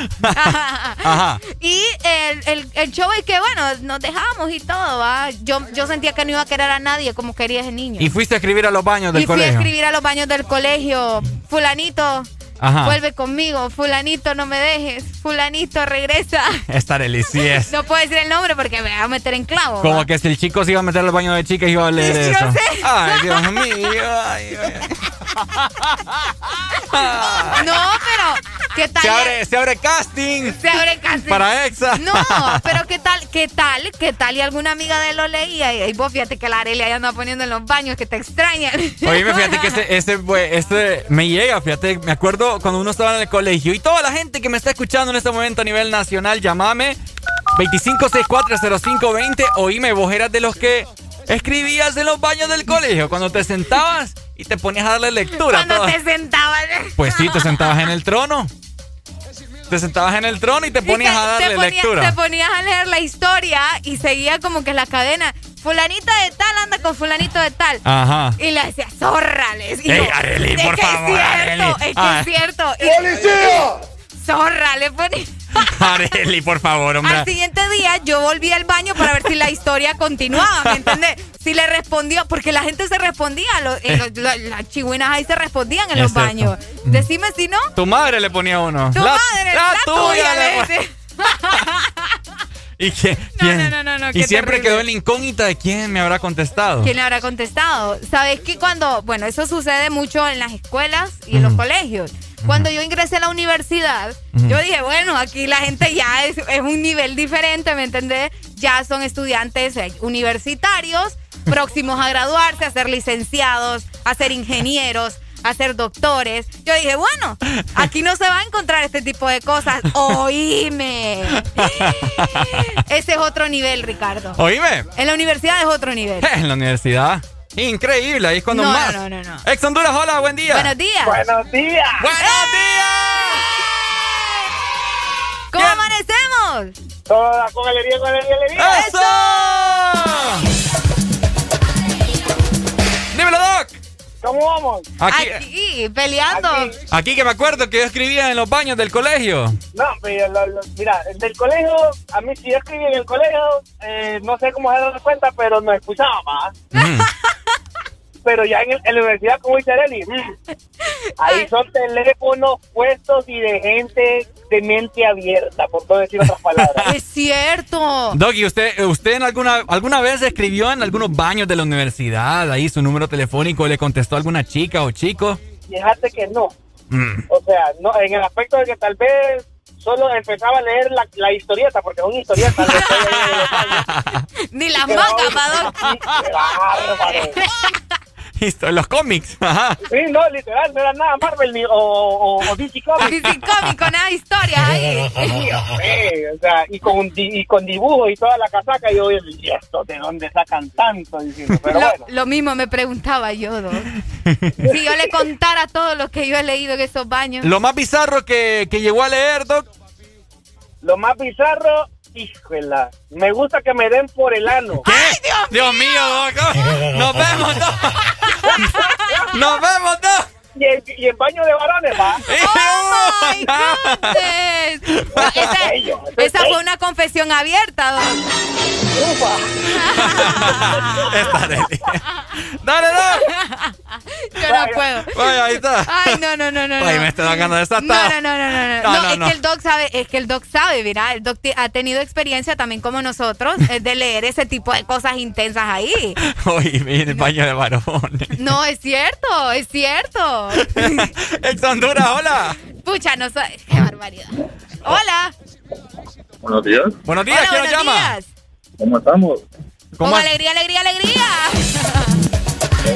Ajá. Y el, el, el show es que, bueno, nos dejamos y todo, ¿va? Yo, yo sentía que no iba a querer a nadie como quería ese niño. Y fuiste a escribir a los baños del y fui colegio. a escribir a los baños del colegio. Fulanito, Ajá. vuelve conmigo. Fulanito, no me dejes. Fulanito, regresa. Esta deliciosa. No puedo decir el nombre porque me va a meter en clavo. Como ¿va? que si el chico se iba a meter al baño de chicas iba a leer Yo eso. sé. Ay, Dios mío. Ay, ay. No, pero ¿qué tal? Se abre, se abre casting. Se abre casting. Para Exa. No, pero ¿qué tal? ¿Qué tal? ¿Qué tal? Y alguna amiga de él lo leía. Y, y vos fíjate que la Arelia ya anda poniendo en los baños que te extrañan. Oye, fíjate que ese, fue- este me llega, fíjate, me acuerdo cuando uno estaba en el colegio y toda la gente que me está escuchando en este momento a nivel nacional, llamame 25640520, oíme, vos eras de los que escribías en los baños del colegio cuando te sentabas y te ponías a darle lectura. Cuando te sentabas. Pues sí, te sentabas en el trono. Te sentabas en el trono y te ponías a darle te, ponías, lectura. te ponías a leer la historia y seguía como que la cadena. Fulanita de tal anda con fulanito de tal. Ajá. Y le decía, zórrales. Y Ey, yo, Arely, es por que favor, es Arely. cierto, es que Ah. es cierto. Y- ¡Policía! Zorra, le por favor, hombre. Al siguiente día yo volví al baño para ver si la historia continuaba, ¿me entiendes? Si le respondió, porque la gente se respondía, lo- en los- la- las chigüinas ahí se respondían en los cierto. baños. Decime si no. Tu madre le ponía uno. Tu La- madre, la, la, tuya. tuya, le. ¿Y quién? no, no, no, y siempre quedó en la incógnita de quién me habrá contestado. ¿Quién le habrá contestado? Sabes que cuando, bueno, eso sucede mucho en las escuelas y en los colegios. Cuando yo ingresé a la universidad, yo dije, bueno, aquí la gente ya es, es un nivel diferente, ¿me entendés? Ya son estudiantes eh, universitarios, próximos a graduarse, a ser licenciados, a ser ingenieros, a ser doctores. Yo dije, bueno, aquí no se va a encontrar este tipo de cosas. Oíme. Ese es otro nivel, Ricardo. Oíme. En la universidad es otro nivel. En la universidad. Increíble, ahí es cuando más. No, no, no. Ex Honduras, hola, buen día. Buenos días. Buenos días. Buenos días. ¿Cómo amanecemos? Toda con alegría, con alegría, alegría. ¡Eso! Dímelo, Doc. ¿Cómo vamos? Aquí, Aquí, peleando. aquí que me acuerdo que yo escribía en los baños del colegio. No, pero lo- lo- mira, del colegio, a mí si yo escribí en el colegio, eh, no sé cómo se dan cuenta, pero no escuchaba más. Pero ya en, el- en la universidad, como dice Arely, mm, ahí son teléfonos puestos y de gente de mente abierta, por no decir otras palabras. Es cierto. Doggy, ¿usted, usted en alguna, alguna vez escribió en algunos baños de la universidad ahí su número telefónico, le contestó a alguna chica o chico? Fíjate que no. Mm. O sea, no en el aspecto de que tal vez solo empezaba a leer la, la historieta, porque es una historieta. Ni las mangas, Madonna. Listo, los cómics. Ajá. Sí, no, literal, no era nada Marvel ni, o, o, o DC Comics. DC Comics con nada de historia ahí. Sí, o sea, y con, di- y con dibujo y toda la casaca, yo, ¿y esto de dónde sacan tanto? Diciendo, pero Lo, bueno. lo mismo me preguntaba yo, Doc. Si yo le contara todo lo que yo he leído en esos baños. Lo más bizarro que, que llegó a leer, Doc. Lo más bizarro, híjola, me gusta que me den por el ano. ¡Ay, Dios, Dios mío, Doc. Nos vemos, Doc. Nos vemos, Doc. Y en, y en baño de varones, va. ¡Oh, my goodness! No, esa, esa fue una confesión abierta. Esta de- Dale, Doc. Yo no puedo. Vaya, ahí está. Ay, no, no, no, no. Ay, no. me estoy dando esa No, no, no, no, no, no. No, No, no, es no. que el doc sabe, es que el doc sabe, mira, el doc ti- ha tenido experiencia también como nosotros eh, de leer ese tipo de cosas intensas ahí. Oye, en el baño de varones. No, es cierto, es cierto. Ex Honduras, hola. Pucha, no sé, qué barbaridad. Hola. Buenos días. Buenos días, Hola, ¿quién nos llama? días. ¿Cómo estamos? Con alegría, alegría, alegría.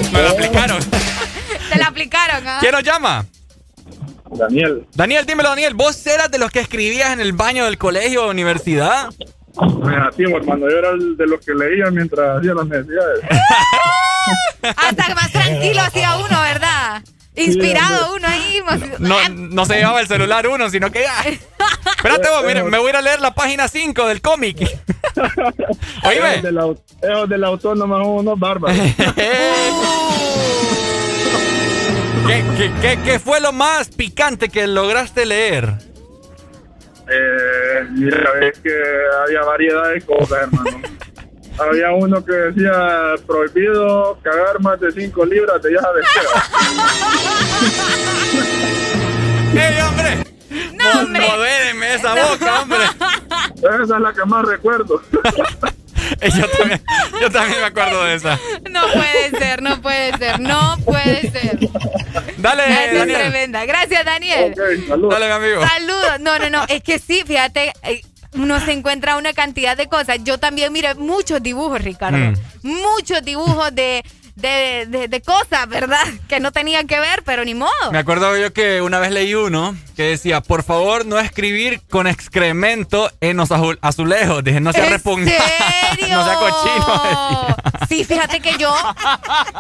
Me lo aplicaron. Te la aplicaron, ¿ah? ¿Quién nos llama? Daniel. Daniel, dímelo, Daniel. ¿Vos eras de los que escribías en el baño del colegio o universidad? Negativo, hermano. Yo era el de los que leía mientras hacía las necesidades. Hasta más tranquilo hacía uno, ¿verdad? Inspirado uno ahí. No, no se llevaba el celular uno, sino que ya. Espérate vos, mire, me voy a ir a leer la página 5 del cómic. Oíme. Esos de la, esos de la autónoma unos bárbaros. ¿Qué, qué, qué, qué fue lo más picante que lograste leer? Eh, mira, es que había variedad de cosas, hermano. Había uno que decía prohibido cagar más de 5 libras de yaja de ¡Ey, hombre! ¡No, hombre! Modéreme esa boca, hombre. Esa es la que más recuerdo. yo, también, yo también me acuerdo de esa. No puede ser, no puede ser, no puede ser. Dale, es Daniel. tremenda. Gracias, Daniel. Dale, mi amigo. Saludos. No, no, no. Es que sí, fíjate, eh, uno se encuentra una cantidad de cosas. Yo también miré muchos dibujos, Ricardo. Mm. Muchos dibujos de, de, de, de cosas, ¿verdad? Que no tenían que ver, pero ni modo. Me acuerdo yo que una vez leí uno que decía, por favor, no escribir con excremento en los azu- azulejos. Dije, no sea ¿En repugnante. no sea cochino. decía. Sí, fíjate que yo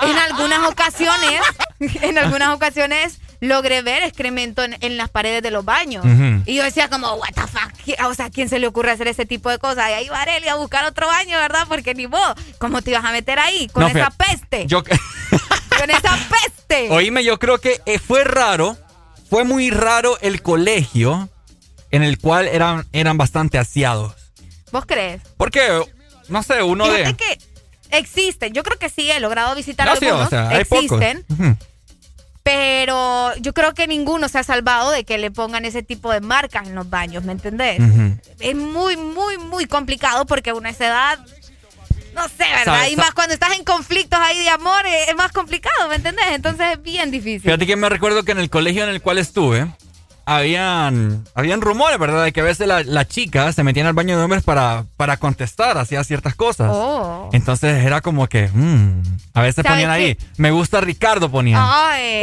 en algunas ocasiones, en algunas ocasiones logré ver excremento en, en las paredes de los baños. Y yo decía como, what the fuck, ¿Qué- o sea, ¿a quién se le ocurre hacer ese tipo de cosas? Y ahí va Arely a buscar otro baño, ¿verdad? Porque ni vos, ¿cómo te ibas a meter ahí con No, esa peste? Yo, Con esa peste. oíme, yo creo que eh, fue raro, fue muy raro el colegio en el cual eran, eran bastante aseados. ¿Vos crees? Porque, no sé, uno Fíjate de... que existen, yo creo que sí, he logrado visitar No, sí, algunos, o sea, hay existen. Pero yo creo que ninguno se ha salvado de que le pongan ese tipo de marcas en los baños, ¿me entendés? Es muy, muy, muy complicado porque una esa edad, no sé, ¿verdad? Y más cuando estás en conflictos ahí de amor, eh, es más complicado, ¿me entendés? Entonces es bien difícil. Fíjate que me recuerdo que en el colegio en el cual estuve, habían, habían rumores, ¿verdad? De que a veces la, la chica se metían al baño de hombres para, para contestar, hacía ciertas cosas. Oh. Entonces era como que, mm, a veces ¿Sabe ponían ahí, qué? me gusta Ricardo ponían. Ay,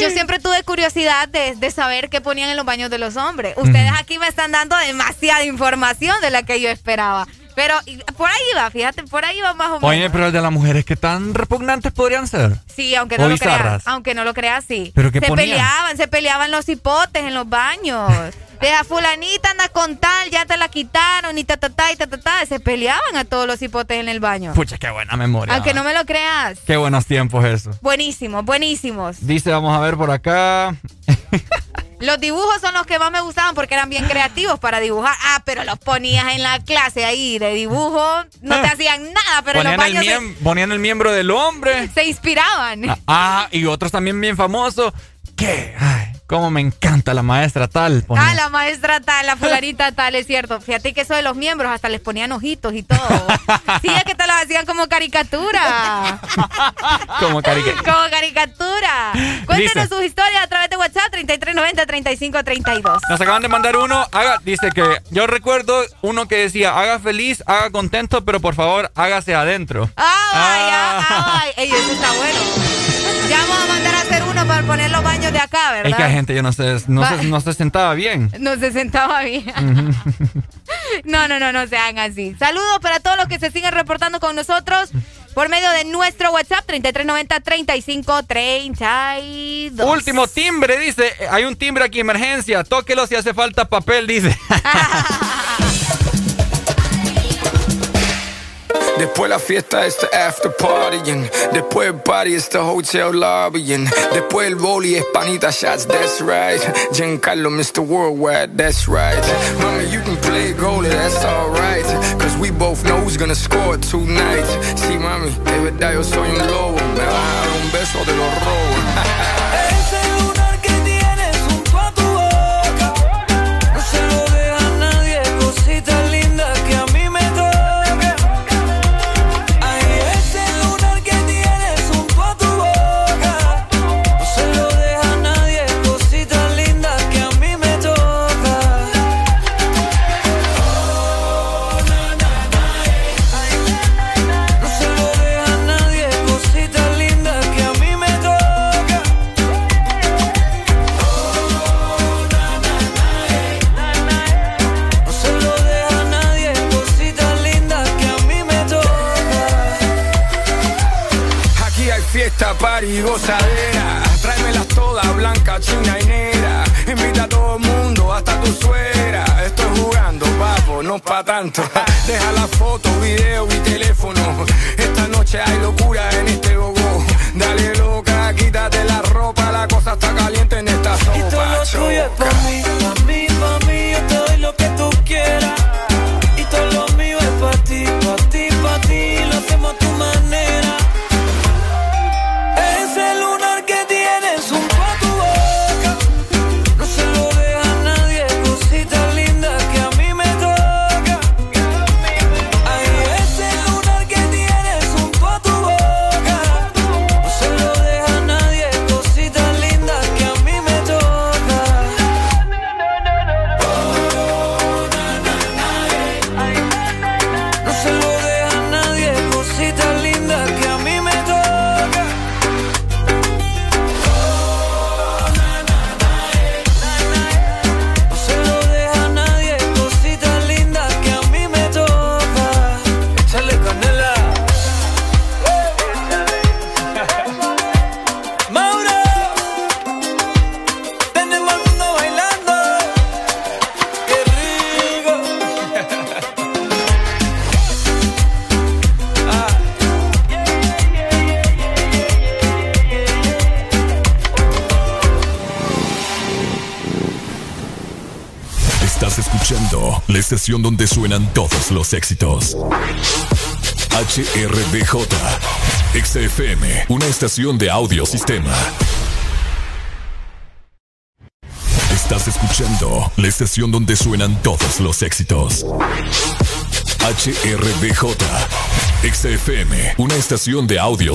yo siempre tuve curiosidad de, de saber qué ponían en los baños de los hombres. Ustedes aquí me están dando demasiada información de la que yo esperaba. Pero por ahí va, fíjate, por ahí va más o menos. Oye, pero el de las mujeres, ¿qué tan repugnantes podrían ser? Sí, aunque no lo creas. Aunque no lo creas, sí. ¿Pero qué Se peleaban, se peleaban los hipotes en los baños. Deja fulanita anda con tal, ya te la quitaron y ta ta ta y ta ta ta. Se peleaban a todos los hipotes en el baño. Pucha, qué buena memoria. Aunque no me lo creas. Qué buenos tiempos eso. Buenísimos, buenísimos. Dice, vamos a ver por acá. Los dibujos son los que más me gustaban porque eran bien creativos para dibujar. Ah, pero los ponías en la clase ahí de dibujo, no te hacían nada, pero ponían en los baños Ponían el miembro del hombre. Se inspiraban. Ah, ah, y otros también bien famosos. ¿Qué? Ay, Cómo me encanta la maestra tal. Ah, la maestra tal, la fularita tal, es cierto. Fíjate que eso de los miembros hasta les ponían ojitos y todo. Sí, es que te lo hacían como caricatura. como caricatura. Como caricatura. Cuéntenos sus historias a través de WhatsApp 3390-3532. Nos acaban de mandar uno. Haga, dice que yo recuerdo uno que decía, haga feliz, haga contento, pero por favor hágase adentro. Ah, vaya, ah. ay, ey, eso está bueno. Ya vamos a mandar a hacer uno para poner los baños de acá, ¿verdad? Es que la gente yo no sé, no, se, no se sentaba bien. No se sentaba bien. no, no, no, no se hagan así. Saludos para todos los que se siguen reportando con nosotros por medio de nuestro WhatsApp 3390-3532. Último timbre, dice. Hay un timbre aquí, emergencia. Tóquelo si hace falta papel, dice. Después la fiesta es the after partying. Después el party es the hotel lobbying. Después el boli es panita shots, that's right. Giancarlo, Mr. Worldwide, that's right. Mami, you can play goalie, that's alright. Cause we both know who's gonna score tonight. Sí, mami, de verdad yo soy un lobo. Me va a dar un beso de los robos. party, gozadera. Tráemelas todas, blanca, china y negra. Invita a todo el mundo, hasta tu suegra. Estoy jugando, papo, no pa' tanto. Deja la foto, video y teléfono. Esta noche hay locura en este gogo. Dale loca, quítate la ropa, la cosa está caliente en esta sopa. Y todo lo tuyo es pa' mí, estación donde suenan todos los éxitos. HRDJ, XFM, una estación de audio sistema. Estás escuchando la estación donde suenan todos los éxitos. HRDJ, XFM, una estación de audio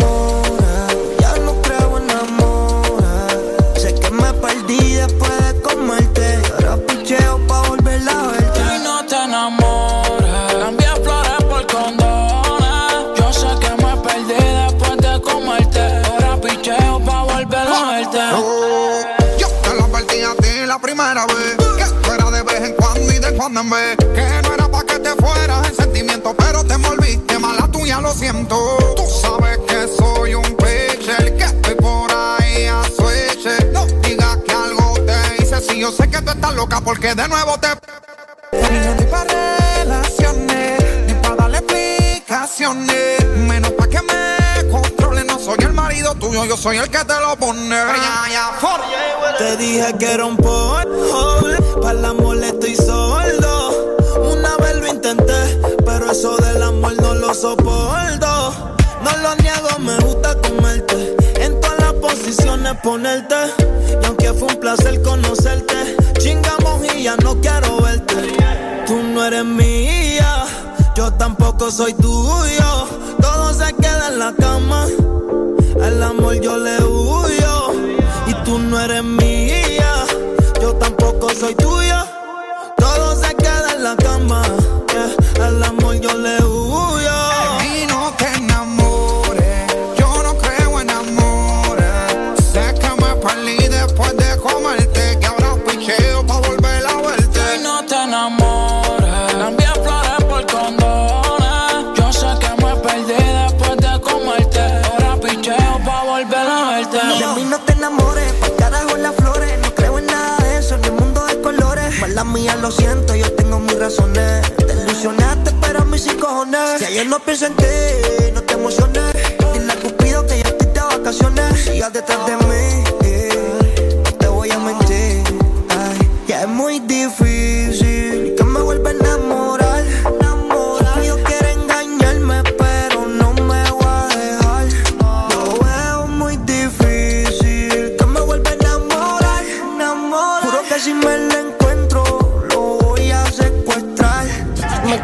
Que no era pa' que te fueras en sentimiento Pero te envolviste mala tuya, lo siento. Tú sabes que soy un pitcher Que estoy por ahí a switch No digas que algo te hice Si yo sé que tú estás loca porque de nuevo te yo ni pa' relaciones Ni pa' darle explicaciones Menos pa' que me soy el marido tuyo, yo soy el que te lo pone. Te dije que era un porno, para el amor estoy sordo. Una vez lo intenté, pero eso del amor no lo soporto. No lo niego, me gusta comerte. En todas las posiciones ponerte. Y aunque fue un placer conocerte, chingamos y ya no quiero verte. Tú no eres mía, yo tampoco soy tuyo. Se queda en la cama. Al amor yo le huyo. Y tú no eres mía, yo tampoco soy tuya. Todo se queda en la cama. yeah. Al amor yo le huyo. Mala mía, lo siento, yo tengo mis razones. Te ilusionaste, pero mí sí cojones. Si ayer no pienso en ti, no te emociones. Dile a Cupido que ya estoy de vacaciones. Sigas detrás de mí, no te voy a mentir. Ay, ya es muy difícil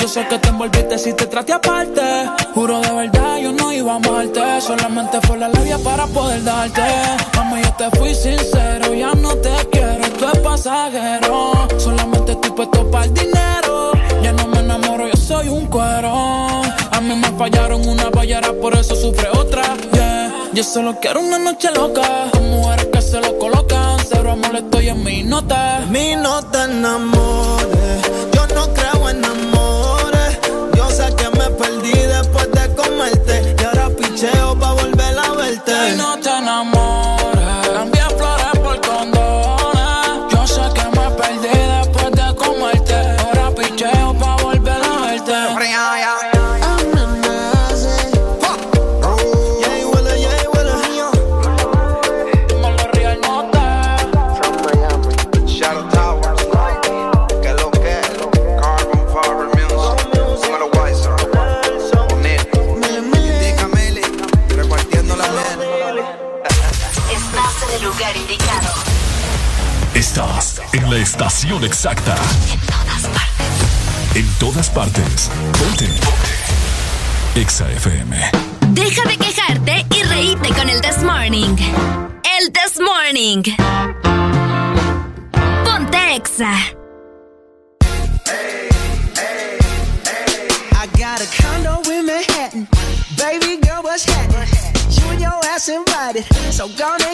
Yo sé que te envolviste si te traté aparte. Juro de verdad, yo no iba a amarte. Solamente fue la labia para poder darte. Mami, yo te fui sincero, ya no te quiero, esto es pasajero. Solamente estoy puesto para el dinero. Ya no me enamoro, yo soy un cuero. Mí me fallaron una ballera, por eso sufre otra. Yeah. Yo solo quiero una noche loca. Con mujeres que se lo colocan. Cero amor, estoy en mi nota. Mi no te enamores, yo no creo en amores. Yo sé que me perdí después de comerte. Y ahora picheo pa' volver a verte. Y no te enamores. La estación exacta. En todas partes. Ponte. Exa FM. Deja de quejarte y reíte con el This Morning. El This Morning. Ponte Exa. I got a condo in Manhattan. Baby girl, what's happening? You and your ass invited. So gonna get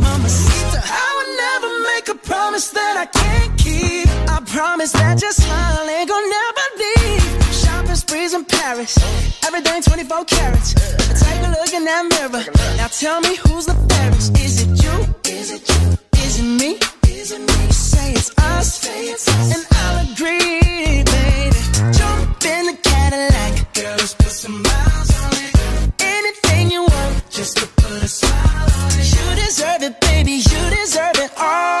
promise that I can't keep. I promise that your smile ain't gonna never leave. Shopping sprees in Paris. Everything 24 carats. Take a look in that mirror. Now tell me who's the fairest. Is it you? Is it you? Is it me? Is it me? You Say it's us. And I'll agree, baby. Jump in the Cadillac. Girl, let's put some miles on it. Anything you want, just to put a smile on it. You deserve it, baby. You deserve it all.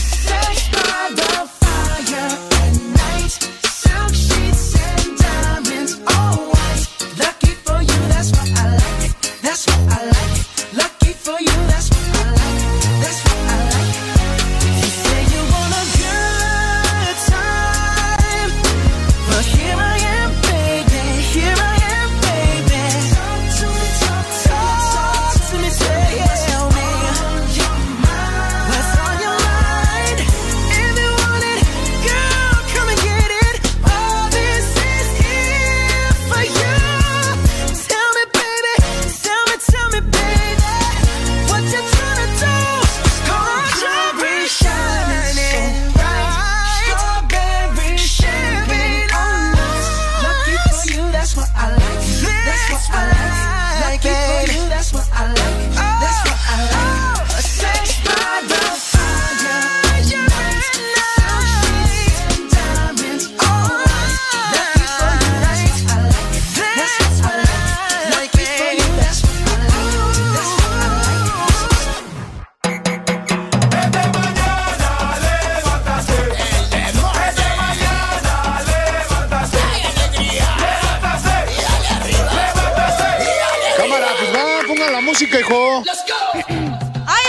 Música, hijo. ¡Ay,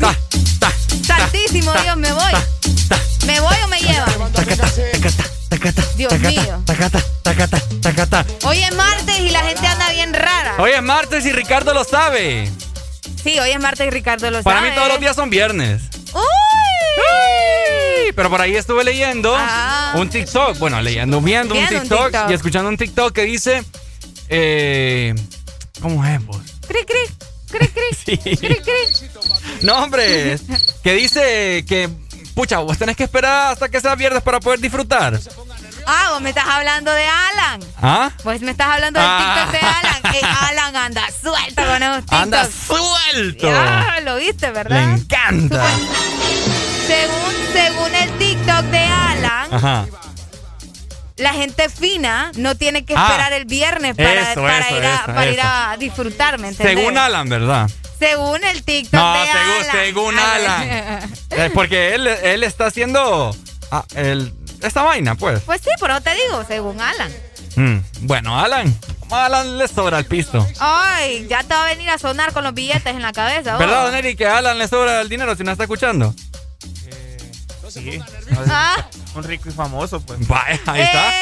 ay! Santísimo Dios, me voy. ¿Me voy o me llevan? Dios mío. Tacata, tacata, tacata. Hoy es martes y la gente anda bien rara. Hoy es martes y Ricardo lo sabe. Sí, hoy es martes y Ricardo lo Para sabe. mí todos los días son viernes. ¡Uy! Sí, Pero por ahí estuve leyendo Ah. un TikTok. Bueno, leyendo, viendo, Viendo un, un TikTok y escuchando un TikTok que dice. Eh, ¿Cómo es, vos? Cri, cri, cri, cri, Sí. cri, cri. No, hombre. que dice que. Pucha, vos tenés que esperar hasta que sea viernes para poder disfrutar. Ah, vos me estás hablando de Alan. ¿Ah? Pues me estás hablando del Ah. TikTok de Alan. Eh, Alan anda suelto con esos TikToks. Anda suelto. Ah, lo viste, ¿verdad? encanta. Según, según el TikTok de Alan, Ajá. La gente fina no tiene que Ah, esperar el viernes para, eso, para eso, ir, a, eso, para ir eso. a disfrutar, ¿me entendés? Según Alan, ¿verdad? Según el TikTok No, de según- Alan. según Alan. Eh, porque él, él está haciendo ah, el- esta vaina, pues. Pues sí, por eso te digo, según Alan. Mm, Bueno, Alan. A Alan le sobra el pisto. Ay, ya te va a venir a sonar con los billetes en la cabeza. vos. ¿Verdad, Don Eric, que a Alan le sobra el dinero si no está escuchando? Sí. Ah. Un rico y famoso, pues. Vaya, ahí está.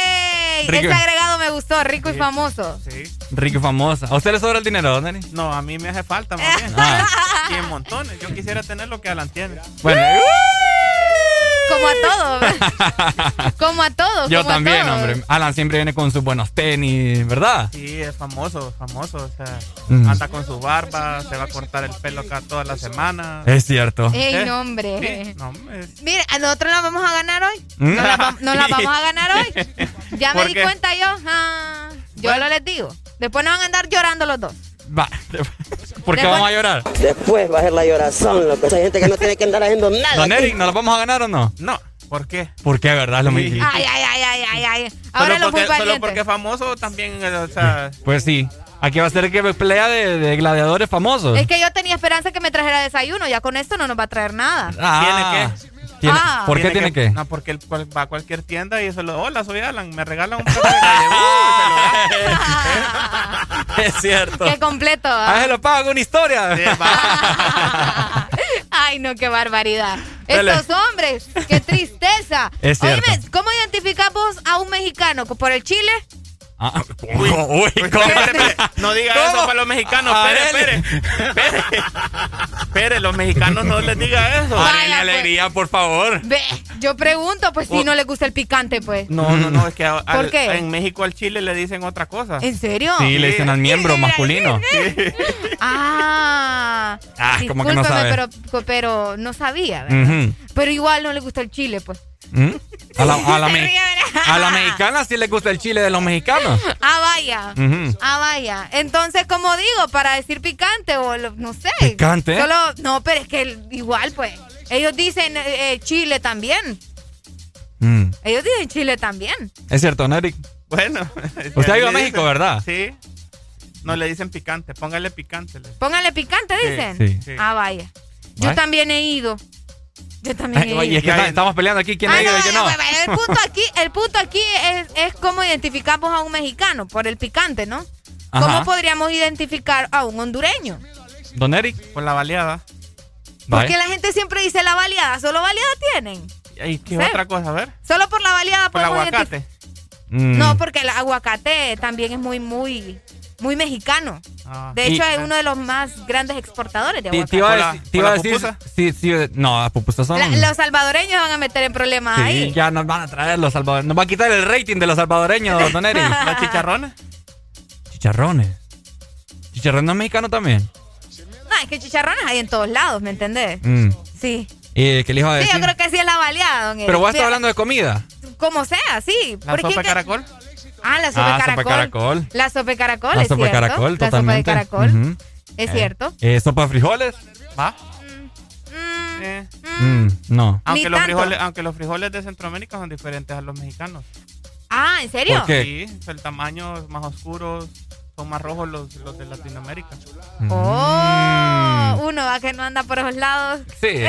¡Ey! Rico. Ese agregado me gustó, rico y famoso. Sí. Rico y famosa. ¿A usted le sobra el dinero, Eric? No, a mí me hace falta más bien. Ah. Y en montones. Yo quisiera tener lo que Alan tiene. Bueno, Como como a todos. como a todos. Yo como también, a todos. hombre. Alan siempre viene con sus buenos tenis, ¿verdad? Sí, es famoso, famoso. O sea, Mm. anda con su barba, se va a cortar el pelo acá toda la semana. Es cierto. Ey, ¿Eh? no, hombre. Sí, no, hombre. Mire, ¿a nosotros la vamos a ganar hoy? Mm. ¿Nos la, va- nos la vamos a ganar hoy? Ya me ¿Por di qué? cuenta yo. ah, yo lo les digo. Después nos van a andar llorando los dos. Va. ¿Por qué Después- vamos a llorar? Después va a ser la llorazón, loco. Hay gente que no tiene que andar haciendo nada. Don. Eric, ¿nos la vamos a ganar o no? No, ¿por qué? ¿Por qué, verdad? Es lo mismo. Ay, ay, ay, ay, ay, ay. Ahora solo, porque, solo porque es famoso también, eh, o sea... Pues sí. Aquí va a ser que pelea de, de gladiadores famosos. Es que yo tenía esperanza que me trajera desayuno. Ya con esto no nos va a traer nada. Ah, ¿tiene- Ah. ¿Por qué tiene que? No, porque él va a cualquier tienda y se lo... Hola, soy Alan, me regalan un plato de gallo. Uh, se lo da. Es cierto. Qué completo. ¿ah? Ah, se lo pago con historia. Ay, no, qué barbaridad. Dale. Estos hombres, qué tristeza. Es cierto. Oíme, ¿cómo identificamos a un mexicano? ¿Por el chile? Ah, uy, uy, ¿cómo? No diga ¿Cómo? eso para los mexicanos. Espere, espere. Espere. Espere, los mexicanos no les diga eso. Vaya, pues. alegría, por favor. Ve, yo pregunto, pues si no le gusta el picante, pues. No, no, no, es que a- al- qué? en México al chile le dicen otra cosa. ¿En serio? Sí, le dicen al miembro masculino. Ah. Ah, como que no discúlpeme, sabe. Pero, pero no sabía, ¿verdad? Pero igual no le gusta el chile, pues. ¿Mm? A la, a la mexicana sí le gusta el chile de los mexicanos. Ah, vaya. Ah, vaya. Entonces, como digo, para decir picante o lo- no sé. ¿Picante? Solo, no, pero es que igual, pues. Ellos dicen eh, eh, chile también. Mm. Ellos dicen chile también. Es cierto, ¿no, Eric? Bueno. Usted ha ido a México, dicen- ¿verdad? Sí. No le dicen picante, póngale picante. le- Póngale picante, dicen. sí. Ah, vaya. Yo también he ido. Yo también ido. y es que estamos peleando aquí quién Ah, ha ido no, y quién no. El punto aquí, el punto aquí es, es cómo identificamos a un mexicano por el picante, ¿no? Ajá. ¿Cómo podríamos identificar a un hondureño? Don Eric. Por la baleada. Porque la gente siempre dice la baleada, solo baleada tienen. ¿Y qué Sí. otra cosa? A ver. Solo por la baleada Por el aguacate. Mm. No, porque el aguacate también es muy, muy, muy mexicano. Ah. De hecho, Y- es uno de los más grandes exportadores de Te, aguacate. te iba a ¿Por la- decir, te iba a decir sí, sí, no, las pupusas son. La- los salvadoreños van a meter en problemas sí, ahí. ya nos van a traer los salvadoreños. Nos va a quitar el rating de los salvadoreños, Don Eric. ¿Los chicharrones? Chicharrones. ¿Chicharrón no es mexicano también? No, es que chicharrones hay en todos lados, ¿me entendés? Mm. Sí. ¿Y qué le iba a Sí, yo creo que sí es la baleada, don Eric. Pero vos estás hablando de comida. Como sea, sí. ¿La sopa que- caracol? Ah, la sopa Ah, caracol. caracol. La sopa de caracol, La es sopa de cierto. caracol, La sopa de caracol. Es Eh, cierto. eh, ¿Sopa de frijoles? ¿Va? Eh. Mm, no. Aunque Ni los, tanto. frijoles, aunque los frijoles de Centroamérica son diferentes a los mexicanos. Ah, ¿en serio? ¿Por qué? Sí, el tamaño es más oscuro, son más rojos los, los de Latinoamérica. Oh, uno va que no anda por esos lados. Sí.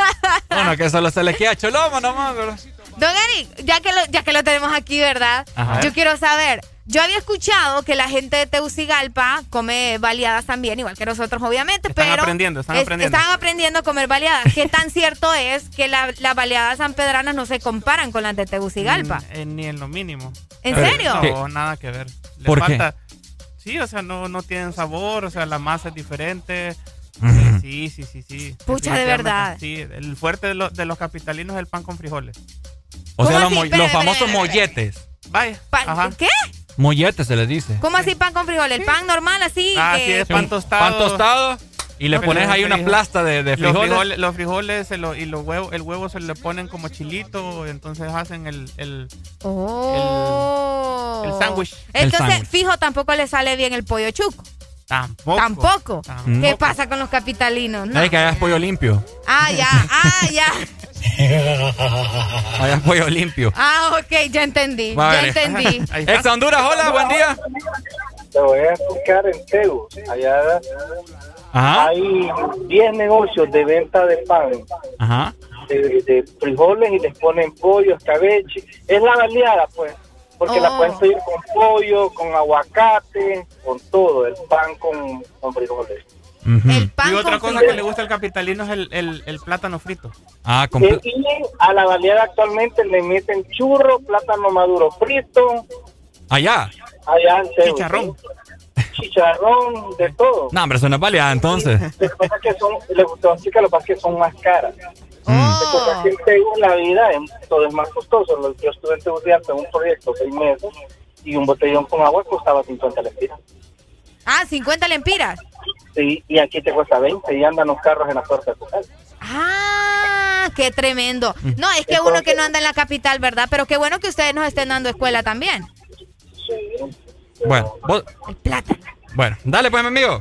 bueno, que solo se le queda choloma nomás, pero... Don Eric, ya que lo, ya que lo tenemos aquí, ¿verdad? Ajá. Yo quiero saber. Yo había escuchado que la gente de Teucigalpa come baleadas también, igual que nosotros, obviamente, Están pero. aprendiendo, están es- aprendiendo. Están aprendiendo a comer baleadas. ¿Qué tan cierto es que la- las baleadas sanpedranas no se comparan con las de Tegucigalpa? Mm, eh, ni en lo mínimo. ¿En Eh, serio? No, ¿Qué? nada que ver. Le ¿Por qué? falta. Sí, o sea, no, no tienen sabor, o sea, la masa es diferente. Sí, sí, sí, sí. Pucha, de verdad. Sí, el fuerte de, lo- de los capitalinos es el pan con frijoles. O sea, ¿Cómo los, así? mo- Espere, los famosos espere, molletes. Vaya. Ajá. ¿Qué? Molletes se les dice. ¿Cómo así pan con frijoles? ¿El pan normal así? Ah, que- sí, es pan tostado. Pan tostado y le pones ahí una frijol- plasta de, de Los frijoles. frijoles, los frijoles se lo- y los huevos, el huevo se le ponen como chilito, entonces hacen el, el Oh. el sándwich. El Entonces, fijo, tampoco le sale bien el pollo chuco. tampoco. Tampoco. Tampoco. ¿Qué pasa con los capitalinos? No. Que es pollo limpio. Ah, ya, ah, ya. Es pollo limpio. Ah, ok, ya entendí, Va a ya entendí. Ex Honduras, hola, buen día. Te voy a explicar en Tegu. Allá Ajá, hay 10 negocios de venta de pan, ajá. de, de frijoles y les ponen pollo, escabeche. Es la baleada, pues. Porque la Oh. pueden pedir con pollo, con aguacate, con todo. El pan con, con frijoles. Ujú. El pan Y otra con cosa que le gusta al capitalino es el, el, el plátano frito. Ah, comple- Y a la baleada actualmente le meten churro, plátano maduro frito, allá. allá en Chicharrón. Chicharrón, de todo. No, hombre, eso no es baleada entonces. Lo que pasa que son, pasa es que lo que pasa que son más caras. Oh. que en la vida todo es más costoso. Yo estuve en un proyecto seis meses y un botellón con agua costaba 50 lempiras. Ah, 50 lempiras. Sí, y aquí te cuesta 20 y andan los carros en la puerta de tu casa. Ah, qué tremendo. No, es que uno que no anda en la capital, ¿verdad? Pero qué bueno que ustedes nos estén dando escuela también. Sí. Bueno, El plata. Bueno, dale pues, mi amigo.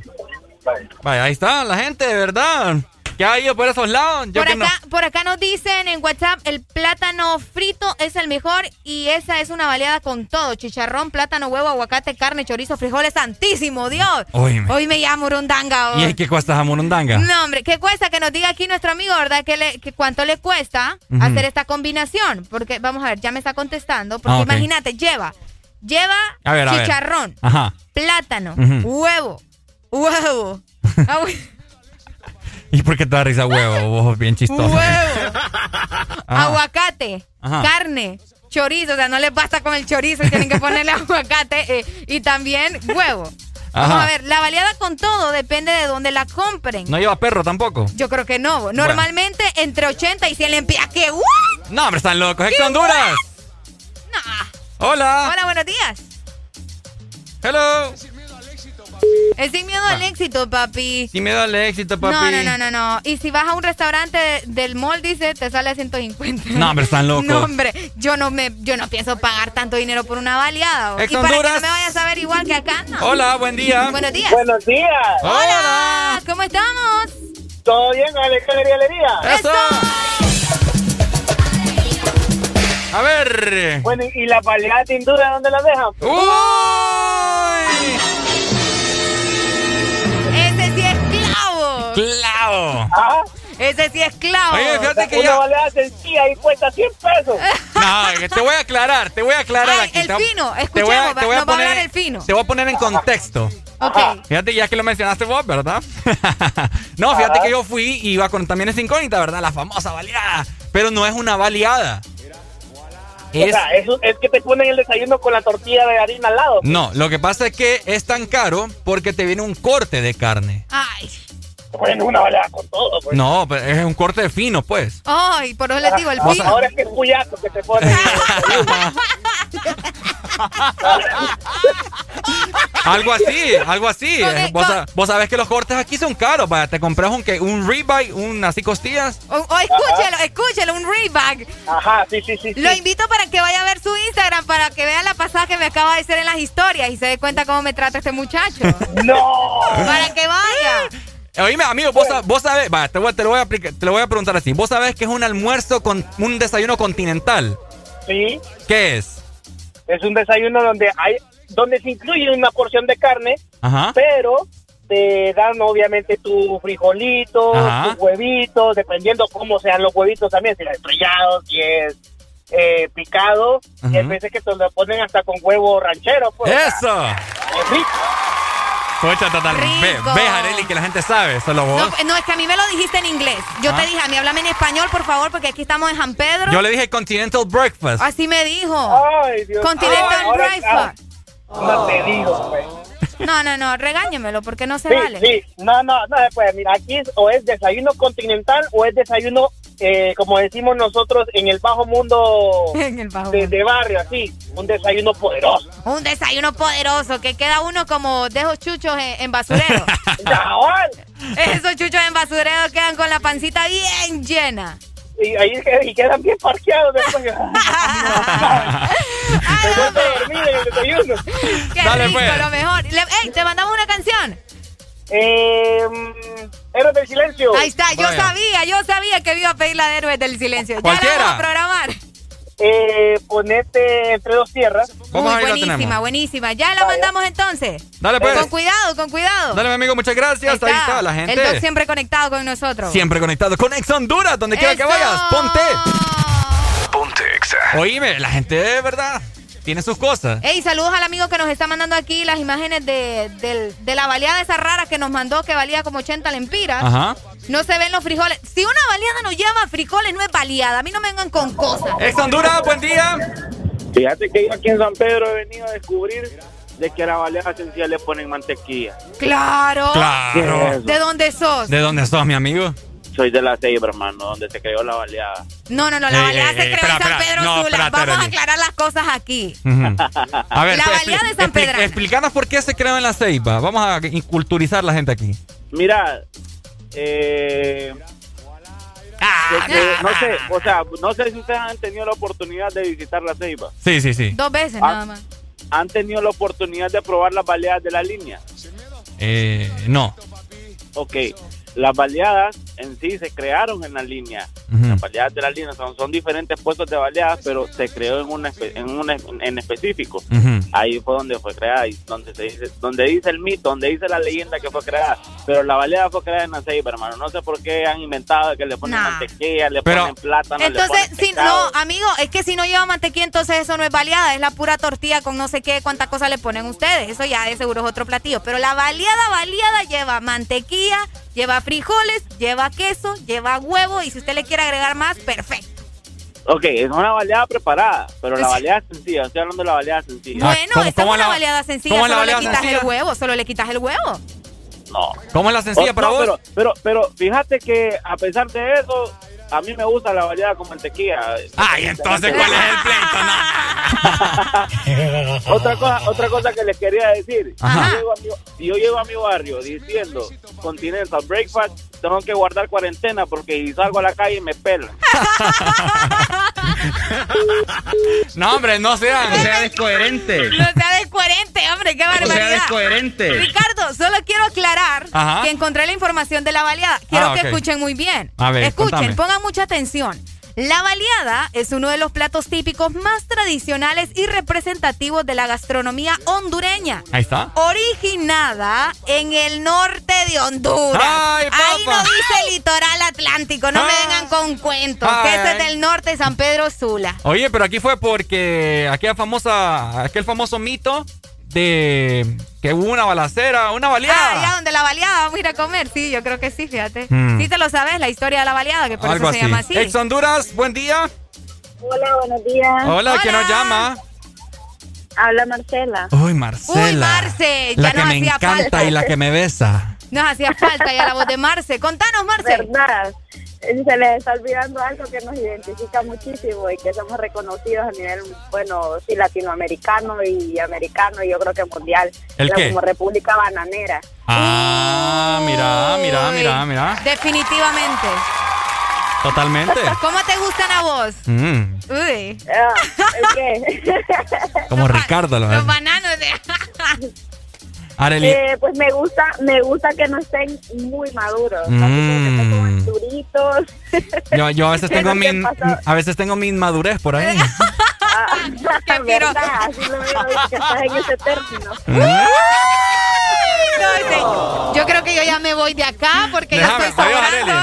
Vaya, ahí está la gente, de verdad. ¿Qué ha ido por esos lados? por, acá, por acá nos dicen en WhatsApp, el plátano frito es el mejor y esa es una baleada con todo. Chicharrón, plátano, huevo, aguacate, carne, chorizo, frijoles, santísimo Dios. Hoy me llamo Murundanga. ¿Y qué cuesta a Murundanga? No, hombre, ¿qué cuesta? Que nos diga aquí nuestro amigo, ¿verdad? Que, le, que cuánto le cuesta hacer esta combinación. Porque, vamos a ver, ya me está contestando. Porque ah, imagínate, lleva, lleva chicharrón, plátano, huevo, huevo. Ah, ¿Y por qué te da risa huevo? Vos bien chistoso. Huevo. Aguacate. Carne. Chorizo. O sea, no les basta con el chorizo tienen que ponerle aguacate. Eh, y también huevo. Vamos a ver, la baleada con todo depende de dónde la compren. ¿No lleva perro tampoco? Yo creo que no. Normalmente entre 80 y 100 lempiras. ¿Qué? No, hombre, están locos. ¿Es Honduras? No. Hola. Hola, buenos días. Hello. Es sin miedo al éxito, papi. Sin miedo al éxito, papi. No, no, no, no, no. Y si vas a un restaurante del mall, dice, te sale a 150. No, hombre, están locos. No, hombre, yo no me, yo no pienso pagar tanto dinero por una baleada. y para que no me vayas a ver igual que acá, no. Hola, buen día. Buenos días. Buenos días. Hola. ¿Cómo estamos? Todo bien, alegría, alegría. Eso. A ver. Bueno, ¿y la baleada de Indura dónde la dejan? ¡Uy! Clavo. ¿Ah? Ese sí es clavo. Oye, fíjate que Una ya... baleada sencilla y cuesta 100 pesos. No, te voy a aclarar, te voy a aclarar Ay, aquí. El fino, escuchemos, te voy a, te voy a poner, el fino. Te voy a poner en contexto. Ok. Fíjate, ya que lo mencionaste vos, ¿verdad? no, fíjate que yo fui y iba con también es incógnita, ¿verdad? La famosa baleada. Pero no es una baleada. Es, o sea, es, es, que te ponen el desayuno con la tortilla de harina al lado. No, lo que pasa es que es tan caro porque te viene un corte de carne. Ay. Bueno, una baleada con todo, pues. No, pero es un corte fino, pues. Ay, por eso les digo, el fino. Ahora es que es puyazo que te pone. algo así, algo así. Eh, vos, vos, sabés que los cortes aquí son caros. Vaya, te compras un, que un ribeye, un así costillas. O, escúchelo, escúchelo, un ribeye. Ajá, sí, sí, sí. Lo invito para que vaya a ver su Instagram para que vea la pasada que me acaba de hacer en las historias y se dé cuenta cómo me trata este muchacho. ¡No! Para que vaya. Oíme, amigo, vos, vos sabés, va, te, te, lo voy a te lo voy a preguntar así. ¿Vos sabés que es un almuerzo con un desayuno continental? Sí. ¿Qué es? Es un desayuno donde hay, donde se incluye una porción de carne, pero te dan obviamente tu frijolito, tus huevitos, dependiendo cómo sean los huevitos también, si es estrellado, si es eh, picado, y hay veces que te lo ponen hasta con huevo ranchero. Pues, ¡Eso! Es rico. Escucha, total. Ve, ve, Areli, que la gente sabe, solo vos. No, es que a mí me lo dijiste en inglés. Yo te ah. dije, a mí háblame en español, por favor, porque aquí estamos en San Pedro. Yo le dije Continental Breakfast. Así me dijo. Ay, Dios Continental Breakfast. No te digo, güey. No, no, no, regáñemelo porque no se vale. Sí, no, no, no se Mira, aquí o es desayuno continental o es desayuno eh, como decimos nosotros, en el bajo mundo, de, barrio, así, un desayuno poderoso. Un desayuno poderoso, que queda uno como de esos chuchos en, basurero. esos chuchos en basurero quedan con la pancita bien llena. Y ahí y quedan bien parqueados después. dormir en el desayuno. Qué Dale, rico, pues. lo mejor. Ey, te mandamos una canción. Eh, Héroes del Silencio. Ahí está, yo sabía, yo sabía que iba a pedir la de Héroes del Silencio. Ya la vamos a programar. Eh, ponete entre dos tierras. Muy buenísima, buenísima. Ya la mandamos entonces. Dale pues. Con cuidado, con cuidado. Dale, mi amigo, muchas gracias. Ahí está, la gente. El siempre conectado con nosotros. Siempre conectado con Ex Honduras, donde quiera que vayas. Ponte. Ponte Exa. Oíme, la gente de verdad tiene sus cosas. Ey, saludos al amigo que nos está mandando aquí las imágenes de, la baleada esa rara que nos mandó que valía como 80 lempiras. Ajá. No se ven los frijoles. Si una baleada no lleva frijoles, no es baleada. A mí no me vengan con cosas. Ex Honduras, buen día. Fíjate que yo aquí en San Pedro he venido a descubrir de que a la baleada esencial le ponen mantequilla. Claro. Claro. ¿De dónde sos? ¿De dónde sos, mi amigo? Soy de la Ceiba, hermano, donde se creó la baleada. No, no, no, la baleada se creó en San Pedro Sula. Vamos a aclarar las cosas aquí. A ver, la baleada de San Pedro. Explícanos por qué se creó en la Ceiba. Vamos a inculturizar la gente aquí. Mira, eh, Ah, no sé, o sea, no sé si ustedes han tenido la oportunidad de visitar la Ceiba. Sí, sí, sí. Dos veces Ah. nada más. ¿Han tenido la oportunidad de probar las baleadas de la línea? Eh, no. Ok, las baleadas en sí se crearon en la línea. Las baleadas de la línea son, son diferentes puestos de baleadas, pero se creó en una espe- en una en específico. Ahí fue donde fue creada y donde se dice donde dice el mito, donde dice la leyenda que fue creada. Pero la baleada fue creada en la Ceiba, hermano. No sé por qué han inventado que le ponen Nah. mantequilla, le Pero- ponen plátano, le Entonces, ponen si no, amigo, es que si no lleva mantequilla, entonces eso no es baleada, es la pura tortilla con no sé qué, cuántas cosas le ponen ustedes. Eso ya de seguro es otro platillo. Pero la baleada, baleada lleva mantequilla, lleva frijoles, lleva queso, lleva huevo y si usted le quiere agregar más, perfecto. Ok, es una baleada preparada, pero la baleada es sencilla. Estoy hablando de la baleada sencilla. Bueno, esta es una baleada sencilla, cómo es la solo le baleada quitas sencilla? el huevo, solo le quitas el huevo. No. ¿Cómo es la sencilla Oh, para no, vos? Pero, pero, pero fíjate que a pesar de eso, a mí me gusta la baleada con mantequilla. Ay, entonces, ¿cuál es el pleito? otra cosa, otra cosa que les quería decir. Yo, llego a mi, si yo llego a mi barrio diciendo Continental Breakfast, tengo que guardar cuarentena porque si salgo a la calle me pelan. No, hombre, no sean. No sea descoherente. No sea descoherente, hombre, qué barbaridad. descoherente. Ricardo, solo quiero aclarar Ajá. que encontré la información de la baleada. Quiero Ah, que escuchen muy bien. A ver, Escuchen, contame. pongan mucha atención. La baleada es uno de los platos típicos más tradicionales y representativos de la gastronomía hondureña. Ahí está. Originada en el norte de Honduras. Ay, Ahí no dice litoral atlántico, no me Ah. vengan con cuentos. Que ese es del norte de San Pedro Sula. Oye, pero aquí fue porque aquella famosa, aquel famoso mito de que hubo una balacera, una Ah, baleada. ya donde la baleada vamos a ir a comer. Sí, yo creo que sí, fíjate. Hmm. Sí te lo sabes, la historia de la baleada, que por Algo eso se llama así. Ex Honduras, buen día. Hola, buenos días. Hola, ¿quién nos llama? Habla Marcela. Uy, Marcela. Uy, Marce, ya La que nos me hacía encanta falta. y la que me besa. Nos hacía falta ya la voz de Marce. Contanos, Marce. ¿Verdad? Se les está olvidando algo que nos identifica muchísimo y que somos reconocidos a nivel, bueno, sí, latinoamericano y americano y yo creo que mundial. ¿El qué? Como República Bananera. Ah, mira, mira, mira, mira. Definitivamente. Totalmente. ¿Cómo te gustan a vos? Mm, Uy. ¿Qué? como Ricardo, lo Los bananos de... Eh, pues me gusta, me gusta que no estén muy maduros, Mm. duritos. Yo, yo a veces tengo Pero ¿qué mi, a veces tengo mi inmadurez por ahí. ¿Verdad? Así lo veo que estás en ese término. No, sí. Yo creo que yo ya me voy de acá porque Déjame, yo estoy sobrando.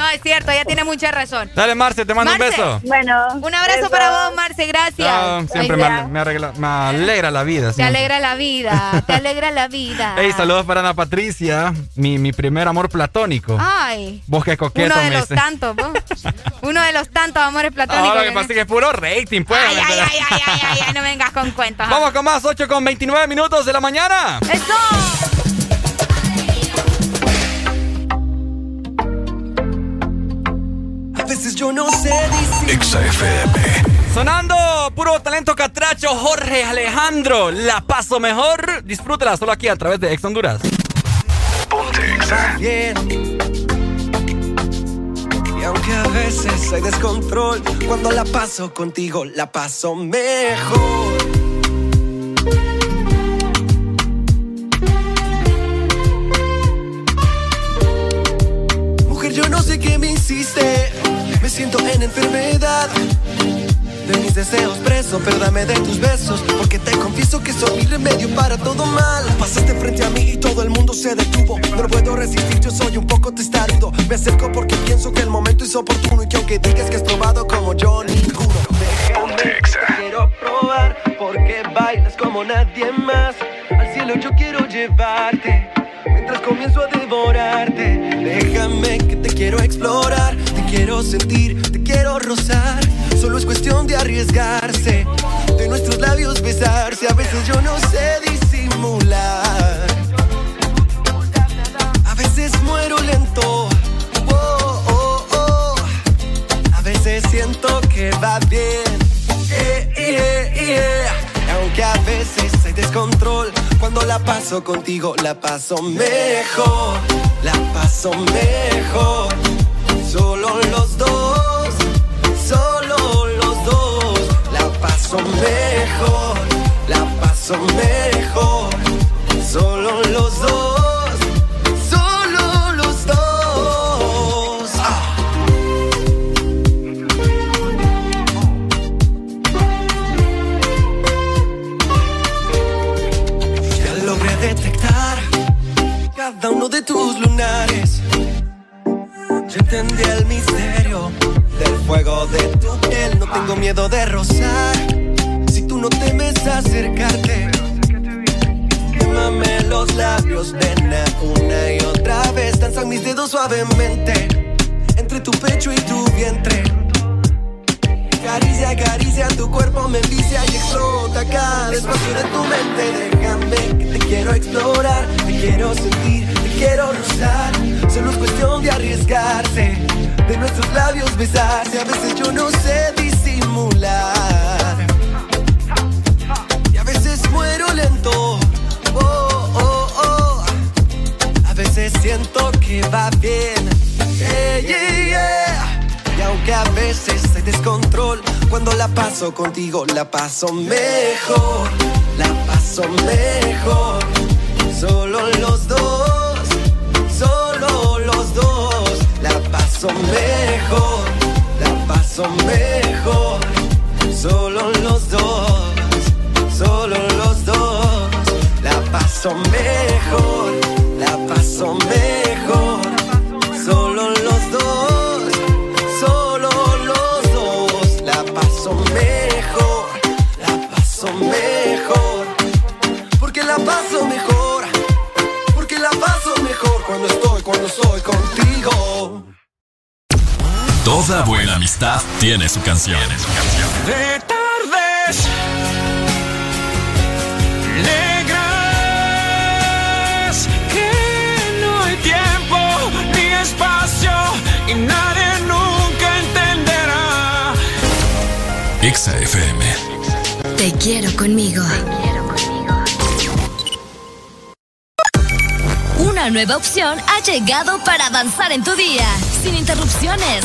No, es cierto, ella tiene mucha razón. Dale, Marce, te mando Marce. un beso. Bueno. Un abrazo beso. para vos, Marce, gracias. Chao, siempre me, me arregla- me alegra la vida. Te siempre. alegra la vida, te alegra la vida. Hey, saludos para Ana Patricia, mi, mi primer amor platónico. Ay, Vos que coqueto uno de los tantos, vos. Uno de los tantos amores platónicos. No, lo que pasa es que es puro rating, pues. Ay, ay, ay, ay, ay, ay, ay, no vengas con cuentos. ah. Vamos con más, 8 con 29 minutos de la mañana. ¡Eso! Veces yo no sé decir. Sonando puro talento catracho, Jorge Alejandro. La paso mejor. Disfrútela solo aquí a través de Ex Honduras. bien. Y aunque a veces hay descontrol, cuando la paso contigo, la paso mejor. Deseos preso, pero dame de tus besos. Porque te confieso que soy mi remedio para todo mal. Pasaste frente a mí y todo el mundo se detuvo. No lo puedo resistir, yo soy un poco testarudo. Me acerco porque pienso que el momento es oportuno. Y que aunque digas que has probado como yo, ninguno. Te quiero probar. Porque bailas como nadie más. Al cielo yo quiero llevarte. Mientras comienzo a devorarte, déjame que te quiero explorar, te quiero sentir, te quiero rozar. Solo es cuestión de arriesgarse, de nuestros labios besarse. A veces yo no sé disimular. A veces muero lento. Oh, oh, oh. A veces siento que va bien. Yeah, yeah, yeah. Aunque a veces hay descontrol la paso contigo, la paso mejor, la paso mejor. Solo los dos, solo los dos, la paso mejor, la paso mejor. Solo los dos, Ya entendí el misterio del fuego de tu piel. No tengo miedo de rozar. Si tú no temes acercarte, quémame los labios, nena, una y otra vez. Danzan mis dedos suavemente entre tu pecho y tu vientre. Caricia, caricia, tu cuerpo me envicia y explota cada espacio de tu mente. Déjame que te quiero explorar, te quiero sentir, quiero rozar. Solo es cuestión de arriesgarse, de nuestros labios besarse. A veces yo no sé disimular. Y a veces muero lento. Oh, oh, oh. A veces siento que va bien. Yeah. Y aunque a veces hay descontrol, cuando la paso contigo, la paso mejor. La paso mejor. Solo los paso mejor, la paso mejor. Solo los dos, solo los dos. La paso mejor, la paso mejor. Toda buena amistad tiene su canción. De tardes negras que no hay tiempo ni espacio y nadie nunca entenderá. Exa FM. Te quiero conmigo. Una nueva opción ha llegado para avanzar en tu día, sin interrupciones.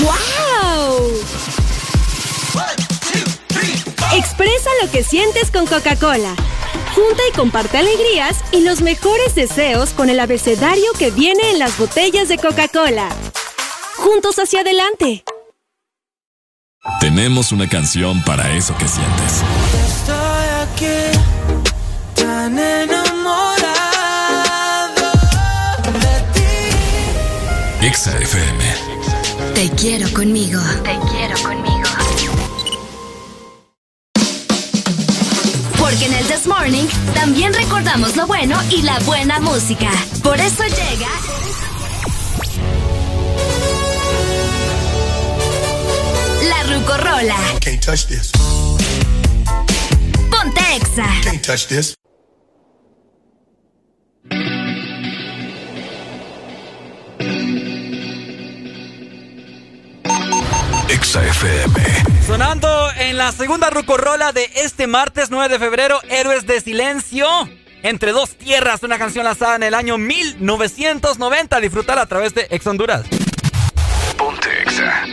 ¡Wow! Expresa lo que sientes con Coca-Cola. Junta y comparte alegrías y los mejores deseos con el abecedario que viene en las botellas de Coca-Cola. Juntos hacia adelante. Tenemos una canción para eso que sientes. Estoy aquí, tan Exa FM. Te quiero conmigo. Te quiero conmigo. Porque en el This Morning también recordamos lo bueno y la buena música. Por eso llega. La Rucorola. Can't touch this. Ponte Exa. Can't touch this. Exa FM. Sonando en la segunda rucorola de este martes 9 de febrero, Héroes de Silencio. Entre dos tierras, una canción lanzada en el año 1990. Disfrutar a través de Ex Honduras. Ponte Exa.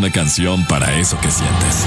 una canción para eso que sientes.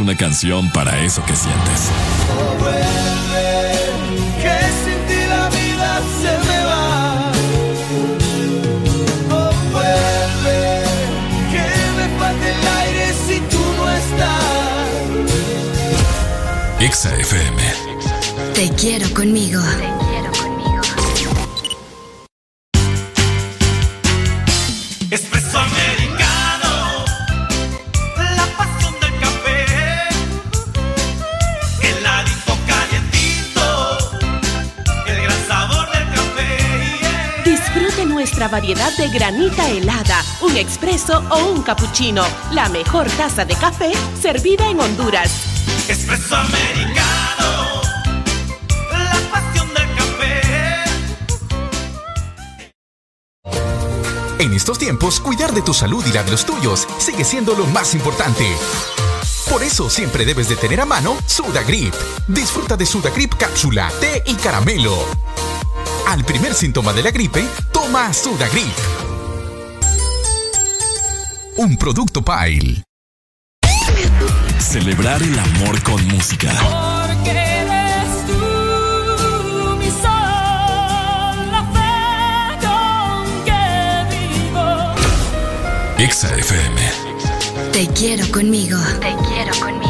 una canción para eso que sientes. Exa FM. Te quiero conmigo. variedad de granita helada, un expreso o un cappuccino. La mejor taza de café servida en Honduras. Expreso americano. La pasión del café. En estos tiempos, cuidar de tu salud y la de los tuyos sigue siendo lo más importante. Por eso siempre debes de tener a mano Sudagrip. Disfruta de Sudagrip cápsula, té y caramelo. Al primer síntoma de la gripe, toma Sudagrip. Un producto Pile. Celebrar el amor con música. Porque eres tú mi sol, la fe con que vivo. Exa FM. Te quiero conmigo. Te quiero conmigo.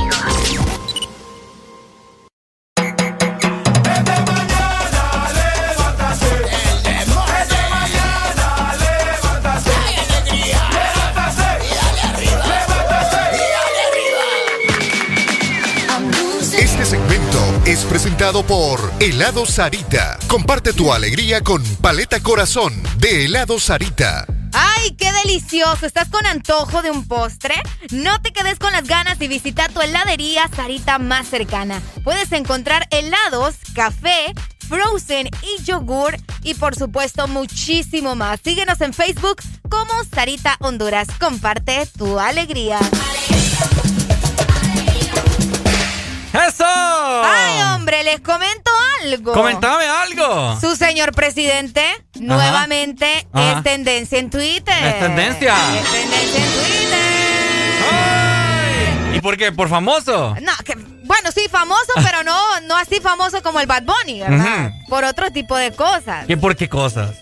Por Helado Sarita. Comparte tu alegría con Paleta Corazón de Helado Sarita. ¡Ay, qué delicioso! ¿Estás con antojo de un postre? No te quedes con las ganas y visita tu heladería Sarita más cercana. Puedes encontrar helados, café, frozen y yogur y por supuesto muchísimo más. Síguenos en Facebook como Sarita Honduras. Comparte tu alegría. ¡Eso! Hombre! Les comento algo. Comentame algo. Su señor presidente nuevamente Ajá. es tendencia en Twitter. Es tendencia. Es tendencia en Twitter. ¿Y por qué? ¿Por famoso? No, que, bueno, sí, famoso, pero no, no así famoso como el Bad Bunny, ¿verdad? Por otro tipo de cosas. ¿Qué por qué cosas?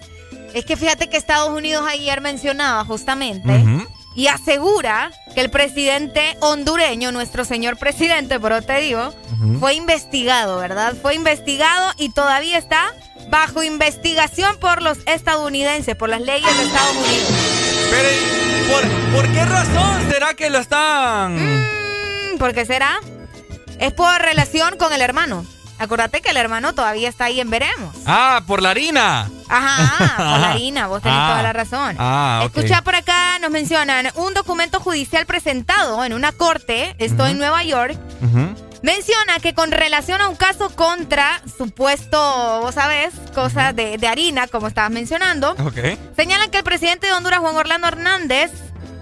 Es que fíjate que Estados Unidos ayer mencionaba justamente Ujú. Y asegura que el presidente hondureño, nuestro señor presidente, pero te digo, fue investigado, ¿verdad? Fue investigado y todavía está bajo investigación por los estadounidenses, por las leyes de Estados Unidos. Pero, ¿y ¿por, ¿por qué razón será que lo están...? Mm, ¿Por qué será? Es por relación con el hermano. Acuérdate que el hermano todavía está ahí en veremos. Ah, por la harina. Ajá, por la harina, vos tenés Ah. toda la razón. Ah, ok. Escucha por acá, nos mencionan un documento judicial presentado en una corte, esto en Nueva York, menciona que con relación a un caso contra supuesto, vos sabés, cosas de, de harina, como estabas mencionando, Ok. señalan que el presidente de Honduras, Juan Orlando Hernández,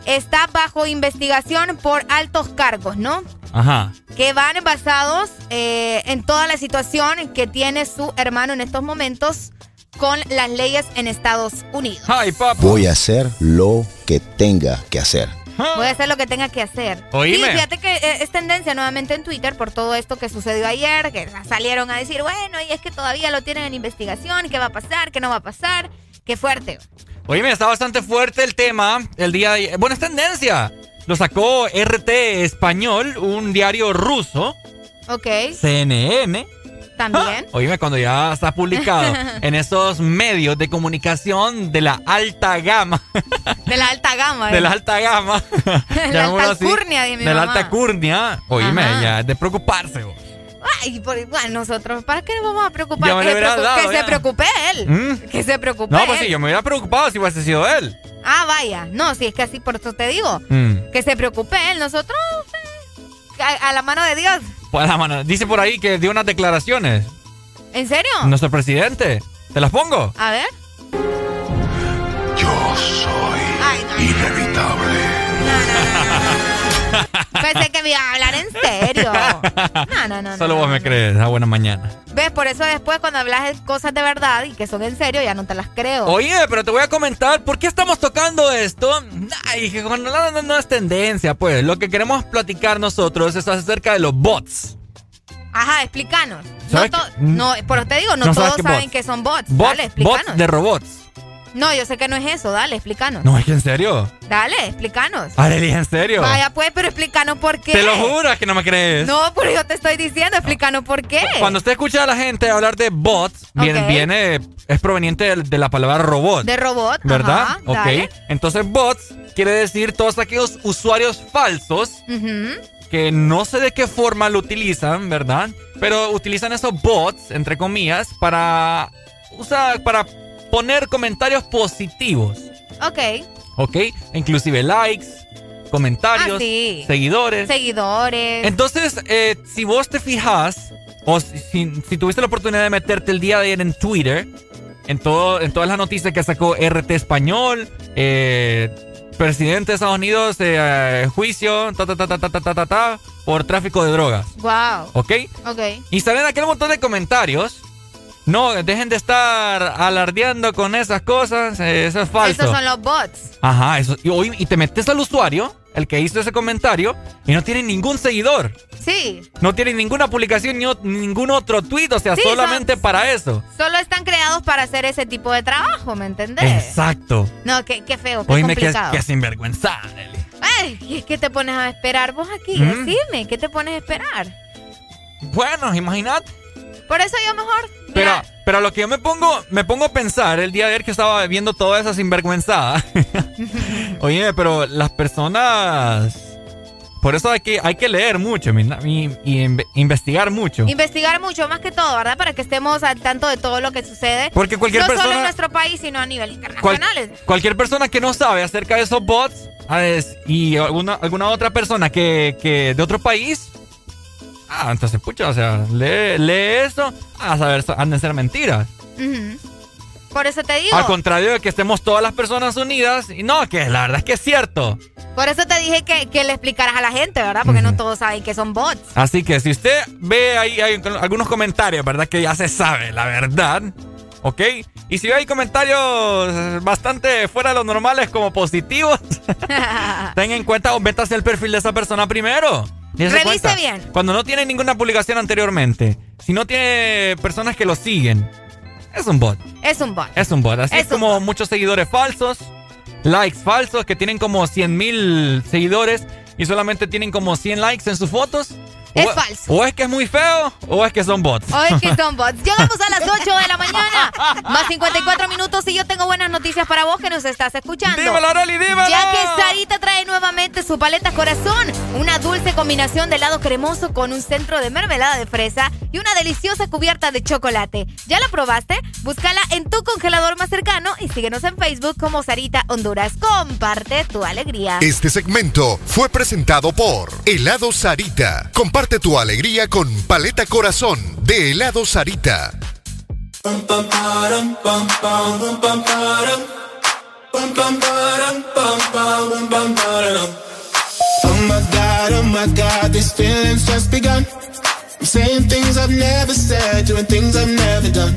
está bajo investigación por altos cargos, ¿no? Ajá. que van basados eh, en toda la situación que tiene su hermano en estos momentos con las leyes en Estados Unidos. Ay, papá. Voy a hacer lo que tenga que hacer. Voy a hacer lo que tenga que hacer. Oíme. Sí, fíjate que eh, es tendencia nuevamente en Twitter por todo esto que sucedió ayer, que salieron a decir, bueno, y es que todavía lo tienen en investigación, ¿qué va a pasar? ¿Qué no va a pasar? Qué fuerte. Oye, está bastante fuerte el tema el día de ayer. Bueno, es tendencia. Lo sacó RT Español, un diario ruso, Ok, CNN. también. Oíme, cuando ya está publicado en esos medios de comunicación de la alta gama. De la alta gama. De ¿eh? la alta gama. la llamémoslo alta así, curnia de mi De la alta curnia. Oíme, Ajá. ya es de preocuparse. vos. Ay, por igual nosotros, ¿para qué nos vamos a preocupar? Me que se, dado, que preocupe él. ¿Mm? Que se preocupe No, pues él. sí, yo me hubiera preocupado si hubiese sido él. Ah, vaya. No, si es que así por eso te digo. Mm. Que se preocupe él. Nosotros, eh, a, a la mano de Dios. Pues, la mano- Dice por ahí que dio unas declaraciones. ¿En serio? Nuestro presidente. ¿Te las pongo? A ver. Yo soy inevitable. Pensé que me iba a hablar en serio. No, no, no. Solo no, vos no, me no. crees. A buena mañana. ¿Ves? Por eso después cuando hablas de cosas de verdad y que son en serio, ya no te las creo. Oye, pero te voy a comentar por qué estamos tocando esto. Ay, que no, no- no es tendencia, pues. Lo que queremos platicar nosotros es acerca de los bots. Ajá, explícanos. No, no, pero te digo, no, todos saben bots. que son bots. Bots, Dale, explícanos. bots de robots. No, yo sé que no es eso. Dale, explícanos. No, es que en serio. Dale, explícanos. Arely, en serio. Vaya pues, pero explícanos por qué. Te lo juro es que no me crees. No, pero yo te estoy diciendo, explícanos por qué. Cuando usted escucha a la gente hablar de bots, viene, es proveniente de, de la palabra robot. De robot, ¿Verdad? ajá, ok. dale. Entonces, bots quiere decir todos aquellos usuarios falsos que no sé de qué forma lo utilizan, ¿verdad? Pero utilizan esos bots, entre comillas, para usar, para poner comentarios positivos, Ok. ¿ok? Inclusive likes, comentarios, Ah, sí. seguidores. Seguidores. Entonces, eh, si vos te fijas, o si, si- si tuviste la oportunidad de meterte el día de ayer en Twitter, en, todo, en todas las noticias que sacó RT Español, eh, presidente de Estados Unidos, eh, juicio, ta, ta, ta, ta, ta, ta, ta, ta, por tráfico de drogas. Wow. ¿Ok? Ok. Y salen aquel montón de comentarios. No, dejen de estar alardeando con esas cosas, eh, eso es falso. Esos son los bots. Ajá, eso. Y, y te metes al usuario, el que hizo ese comentario, y no tiene ningún seguidor. Sí. No tiene ninguna publicación ni o- ningún otro tweet, o sea, Sí, solamente para eso. Solo están creados para hacer ese tipo de trabajo, ¿me entendés? Exacto. No, qué, qué feo, qué Oíme, complicado. que sinvergüenza. Nelly. Ay, ¿y es que te pones a esperar vos aquí? Ujú. Decime, ¿qué te pones a esperar? Bueno, imagínate. Por eso yo mejor. Pero, pero lo que yo me pongo, me pongo a pensar el día de ayer que estaba viendo toda esa sinvergüenzada. Oye, pero las personas. Por eso hay que, hay que leer mucho y, y inve- investigar mucho. Investigar mucho más que todo, ¿verdad? Para que estemos al tanto de todo lo que sucede. Porque cualquier no solo persona- en nuestro país, sino a nivel Cual- internacional. cualquier persona que no sabe acerca de esos bots ah, y alguna, alguna otra persona que, que de otro país. Ah, entonces, pucha, o sea, lee, lee eso. A saber, han de ser mentiras. Ujú. Por eso te digo. Al contrario de que estemos todas las personas unidas. Y no, que la verdad es que es cierto. Por eso te dije que, que le explicaras a la gente, ¿verdad? Porque no todos saben que son bots. Así que si usted ve ahí hay algunos comentarios, ¿verdad? Que ya se sabe la verdad. ¿Ok? Y si ahí comentarios bastante fuera de lo normales como positivos, tenga en cuenta o métase el perfil de esa persona primero. Revise cuenta. bien. Cuando no tiene ninguna publicación anteriormente, si no tiene personas que lo siguen, es un bot. Es un bot. Es un bot. Así Es es como muchos seguidores falsos, likes falsos que tienen como 100 mil seguidores y solamente tienen como 100 likes en sus fotos. Es o, falso. O es que es muy feo o es que son bots. O es que son bots. Llegamos a las 8 de la mañana. Más 54 minutos y yo tengo buenas noticias para vos que nos estás escuchando. Dímelo, Arely, dímelo. Ya que Sarita trae nuevamente su paleta corazón. Una dulce combinación de helado cremoso con un centro de mermelada de fresa y una deliciosa cubierta de chocolate. ¿Ya la probaste? Búscala en tu congelador más cercano y síguenos en Facebook como Sarita Honduras. Comparte tu alegría. Este segmento fue presentado por Helado Sarita. Comparte tu alegría con Paleta Corazón de Helado Sarita. Oh my god, oh my god, these feelings just begun. I'm saying things I've never said, doing things I've never done.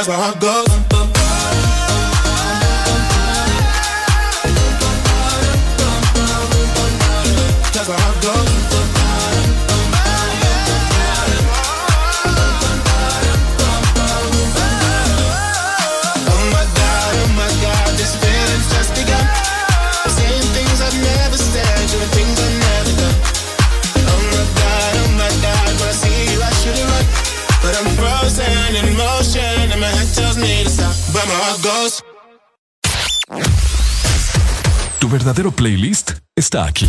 that's where I go. Verdadero playlist está aquí.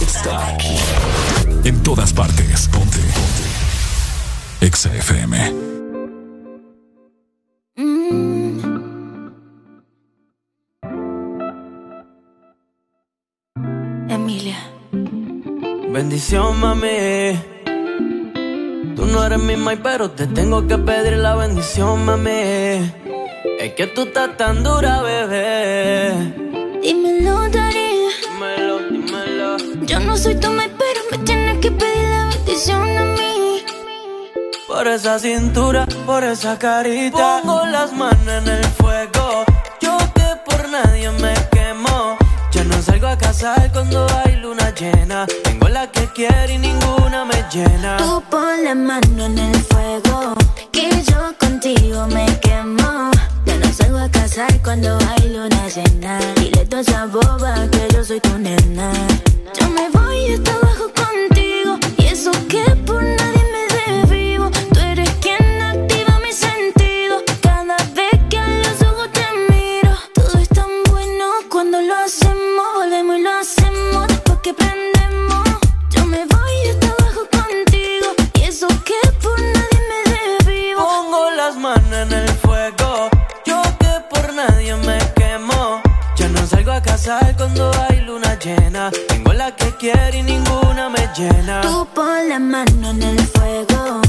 Está aquí. En todas partes. Ponte. Ponte. Exa FM. Emilia. Bendición, mami. Tú no eres mi mai, pero te tengo que pedir la bendición, mami. Es que tú estás tan dura, bebé. Dímelo, Dari. Dímelo, dímelo. Yo no soy tu pero me tienes que pedir la bendición a mí. Por esa cintura, por esa carita. Pongo las manos en el fuego. Yo que por nadie me quemo. Ya no salgo a casar cuando hay luna llena. Tengo la que quiere y ninguna me llena. Tú pon la mano en el fuego. Que yo contigo me quemo. A cuando hay luna llena. Dile toda esa boba que yo soy tu nena. Yo me voy hasta abajo contigo. Y eso que por nadie me desvivo. Tú eres quien activa mis sentidos. Cada vez que a los ojos te miro. Todo es tan bueno cuando lo hacemos. Volvemos y lo hacemos después que prendemos. Yo me voy hasta abajo contigo. Y eso que por nadie me desvivo. Pongo las manos en el fuego. Salgo a casar cuando hay luna llena. Tengo la que quiere y ninguna me llena. Tú pon la mano en el fuego,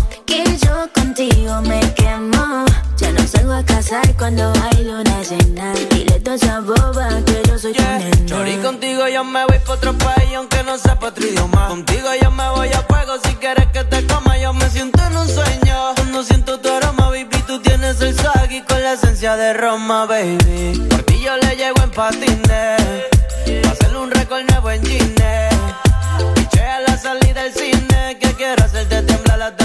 yo contigo me quemo. Ya no salgo a casar cuando hay luna llena. Dile toda esa boba que yo soy tu nena. Chori, contigo yo me voy pa' otro país aunque no sepa otro idioma. Contigo yo me voy a fuego si quieres que te coma. Yo me siento en un sueño. Cuando siento tu aroma, baby, tú tienes el y con la esencia de Roma, baby. Por ti yo le llego en patines. Pa' hacerle un récord nuevo en Gine. Piché a la salida del cine. Que quiero hacerte temblar hasta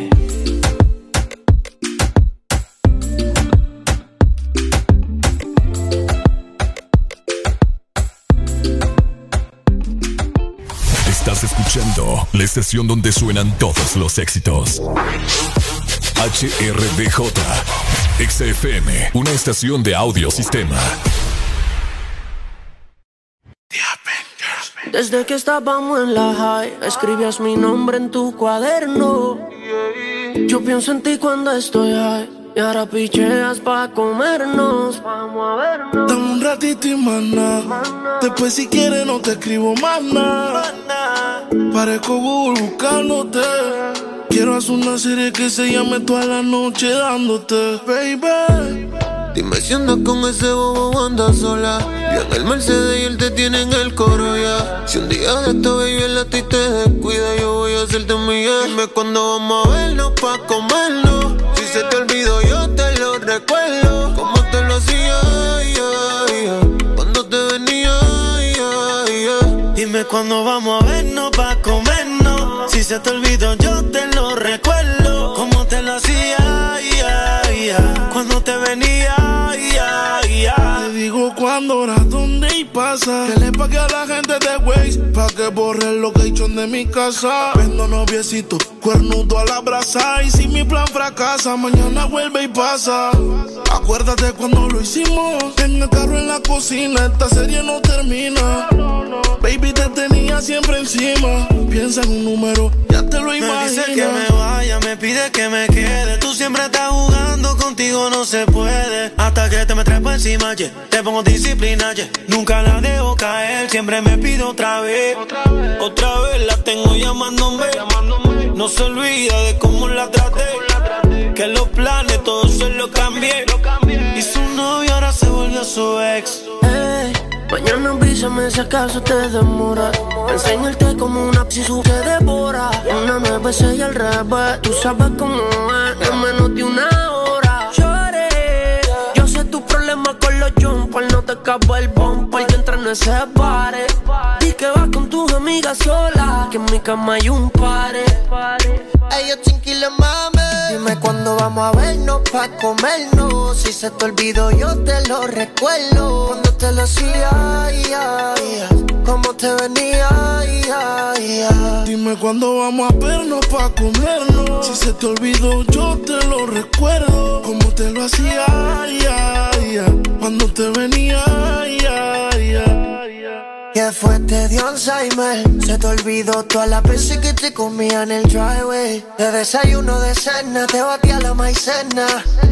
La estación donde suenan todos los éxitos. HRDJ, XFM, una estación de audio sistema. Desde que estábamos en la high, escribías mi nombre en tu cuaderno. Yo pienso en ti cuando estoy high. Y ahora picheas pa' comernos. Vamos a vernos. Dame un ratito y mana. Después si quieres no te escribo más nada. Parezco Google buscándote. Quiero hacer una serie que se llame toda la noche dándote, baby. Dime si andas con ese bobo andas sola. Yo en el Mercedes y él te tiene en el coro ya. Si un día de esta baby el a te descuida, yo voy a hacerte mía. Dime cuándo vamos a vernos pa' comernos. Si se te olvidó, yo te lo recuerdo. Como te lo hacía, ya, ya. cuando te venía, ya. Dime cuándo vamos a vernos pa' comernos. Si se te olvidó, yo te lo recuerdo. Dónde y pasa. Que le pague a la gente de Waze pa' que borre el location de mi casa. Vendo noviecito, cuernudo a la brasa. Y si mi plan fracasa, mañana vuelve y pasa. Acuérdate cuando lo hicimos. En el carro, en la cocina, esta serie no termina. Baby, te tenía siempre encima. Piensa en un número, ya te lo imaginas. Me dice que me vaya, me pide que me quede. Tú siempre estás jugando, contigo no se puede. Hasta que te me trepo encima, yeah. te pongo disciplina, yeah. Nunca la dejo caer, siempre me pido otra vez. Otra vez, la tengo llamándome. No se olvida de cómo la traté. Que los planes todos se los cambié. Y su novio ahora se volvió su ex. Mañana avísame si acaso te demora. Enseñarte como una si se devora. Una nueve, seis al revés. Tú sabes cómo es. En menos de una hora. Lloré. Yo sé tu problema con los jumpers. No te acabo el bumper. Que entra en ese pare. Que vas con tus amigas sola. Que en mi cama hay un pare. Ey, yo mame. Dime cuándo vamos a vernos pa' comernos. Si se te olvidó, yo te lo recuerdo. Cuando te lo hacía, Cómo te venía, ya, Dime cuándo vamos a vernos pa' comernos. Si se te olvidó, yo te lo recuerdo. Cómo te lo hacía, Cuando te venía, que fue te dio Alzheimer. Se te olvidó todas las veces que te comía en el driveway. De desayuno de cena te batía la maicena.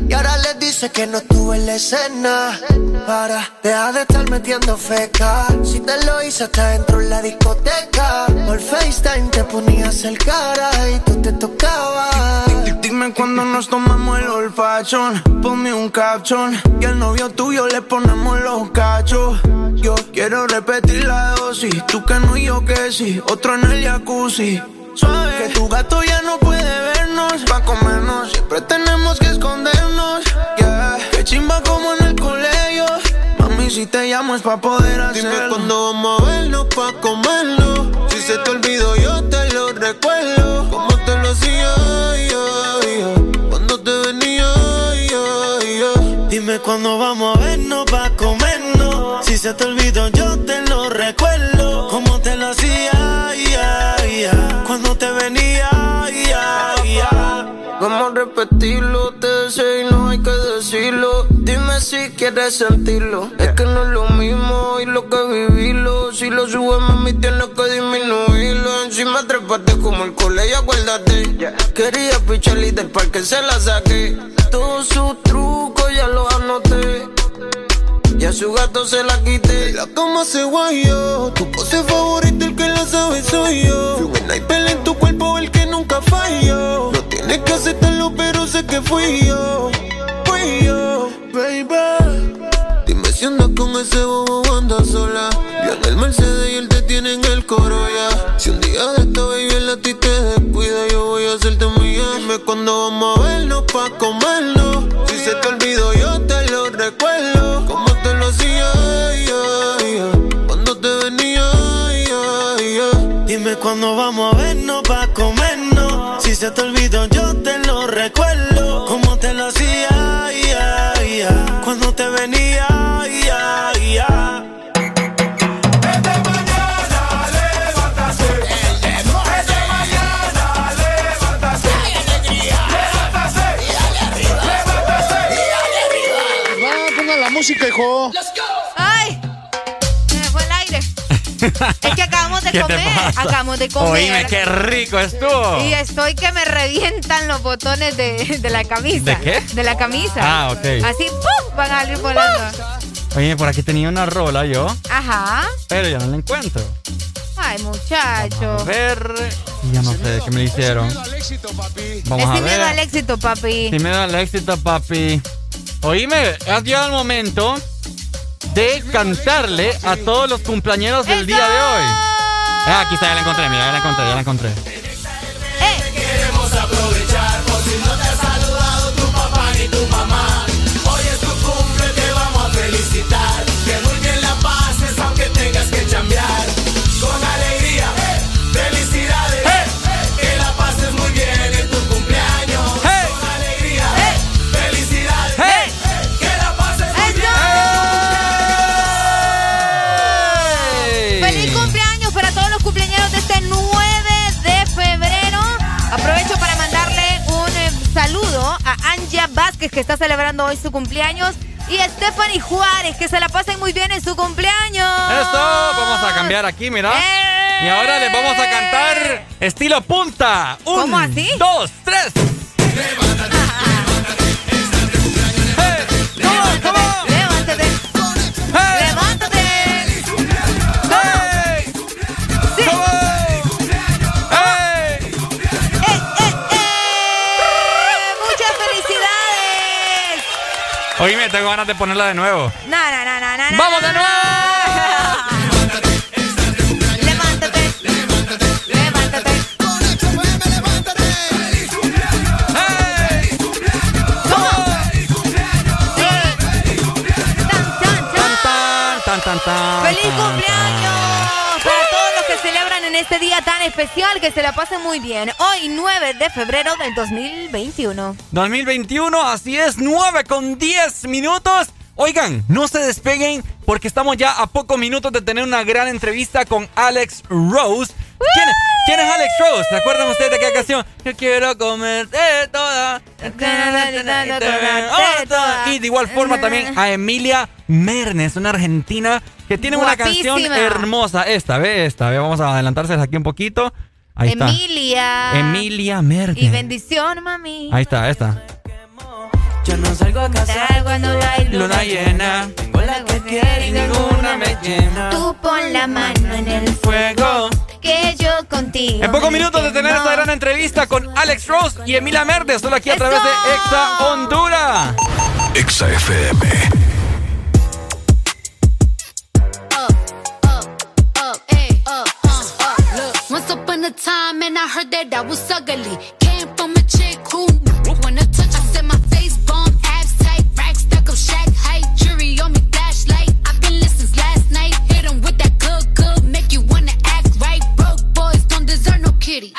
Y ahora le dices que no estuve en la escena. Para, deja de estar metiendo feca. Si te lo hice hasta dentro en la discoteca. Por FaceTime te ponías el cara y tú te tocabas. Dime cuando nos tomamos el olfachón Ponme un caption. Y al novio tuyo le ponemos los cachos. Yo quiero repetir la dosis. Tú que no y yo que sí. Otro en el jacuzzi. Suave. Que tu gato ya no puede vernos. Pa' comernos. Siempre tenemos que escondernos. Yeah. Que chimba como en el colegio. Mami, si te llamo es pa' poder hacerlo. Dime cuando vamos a vernos pa' comerlo. Si se te olvidó, yo te lo recuerdo. Como te lo hacía, Cuando te venía, Dime cuando vamos a vernos pa' comernos. Si se te olvidó, yo te lo Te deseo y no hay que decirlo. Dime si quieres sentirlo. Es que no es lo mismo y lo que vivirlo. Si lo subes, mami, tienes que disminuirlo. Encima trepate como el colegio, acuérdate. Quería picharle del parque, se la saqué. Todos sus trucos ya los anoté. Y a su gato se la quité. La cama se guayó. Tu pose favorita, el que la sabe soy yo. Fui buena y en tu cuerpo, el que nunca falló. No tienes que sé que fui yo. Fui yo, baby. Dime si andas con ese bobo anda sola. Yo en el Mercedes y él te tiene en el coro ya. Si un día de esta baby el a ti te descuida, yo voy a hacerte mía. Dime cuando vamos a vernos pa' comernos. Si se te olvidó, yo te lo recuerdo. Como te lo hacía, cuando te venía, Dime cuando vamos a vernos pa' comernos. Si se te olvidó, yo hijo. ¡Ay! Se me fue el aire. es que acabamos de comer. Acabamos de comer. Oíme, qué rico estuvo. Y estoy que me revientan los botones de, de la camisa. ¿De qué? De la camisa. Ah, ok. Así, ¡pum! Van a salir volando. Oye, por aquí tenía una rola yo. Ajá. Pero ya no la encuentro. Ay, muchacho. a ver. Ya no sé qué me hicieron. Vamos a ver. miedo al éxito, papi. Sí, miedo al éxito, papi. Oíme, ha llegado el momento de cantarle a todos los cumpleaños del día de hoy. Ah, aquí está, ya la encontré, mira, ya la encontré, ya la encontré. Que está celebrando hoy su cumpleaños. Y Stephanie Juárez, que se la pasen muy bien en su cumpleaños. Esto, vamos a cambiar aquí, mira. ¡Eh! Y ahora les vamos a cantar estilo punta. Un, ¿Cómo así? Dos, tres. Oíme, tengo ganas de ponerla de nuevo. ¡Vamos de nuevo! ¡Levántate! ¡Levántate! ¡Levántate! ¡Levántate! ¡Feliz cumpleaños! ¡Feliz cumpleaños! ¡Tú! ¡Feliz cumpleaños! ¡Tan, tan, tan, tan, tan, tan, tan. ¡Feliz cumpleaños! este día tan especial, que se la pase muy bien. Hoy 9 de febrero del 2021. 2021, así es, 9 con 10 minutos. Oigan, no se despeguen porque estamos ya a pocos minutos de tener una gran entrevista con Alex Rose ¿Quién, es Alex Rose? ¿Se acuerdan ustedes de aquella canción? Yo quiero comerte toda. Y de igual forma también a Emilia Mernes, una argentina que tiene una canción hermosa. Esta, ve, esta, ve. Vamos a adelantárselas aquí un poquito. Ahí Emilia. Está. Emilia Mernes. Y bendición, mami. Ahí está, esta. Yo no salgo a casar cuando luna, llena. Tengo la que quiero y ninguna me llena. Tú pon la mano en el fuego que yo contigo. En pocos minutos de tener esta gran entrevista con Alex Rose y Emilia Merdes, solo aquí a través de Exa Honduras. Exa FM. Oh, oh, oh, eh, once upon a time and I heard that I was ugly. city.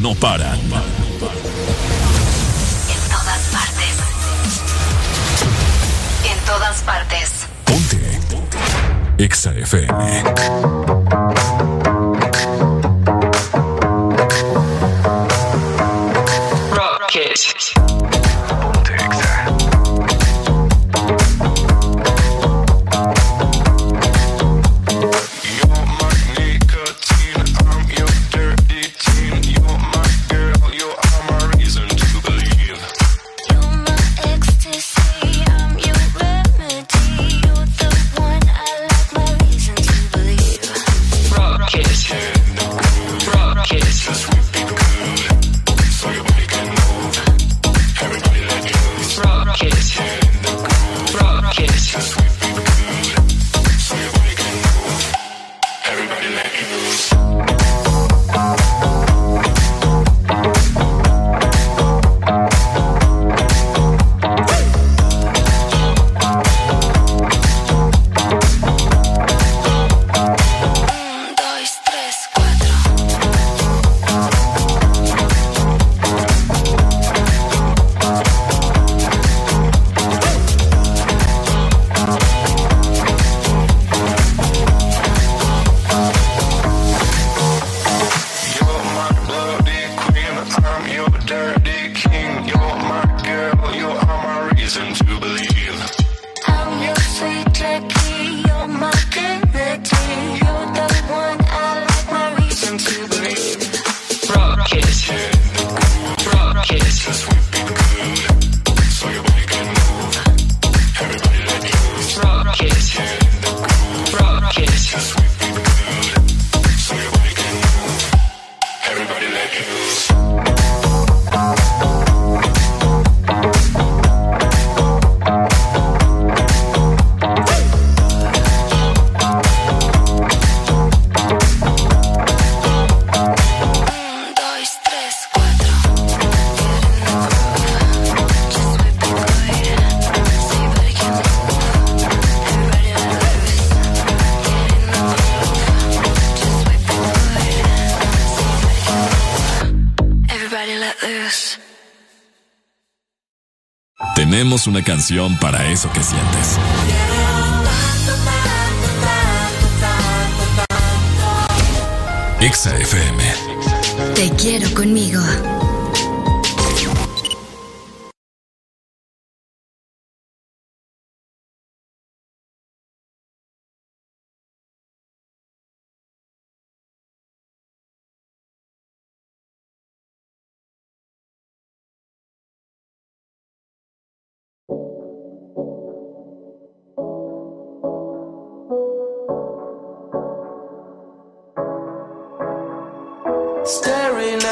no paran. Una canción para eso que sientes. Exa FM. Te quiero conmigo.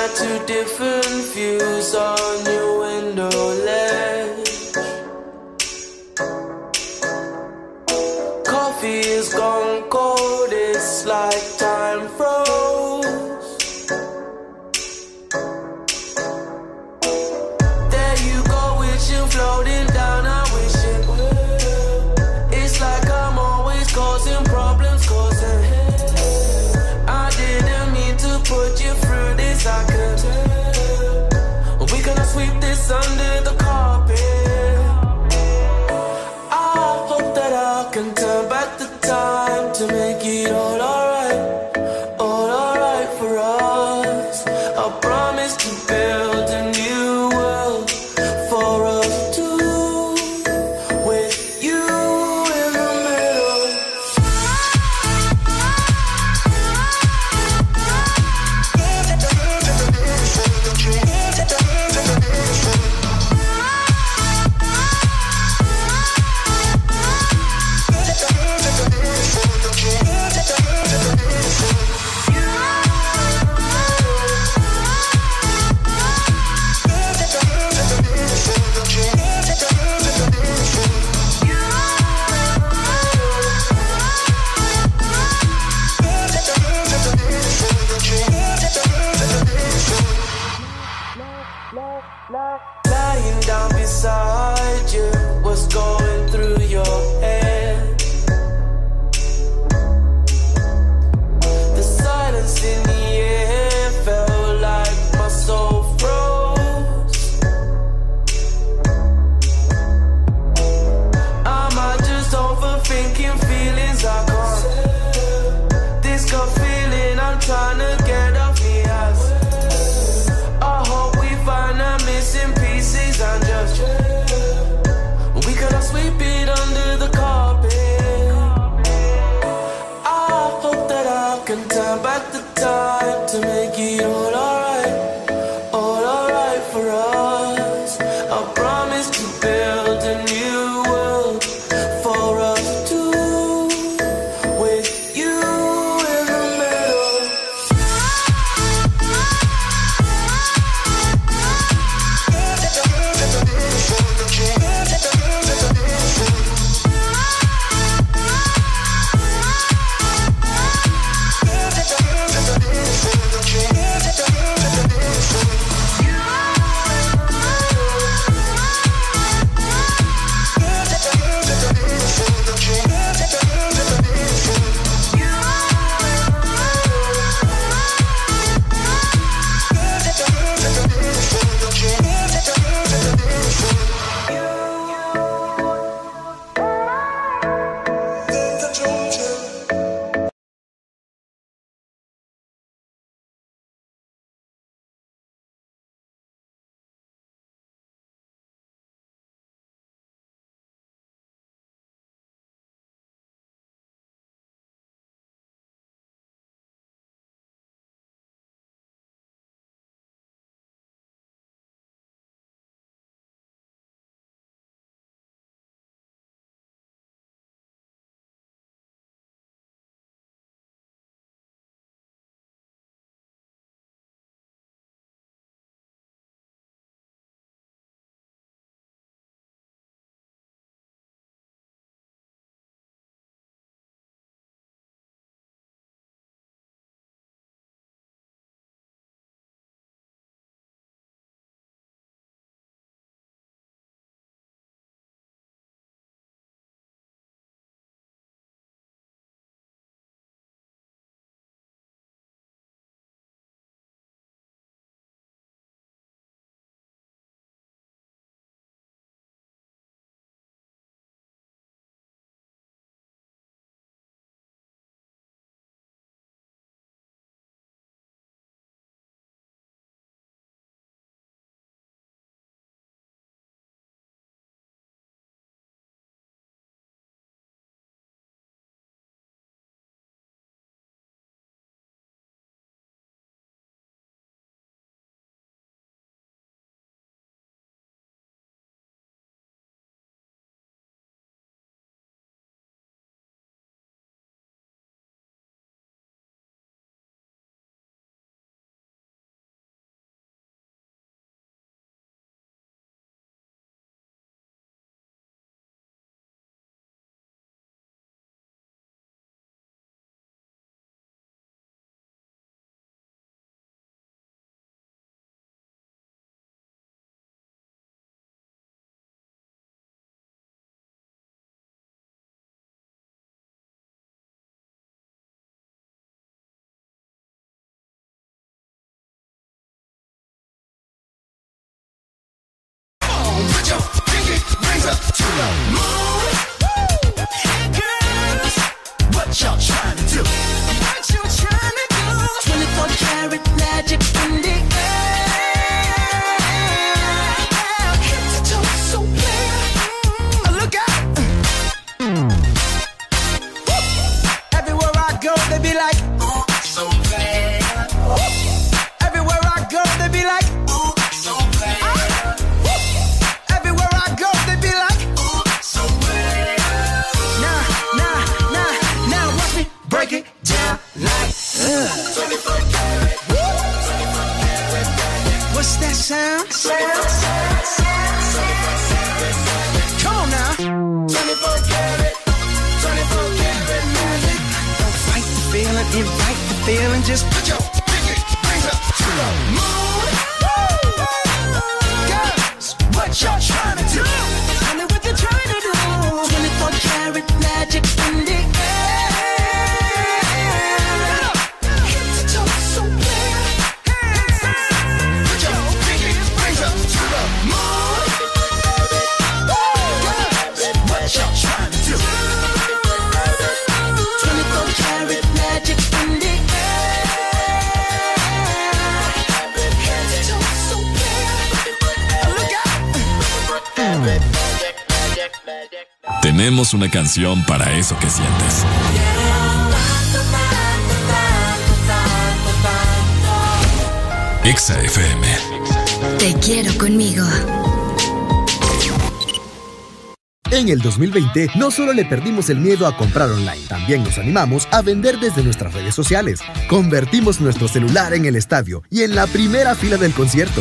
got two different views on you. Just put your Tenemos una canción para eso que sientes. Exa FM. Te quiero conmigo. En el 2020 no solo le perdimos el miedo a comprar online, también nos animamos a vender desde nuestras redes sociales. Convertimos nuestro celular en el estadio y en la primera fila del concierto.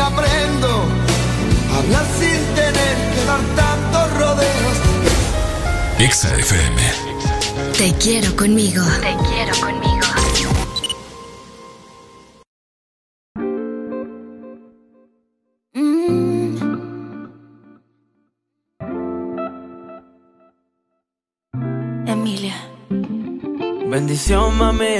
Fin aprendo a hablar sin tener que dar tantos rodeos. Exa FM. Te quiero conmigo. Te quiero conmigo. Emilia. Bendición, mami.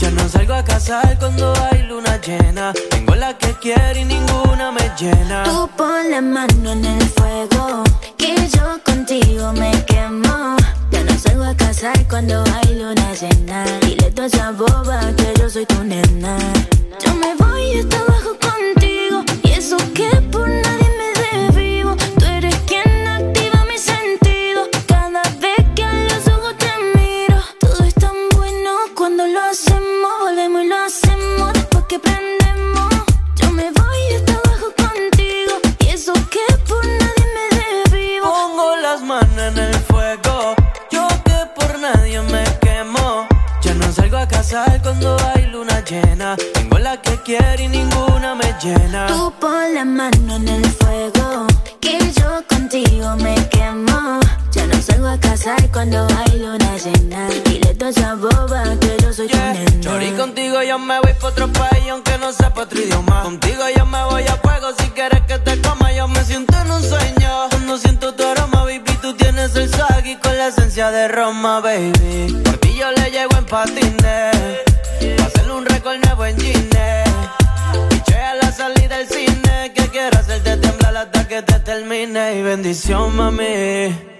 Ya no salgo a casar cuando hay luna llena. Tengo la que quiere y ninguna me llena. Tú pon la mano en el fuego, que yo contigo me quemo. Ya no salgo a casar cuando hay luna llena. Dile a esa boba que yo soy tu nena. Yo me voy hasta abajo contigo, y eso que por nadie hacemos. Volvemos y lo hacemos después que prendemos. Yo me voy hasta abajo contigo, y eso que por nadie me desvivo. Pongo las manos en el fuego. Yo que por nadie me quemo. Ya no salgo a casar cuando hay luna llena. Tengo la que quiere y ninguna me llena. Tú pon la mano en el fuego, que yo contigo me quemo. No salgo a casar cuando hay luna llena. Dile a esa boba que yo soy tu nena. Chori, contigo yo me voy pa' otro país aunque no sepa otro idioma. Contigo yo me voy a fuego si quieres que te coma. Yo me siento en un sueño. Cuando siento tu aroma, baby, tú tienes el swag y con la esencia de Roma, baby. Por ti yo le llego en patines. Pa' hacerle un récord nuevo en Gine. Piché a la salida del cine. Que quiero hacerte temblar hasta que te termine. Y bendición, mami.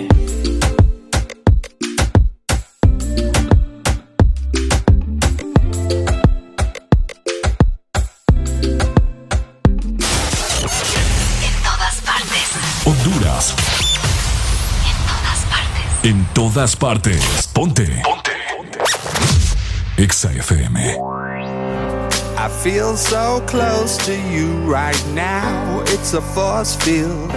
Todas partes. Ponte. Ponte. Exa FM. I feel so close to you right now. It's a force field.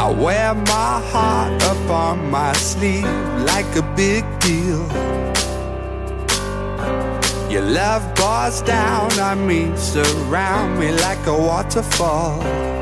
I wear my heart up on my sleeve like a big deal. Your love pours down on me, surround me like a waterfall.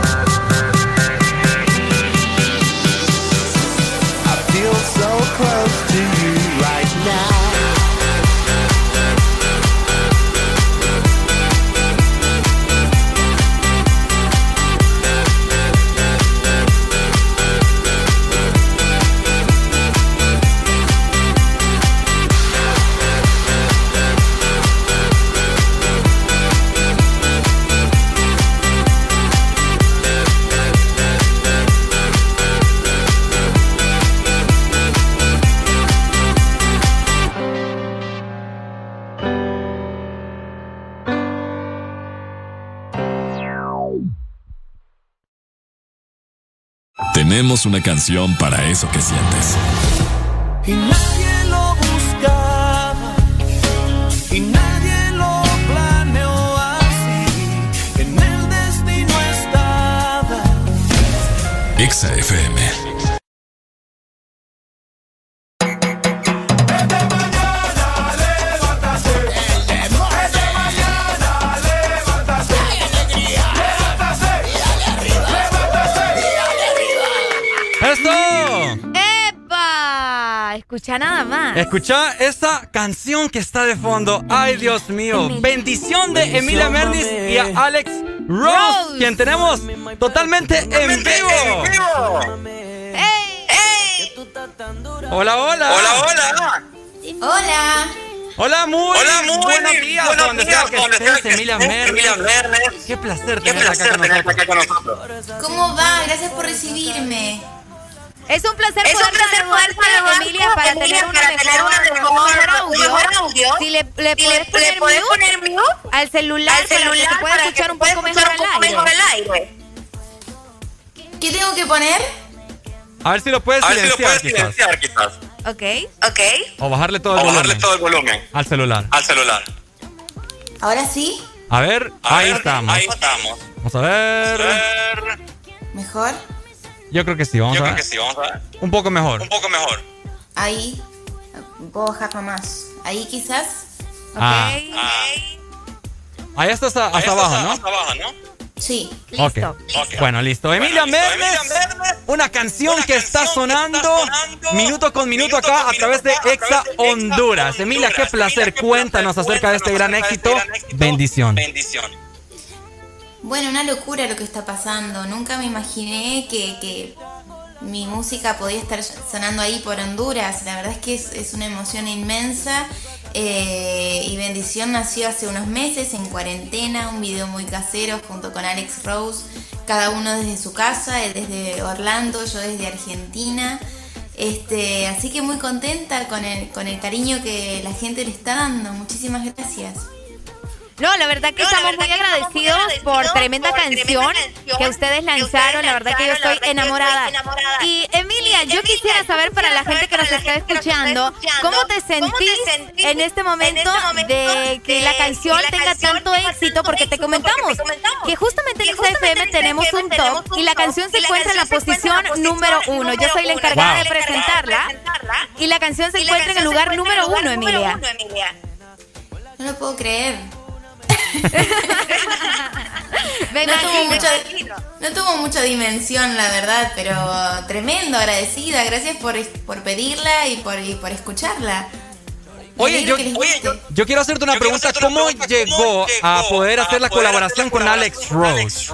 Tenemos una canción para eso que sientes. Escucha esa canción que está de fondo. Ay, Dios mío. Bendición de Emilia Mernis y a Alex Rose, quien tenemos totalmente en vivo. ¡Ey! Hola, hola. Hola, hola. Hola. Hola, muy, Hola, muy buenos días. buenos donde días, sea que donde sea estés, que Emilia estés, Mernes. Emilia Mernes. Qué placer Qué placer acá con nosotros. ¿Cómo va? Gracias por recibirme. Es un placer Es un poder placer saludarte, poder saludarte, Emilia, para tener una para tener mejor, audio. mejor audio. Si le, le Si puedes le- poner, poner mute al celular, al celular para que se pueda escuchar un poco mejor un al mejor aire. al aire. ¿Qué tengo que poner? A ver si lo puedes A ver si lo silenciar, puedes quizás. silenciar, quizás. Ok. Ok. O bajarle todo O el bajarle volumen. todo el volumen Al celular. al celular. ¿Ahora sí? A ver, A ahí ver, estamos. Ahí estamos. Vamos a ver. Ver. ¿Mejor? Yo creo que sí, vamos Yo a creo ver. que sí, vamos a ver. Un poco mejor. Un poco mejor. Ahí. Puedo bajarlo más. Ahí quizás. Ah. Ah, Ahí está hasta, ahí hasta está, abajo, ¿no? hasta abajo, ¿no? Sí. Ok. Bueno, listo. Emilia listo. Mernes, una canción una que está que sonando, está sonando minuto con minuto minuto acá con a través de Exa Honduras. Emilia, qué placer. Emilia, qué Cuéntanos placer. acerca de este gran este gran éxito. Bendición. Bendición. Bueno, una locura lo que está pasando. Nunca me imaginé que, que mi música podía estar sonando ahí por Honduras. La verdad es que es, es una emoción inmensa. Eh, y Bendición nació hace unos meses en cuarentena, un video muy casero junto con Alex Rose, cada uno desde su casa, él desde Orlando, yo desde Argentina. Este, así que muy contenta con el, con el cariño que la gente le está dando. Muchísimas gracias. No, la verdad que No, la estamos verdad muy que estamos muy agradecidos por tremenda por canción tremenda canción que ustedes lanzaron. La verdad que yo lanzaron, la estoy verdad que yo enamorada. estoy enamorada. Y Emilia, yo quisiera saber para la gente que nos está escuchando, ¿cómo te sentís en este momento de que la canción tenga tanto éxito? Porque te comentamos que justamente en XFM tenemos un top y la canción se encuentra en la posición número uno. Yo soy la encargada de presentarla y la canción se encuentra en el lugar número uno, Emilia. No lo puedo creer. Me no, tuvo mucha, no tuvo mucha dimensión, la verdad, pero tremendo, agradecida. Gracias por, por pedirla y por, y por escucharla. Oye, yo, oye, yo, yo quiero hacerte una pregunta. ¿Cómo llegó a poder hacer la colaboración con Alex Rose?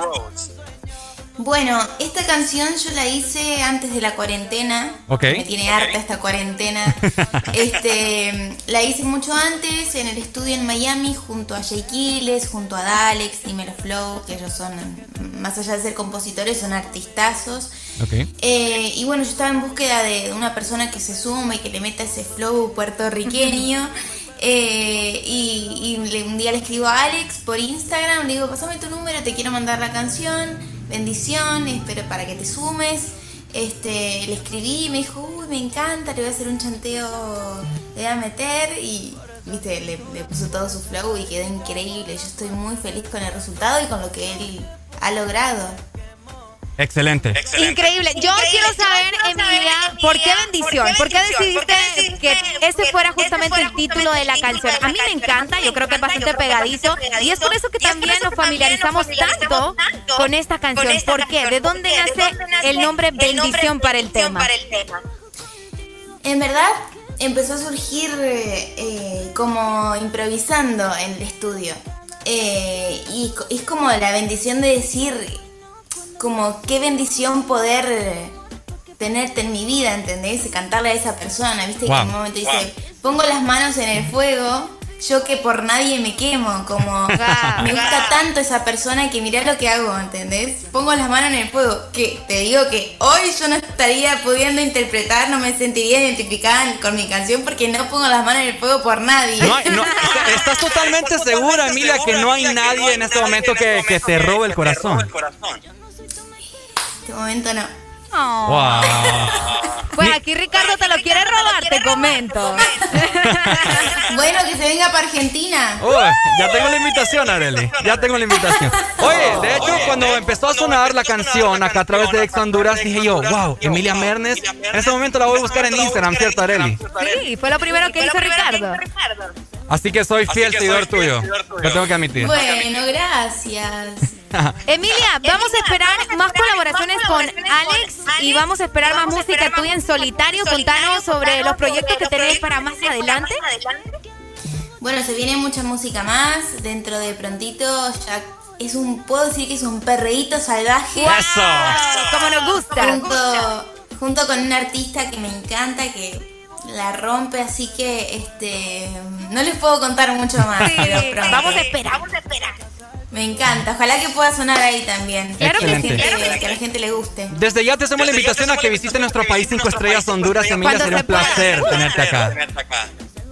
Bueno, esta canción yo la hice antes de la cuarentena. Ok. Me tiene harta esta cuarentena. este, la hice mucho antes en el estudio en Miami junto a Jay Quiles, junto a Dalex, Dímelo Flow, que ellos son, más allá de ser compositores, son artistazos. Ok. Eh, y bueno, yo estaba en búsqueda de una persona que se sume y que le meta ese flow puertorriqueño. Eh, y y le- un día le escribo a Alex por Instagram, le digo, pasame tu número, te quiero mandar la canción, bendición, espero para que te sumes. Este, le escribí me dijo, uy, me encanta, le voy a hacer un chanteo, le voy a meter y viste, le puso todo su flow y quedó increíble. Yo estoy muy feliz con el resultado y con lo que él ha logrado. Excelente. Increíble. Yo quiero saber, Emilia, ¿por qué bendición? ¿Por qué decidiste que ese fuera justamente el título de la canción? A mí me encanta, yo creo que es bastante pegadizo y es por eso que también nos familiarizamos tanto con esta canción. ¿Por qué? ¿De dónde nace el nombre bendición para el tema? En verdad, empezó a surgir eh, como improvisando en el estudio. Eh, y es como la bendición de decir, como qué bendición poder eh, tenerte en mi vida, ¿entendés? Cantarle a esa persona, ¿viste? Que en un momento dice, pongo las manos en el fuego, yo que por nadie me quemo, como me gusta tanto esa persona que mirá lo que hago, ¿entendés? Pongo las manos en el fuego, que te digo que hoy yo no estaría pudiendo interpretar, no me sentiría identificada con mi canción porque no pongo las manos en el fuego por nadie. No hay- no, ¿Estás totalmente segura, Emilia, que no hay nadie en este momento que, que te robe el corazón? Este momento no. Wow. Pues aquí Ricardo te lo quiere robar, te comento. Bueno, que se venga para Argentina. Uy, ya tengo la invitación, Areli. Ya tengo la invitación. Oye, de hecho, cuando empezó a sonar la canción acá a través de Ex Honduras, dije yo, wow, Emilia Mernes. En este momento la voy a buscar en Instagram, ¿cierto, Areli? Sí, fue lo primero que hizo Ricardo. Así que soy fiel seguidor tuyo. Lo tengo que admitir. Bueno, gracias. Emilia, vamos a esperar más colaboraciones con Alex y vamos a esperar más música tuya en solitario. Contanos sobre los proyectos que tenés para más adelante. Bueno, se viene mucha música más. Dentro de prontito ya es un, puedo decir que es un perreíto salvaje. ¡Eso! Como nos gusta. Junto, junto con un artista que me encanta, que la rompe, así que este no les puedo contar mucho más. vamos a esperar. Vamos a esperar. Me encanta, ojalá que pueda sonar ahí también. Claro que sí. Que, a la gente le guste. Desde ya te hacemos la invitación a que visites nuestro país cinco estrellas Honduras, Emilia, sería un placer tenerte acá.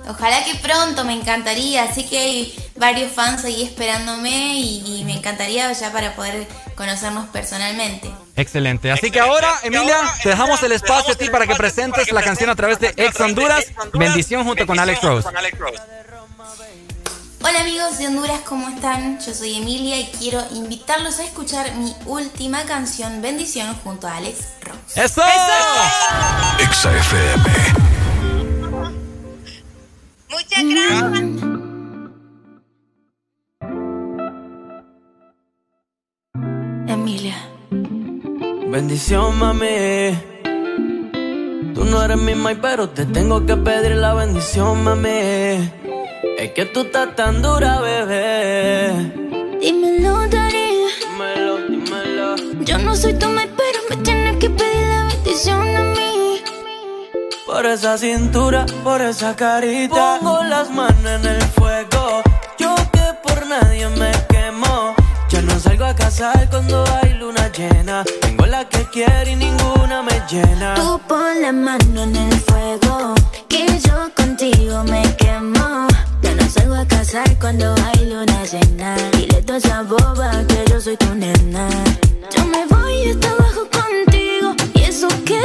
Ojalá que pronto, me encantaría. Así que hay varios fans ahí esperándome y, me encantaría ya para poder conocernos personalmente. Excelente. Así que ahora, Emilia, te dejamos el espacio a ti para que presentes la canción a través de Ex Honduras. Bendición junto con Alex Rose. Hola amigos de Honduras, ¿cómo están? Yo soy Emilia y quiero invitarlos a escuchar mi última canción, Bendición, junto a Alex Rose. ¡Eso! FM. Muchas gracias. Emilia. Bendición, mami. Tú no eres mi mai, pero te tengo que pedir la bendición, mami. Es que tú estás tan dura, bebé. Dímelo, Darío. Dímelo, dímelo. Yo no soy tu me, pero me tienes que pedir la bendición a mí. Por esa cintura, por esa carita. Pongo las manos en el fuego. Yo que por nadie me quemo. Ya no salgo a casar cuando hay luna llena. Tengo la que quiero y ninguna me llena. Tú pon la mano en el fuego. Que yo contigo me quemo salgo a casar cuando hay luna llena. Dile toda esa boba que yo soy tu nena. Yo me voy hasta abajo contigo. Y eso que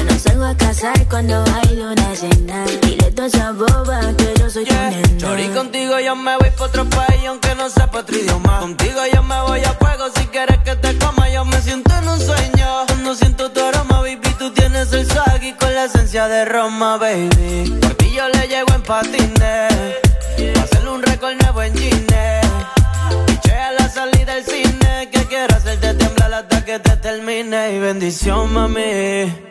Salgo a casar cuando hay luna llena. Dile toda esa boba que yo soy tu nena. Chori, contigo yo me voy pa' otro país aunque no sepa otro idioma. Contigo yo me voy a fuego si quieres que te coma. Yo me siento en un sueño. No siento tu aroma, baby, tú tienes el y con la esencia de Roma, baby. Por ti yo le llego en patines. Pa' hacerle un récord nuevo en Gine. Piché a la salida del cine. Que quiero hacerte temblar hasta que te termine. Y bendición, mami.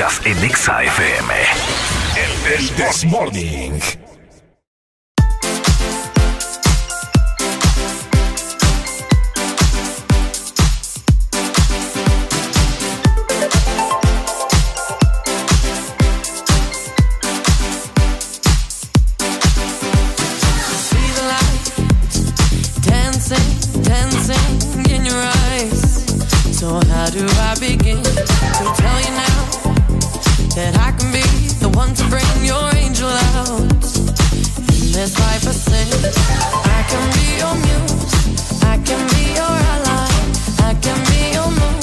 Escuchas en Exa FM. El This Morning. See the light dancing, dancing in your eyes. So how do I begin to tell you now that I can be the one to bring your angel out in this life of sin? I can be your muse, I can be your ally, I can be your moon,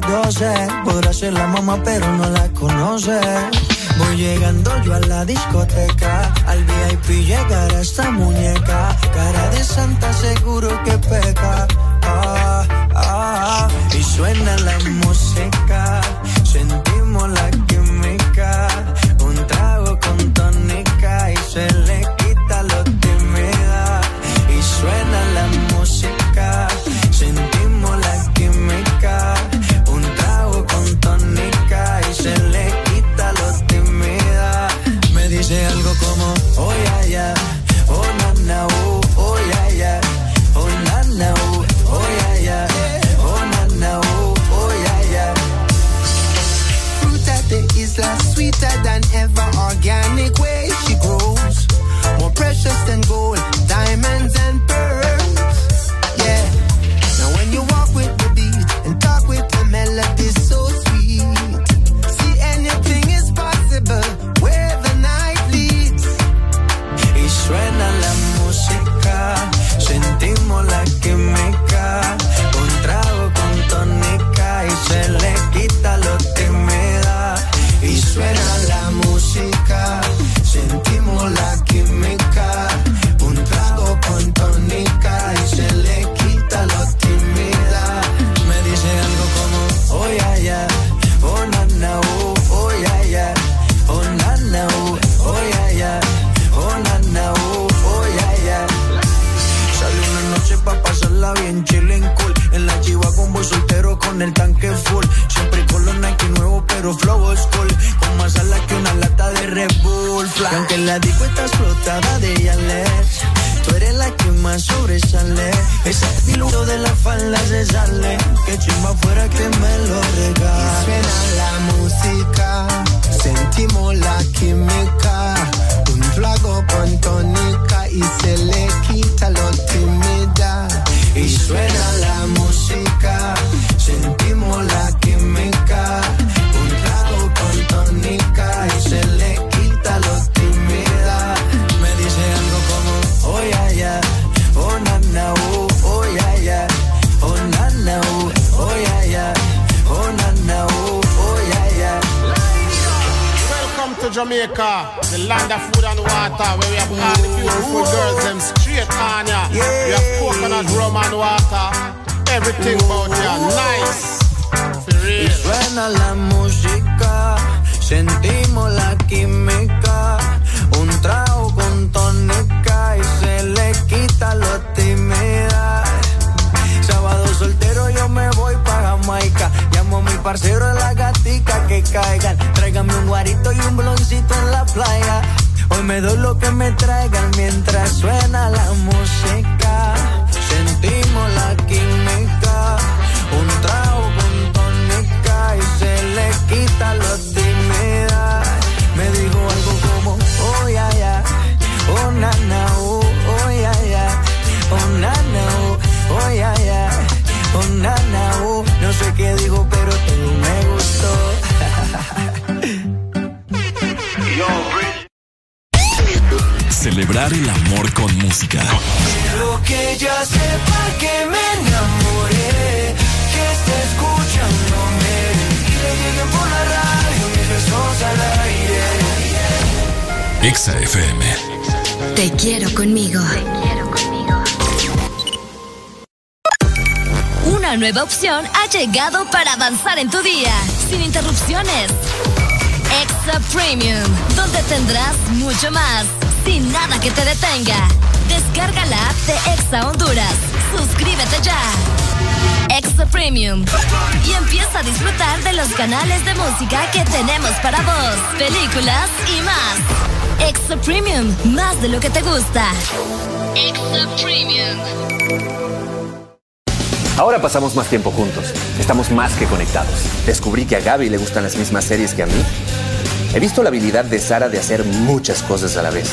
las 12. Podrá ser la mamá, pero no la conoce. Voy llegando yo a la discoteca. Al VIP llegará esta muñeca. Cara de santa, seguro que peca. Ah, ah. ah. Y suena la música. Sentimos la la disco está explotada de Yalex. Tú eres la que más sobresale. Ese diluto de la falda se sale. Que chimba fuera que me lo regales. Suena la música, sentimos la química. Un trago con tónica y se le. The land of food and water, where we have the beautiful girls, them straight on We have coconut rum and water, everything about ya, nice. Suena la música, sentimos la química, un trago con tónica y se le quita lo timidez. Sábado soltero yo me voy para Jamaica, llamo a mi parcero en la caigan. Tráigame un guarito y un bloncito en la playa. Hoy me doy lo que me traigan mientras suena la música. Sentimos la química, un trago con tónica y se le quita la timidez. Me dijo algo como, oh ya yeah, ya, yeah. oh na oh, ya yeah, ya, oh na oh, oh ya ya, oh na. Oh". No sé qué digo, pero Celebrar el amor con música. Quiero que ella sepa que me enamoré, que está escuchándome y le lleguen por la radio mis besos al aire. Exa FM. Te quiero conmigo. Una nueva opción ha llegado para avanzar en tu día, sin interrupciones. Extra Premium, donde tendrás mucho más, sin nada que te detenga. Descarga la app de Exa Honduras. Suscríbete ya. Extra Premium. Y empieza a disfrutar de los canales de música que tenemos para vos, películas y más. Extra Premium, más de lo que te gusta. Extra Premium. Ahora pasamos más tiempo juntos. Estamos más que conectados. Descubrí que a Gaby le gustan las mismas series que a mí. He visto la habilidad de Sara de hacer muchas cosas a la vez.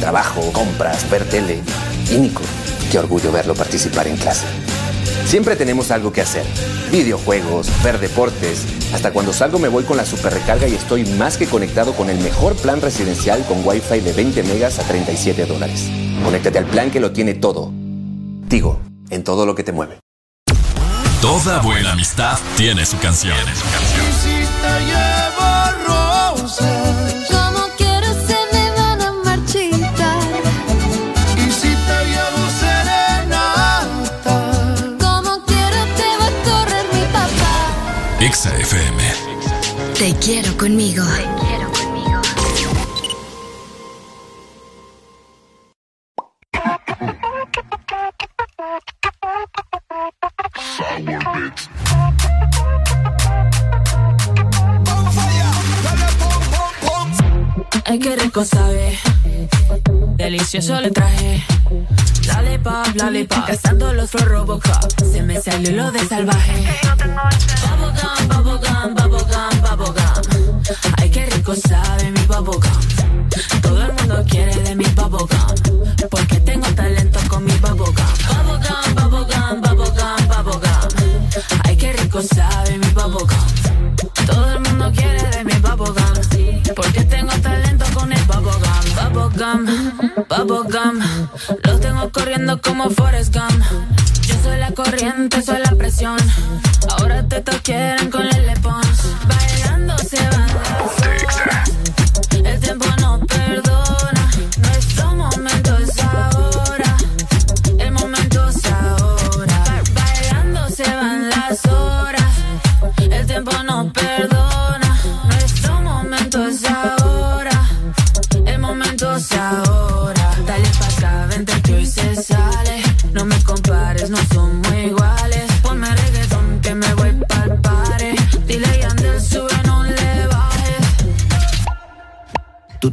Trabajo, compras, ver tele. Y Nico, qué orgullo verlo participar en clase. Siempre tenemos algo que hacer. Videojuegos, ver deportes. Hasta cuando salgo me voy con la super recarga y estoy más que conectado con el mejor plan residencial con Wi-Fi de 20 megas a 37 dólares. Conéctate al plan que lo tiene todo. Tigo, en todo lo que te mueve. Toda buena amistad tiene su canción. Y si te Exa FM. Te quiero conmigo. Ay, qué rico sabe. Delicioso le traje. Dale pop, dale pop. Cazando los flow Robocop. Se me salió lo de salvaje. Bubblegum, bubblegum, bubblegum, bubblegum. Ay, qué rico sabe mi bubblegum. Todo el mundo quiere de mi bubblegum. Porque tengo talento con mi bubblegum. Bubblegum, bubblegum, bubblegum, bubblegum. Ay, qué rico sabe mi bubblegum. Todo el mundo quiere de mi bubblegum. Porque tengo talento con el bubblegum. Bubblegum, bubblegum. Los tengo corriendo como Forrest Gump. Yo soy la corriente, soy la presión. Ahora te quieren con el Pons.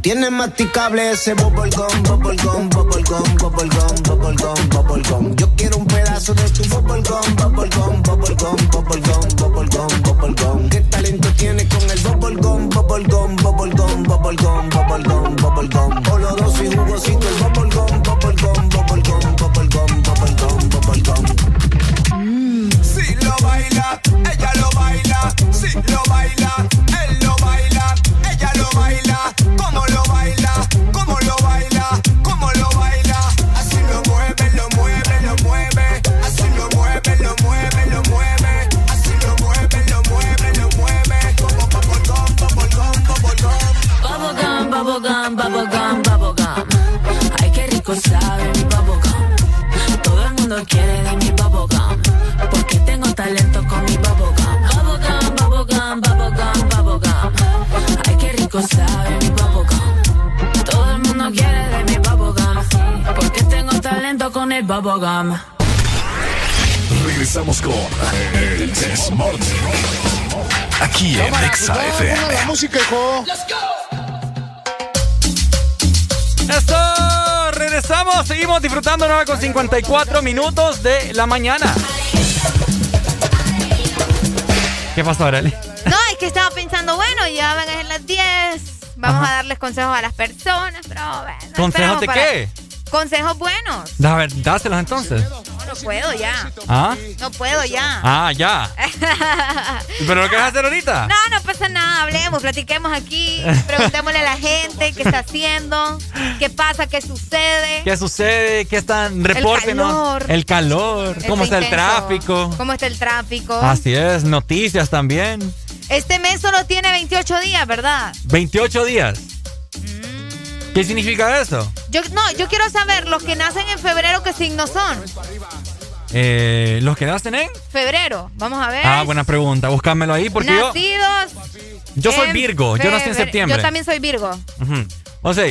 Tienes masticable ese bubblegum, bubblegum, bubblegum, bubblegum, bubblegum, bubblegum. Yo quiero un pedazo de tu bubblegum, bubblegum, bubblegum, bubblegum, bubblegum, bubblegum. ¿Qué talento tienes con el bubblegum, bubblegum, bubblegum, bubblegum, bubblegum, bubblegum? Oloroso y jugosito el bubblegum, bubblegum, bubblegum, bubblegum. Regresamos con El Desmorning. Aquí en Exa FM. La música, hijo. ¡Eso! Regresamos, seguimos disfrutando 9 con 54 minutos de la mañana. ¿Qué pasó, Arely? No, es que estaba pensando, bueno, ya van a ser las 10. Vamos Ajá. a darles consejos a las personas, pero bueno. ¿Consejos de para- qué? Consejos buenos. A ver, dáselos entonces. no puedo ya. ¿Ah? No puedo ya. Ah, ya. ¿Pero lo quieres hacer ahorita? No, no pasa nada. Hablemos, platiquemos aquí. Preguntémosle a la gente qué está haciendo, qué pasa, qué sucede. ¿Qué sucede? ¿Qué están? Repórtenos. El calor. El calor. ¿Cómo está el tráfico? ¿Cómo está el tráfico? Así es. Noticias también. Este mes solo tiene 28 días, ¿verdad? 28 días. ¿Qué significa eso? Yo, no, yo quiero saber, los que nacen en febrero, ¿qué signos son? Eh, ¿Los que nacen en? Febrero, vamos a ver. Ah, buena pregunta, búscamelo ahí porque Nacidos yo... soy Virgo, yo nací en septiembre. Yo también soy Virgo. O sea,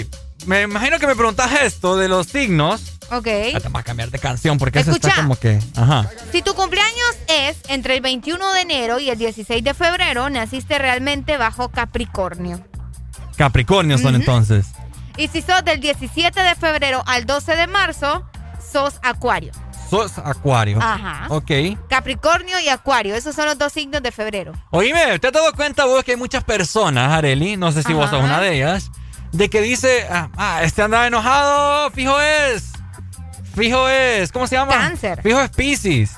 me imagino que me preguntas esto de los signos. Ok. vas a cambiar de canción porque eso está como que... Ajá. Si tu cumpleaños es entre el 21 de enero y el 16 de febrero, naciste realmente bajo Capricornio. Capricornio son entonces. Y si sos del 17 de febrero al 12 de marzo, sos Acuario. Sos Acuario. Ajá. Ok. Capricornio y Acuario, esos son los dos signos de febrero. Oíme, ¿te has dado cuenta vos que hay muchas personas, Areli, no sé si vos sos una de ellas, de que dice, ah, ah, este anda enojado, fijo es. Fijo es, ¿cómo se llama? Cáncer. Fijo es Pisces.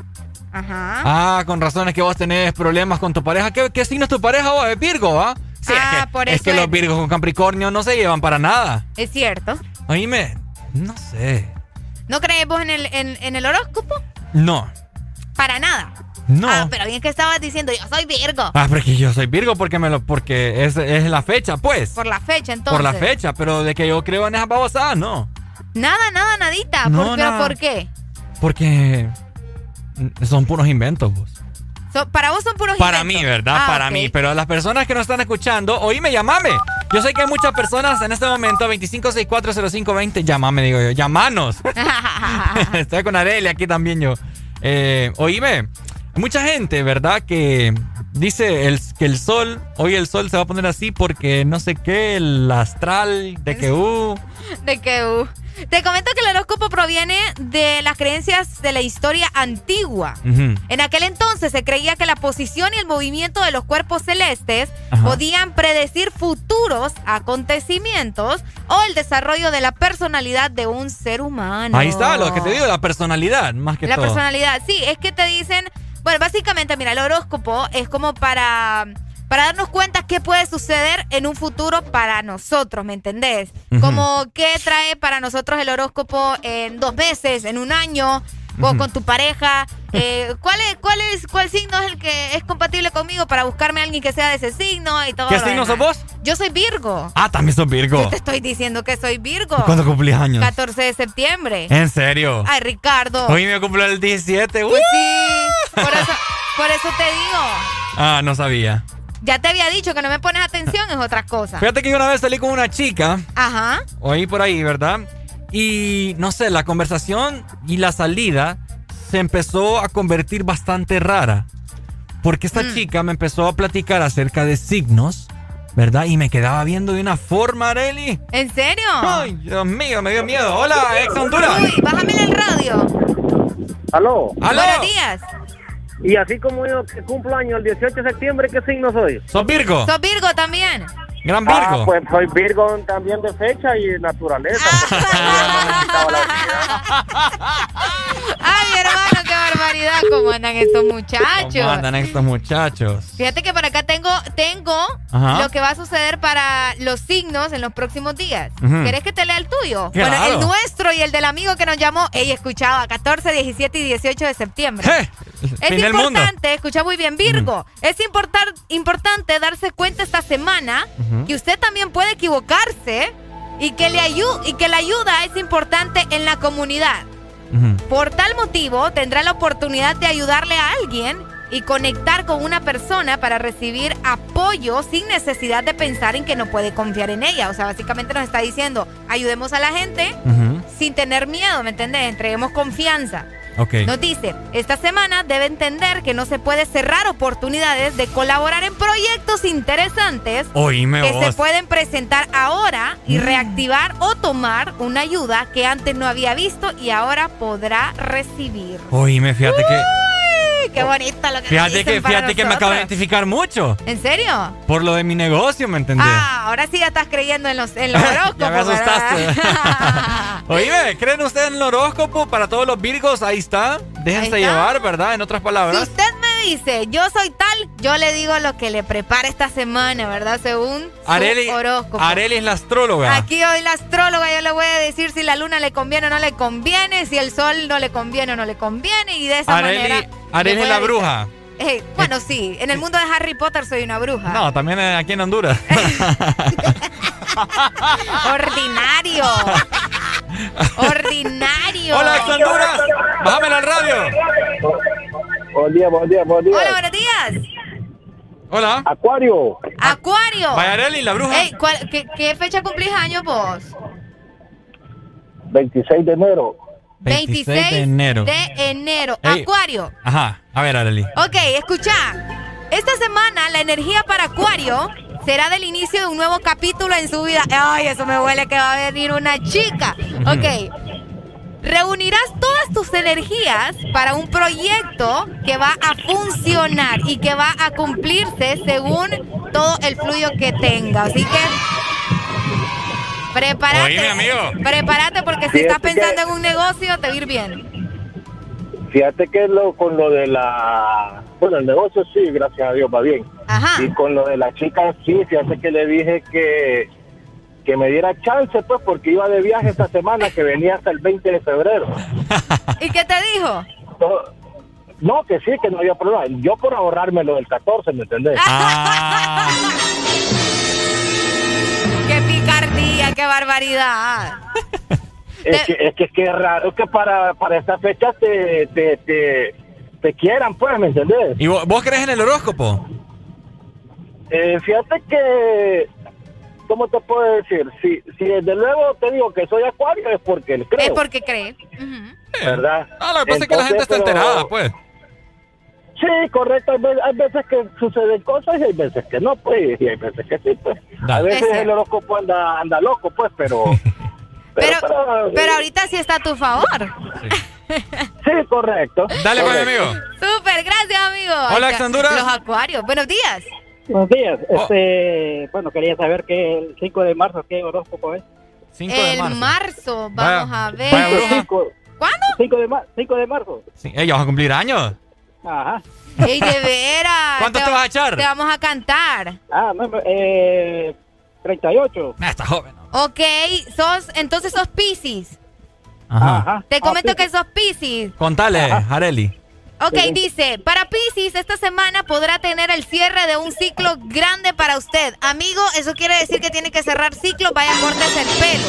Ajá. Ah, con razones que vos tenés problemas con tu pareja. ¿Qué, qué signo es tu pareja vos? ¿Es Virgo, ah? Sí, ah, es que, por es eso que los Virgos con Capricornio no se llevan para nada. Es cierto. Oíme, no sé. ¿No crees vos en el, en, el horóscopo? No. Para nada. No. Ah, pero bien que estabas diciendo, yo soy Virgo. Ah, pero que yo soy Virgo porque me lo, porque es, es la fecha, pues. Por la fecha, entonces. Por la fecha, pero de que yo creo en esas babosadas, no. Nada, nada, nadita. No, ¿Por, nada. ¿Por qué? Porque son puros inventos, vos. Para vos son puros Para mí, ¿verdad? Ah, para mí. Pero las personas que nos están escuchando, oíme, llamame. Yo sé que hay muchas personas en este momento, 25640520. Llamame, digo yo. Llamanos. Estoy con Areli aquí también yo. Eh, oíme, mucha gente, ¿verdad? Que dice el, que el sol, hoy el sol se va a poner así porque no sé qué, el astral de que uh. De que uh. Te comento que el horóscopo proviene de las creencias de la historia antigua. En aquel entonces se creía que la posición y el movimiento de los cuerpos celestes Ajá. podían predecir futuros acontecimientos o el desarrollo de la personalidad de un ser humano. Ahí está, lo que te digo, la personalidad, más que La todo. personalidad, sí, es que te dicen, bueno, básicamente, mira, el horóscopo es como para, para darnos cuenta qué puede suceder en un futuro para nosotros, ¿me entendés? Como qué trae para nosotros el horóscopo en dos meses, en un año, o con tu pareja. Eh, ¿cuál, es, cuál, es, ¿Cuál signo es el que es compatible conmigo para buscarme a alguien que sea de ese signo y todo ¿Qué lo signo sos vos? Yo soy Virgo. Ah, también sos Virgo. Yo te estoy diciendo que soy Virgo. ¿Y cuándo cumplís años? 14 de septiembre. ¿En serio? Ay, Ricardo. Hoy me cumplo el 17. Pues sí, por eso, por eso te digo. Ah, no sabía. Ya te había dicho que no me pones atención, es otra cosa. Fíjate que yo una vez salí con una chica, Ajá. oí por ahí, ¿verdad? Y no sé, la conversación y la salida se empezó a convertir bastante rara. Porque esta Mm. chica me empezó a platicar acerca de signos, ¿verdad? Y me quedaba viendo de una forma, Areli. ¿En serio? Ay, Dios mío, me dio miedo. Hola, ex Honduras. Uy, bájame el radio. Aló. Buenos días. Y así como yo que cumplo año el 18 de septiembre, ¿qué signo soy? ¿Sos Virgo? ¿Sos Virgo también? Gran Ah, pues soy Virgo también de fecha y naturaleza. Ay, mi hermano, qué barbaridad. ¿Cómo andan estos muchachos? ¿Cómo andan estos muchachos? Fíjate que por acá tengo, tengo Ajá. lo que va a suceder para los signos en los próximos días. Ujú. ¿Querés que te lea el tuyo? Claro. Bueno, el nuestro y el del amigo que nos llamó, ella escuchaba 14, 17 y 18 de septiembre. Es Fin importante, escucha muy bien, Virgo, es importar- importante darse cuenta esta semana Que usted también puede equivocarse y que, le ayu- y que la ayuda es importante en la comunidad. Por tal motivo, tendrá la oportunidad de ayudarle a alguien y conectar con una persona para recibir apoyo sin necesidad de pensar en que no puede confiar en ella. O sea, básicamente nos está diciendo, ayudemos a la gente sin tener miedo, ¿me entiendes? Entreguemos confianza. Nos dice, esta semana debe entender que no se puede cerrar oportunidades de colaborar en proyectos interesantes Oíme que se pueden presentar ahora y Mm. reactivar o tomar una ayuda que antes no había visto y ahora podrá recibir. Oíme, fíjate que... Qué bonito lo que Fíjate dicen que, para fíjate que me acabo de identificar mucho. ¿En serio? Por lo de mi negocio, ¿me entendés? Ah, ahora sí ya estás creyendo en los, en los horóscopos, ya me asustaste. Oíme, ¿creen ustedes en el horóscopo para todos los virgos? Ahí está. Déjense Ahí está. llevar, ¿verdad? En otras Si palabras. usted me dice, yo soy tal, yo le digo lo que le prepara esta semana, ¿verdad? Según su Areli, horóscopo. Areli es la astróloga. Aquí hoy la astróloga yo le voy a decir si la luna le conviene o no le conviene, si el sol no le conviene o no le conviene y de esa Areli, manera... Areli es la bruja. Eh, bueno, sí, en el mundo de Harry Potter soy una bruja. No, también eh, aquí en Honduras. Ordinario. Ordinario. Hola, ex Honduras. Bájame la radio. Buen día, buen día, buen día. Hola, buenos días. Hola. Acuario. Acuario. Vaya Areli, la bruja. Ey, ¿cuál- qué, qué fecha cumplís años vos? 26 de enero. 26 de enero. de enero. Ey. Acuario. Ajá. A ver, Areli. Ok, escucha. Esta semana la energía para Acuario será del inicio de un nuevo capítulo en su vida. Ay, eso me huele que va a venir una chica. Ok. Reunirás todas tus energías para un proyecto que va a funcionar y que va a cumplirse según todo el fluyo que tenga. Así que prepárate. Oíme, amigo. Prepárate porque si estás pensando que- en un negocio te va a ir bien. Fíjate que lo, con lo de la... Bueno, el negocio sí, gracias a Dios, va bien. Ajá. Y con lo de la chica sí, fíjate que le dije que, que me diera chance, pues, porque iba de viaje esta semana, que venía hasta el 20 de febrero. ¿Y qué te dijo? No, No, que sí, que no había problema. Yo por ahorrarme lo del 14, ¿me entendés? Ah. ¡Qué picardía, qué barbaridad! Es que, es que, es que es raro que para, para esta fecha te, te, te, te quieran, pues, ¿me entendés? ¿Y vos, vos crees en el horóscopo? Eh, fíjate que, ¿cómo te puedo decir? Si, si desde luego te digo que soy acuario es porque creo, Es porque cree. ¿verdad? Ah, lo que pasa es que la gente está pero- enterada, pues. Sí, correcto. Hay ve- hay veces que suceden cosas y hay veces que no, pues. Y hay veces que sí, pues. A veces Es el horóscopo anda, anda loco, pues, pero... Pero, pero- pero ahorita sí está a tu favor. Sí, correcto. Dale, pues, amigo. Súper, gracias, amigo. Hola. Honduras. Los acuarios. Buenos días. Buenos días. Oh. Este, bueno, quería saber que el 5 de marzo, ¿qué horóscopo es? 5 de El marzo. marzo, Vaya- vamos a ver. vaya bruja. 5, ¿Cuándo? de, ma- 5 de marzo. Sí. ¿vas a cumplir años? Ajá. ¡Ey, de veras! ¿Cuántos te vas a echar? Te vamos a cantar. Ah, no, no, eh, 38. Ah, está joven. Ok, sos, entonces sos Pisces. Ajá. Ajá. Te Ah, comento que sos Pisces. Contale, Areli. Ok, dice, para Pisces esta semana podrá tener el cierre de un ciclo grande para usted. Amigo, eso quiere decir que tiene que cerrar ciclo, vaya cortes el pelo.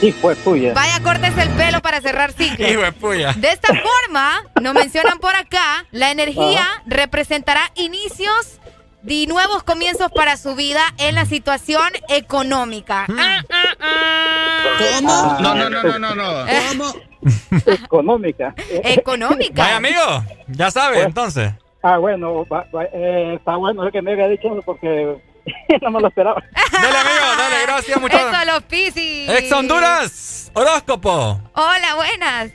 Sí, pues tuya. Vaya cortes el pelo para cerrar ciclo. Hijo de puya. De esta forma, nos mencionan por acá, la energía representará inicios y nuevos comienzos para su vida en la situación económica. Ah, ah, ah. ¿Cómo? No, no, no, no, no, no. ¿Cómo? Económica. Económica. Vaya, amigo. Ya sabes, Pues- entonces. Ah, bueno, va- va- eh, está bueno lo que me había dicho porque no me lo esperaba. Dale, amigo, dale, gracias, muchachos. Eso, los Piscis. Ex Honduras, horóscopo. Hola, buenas.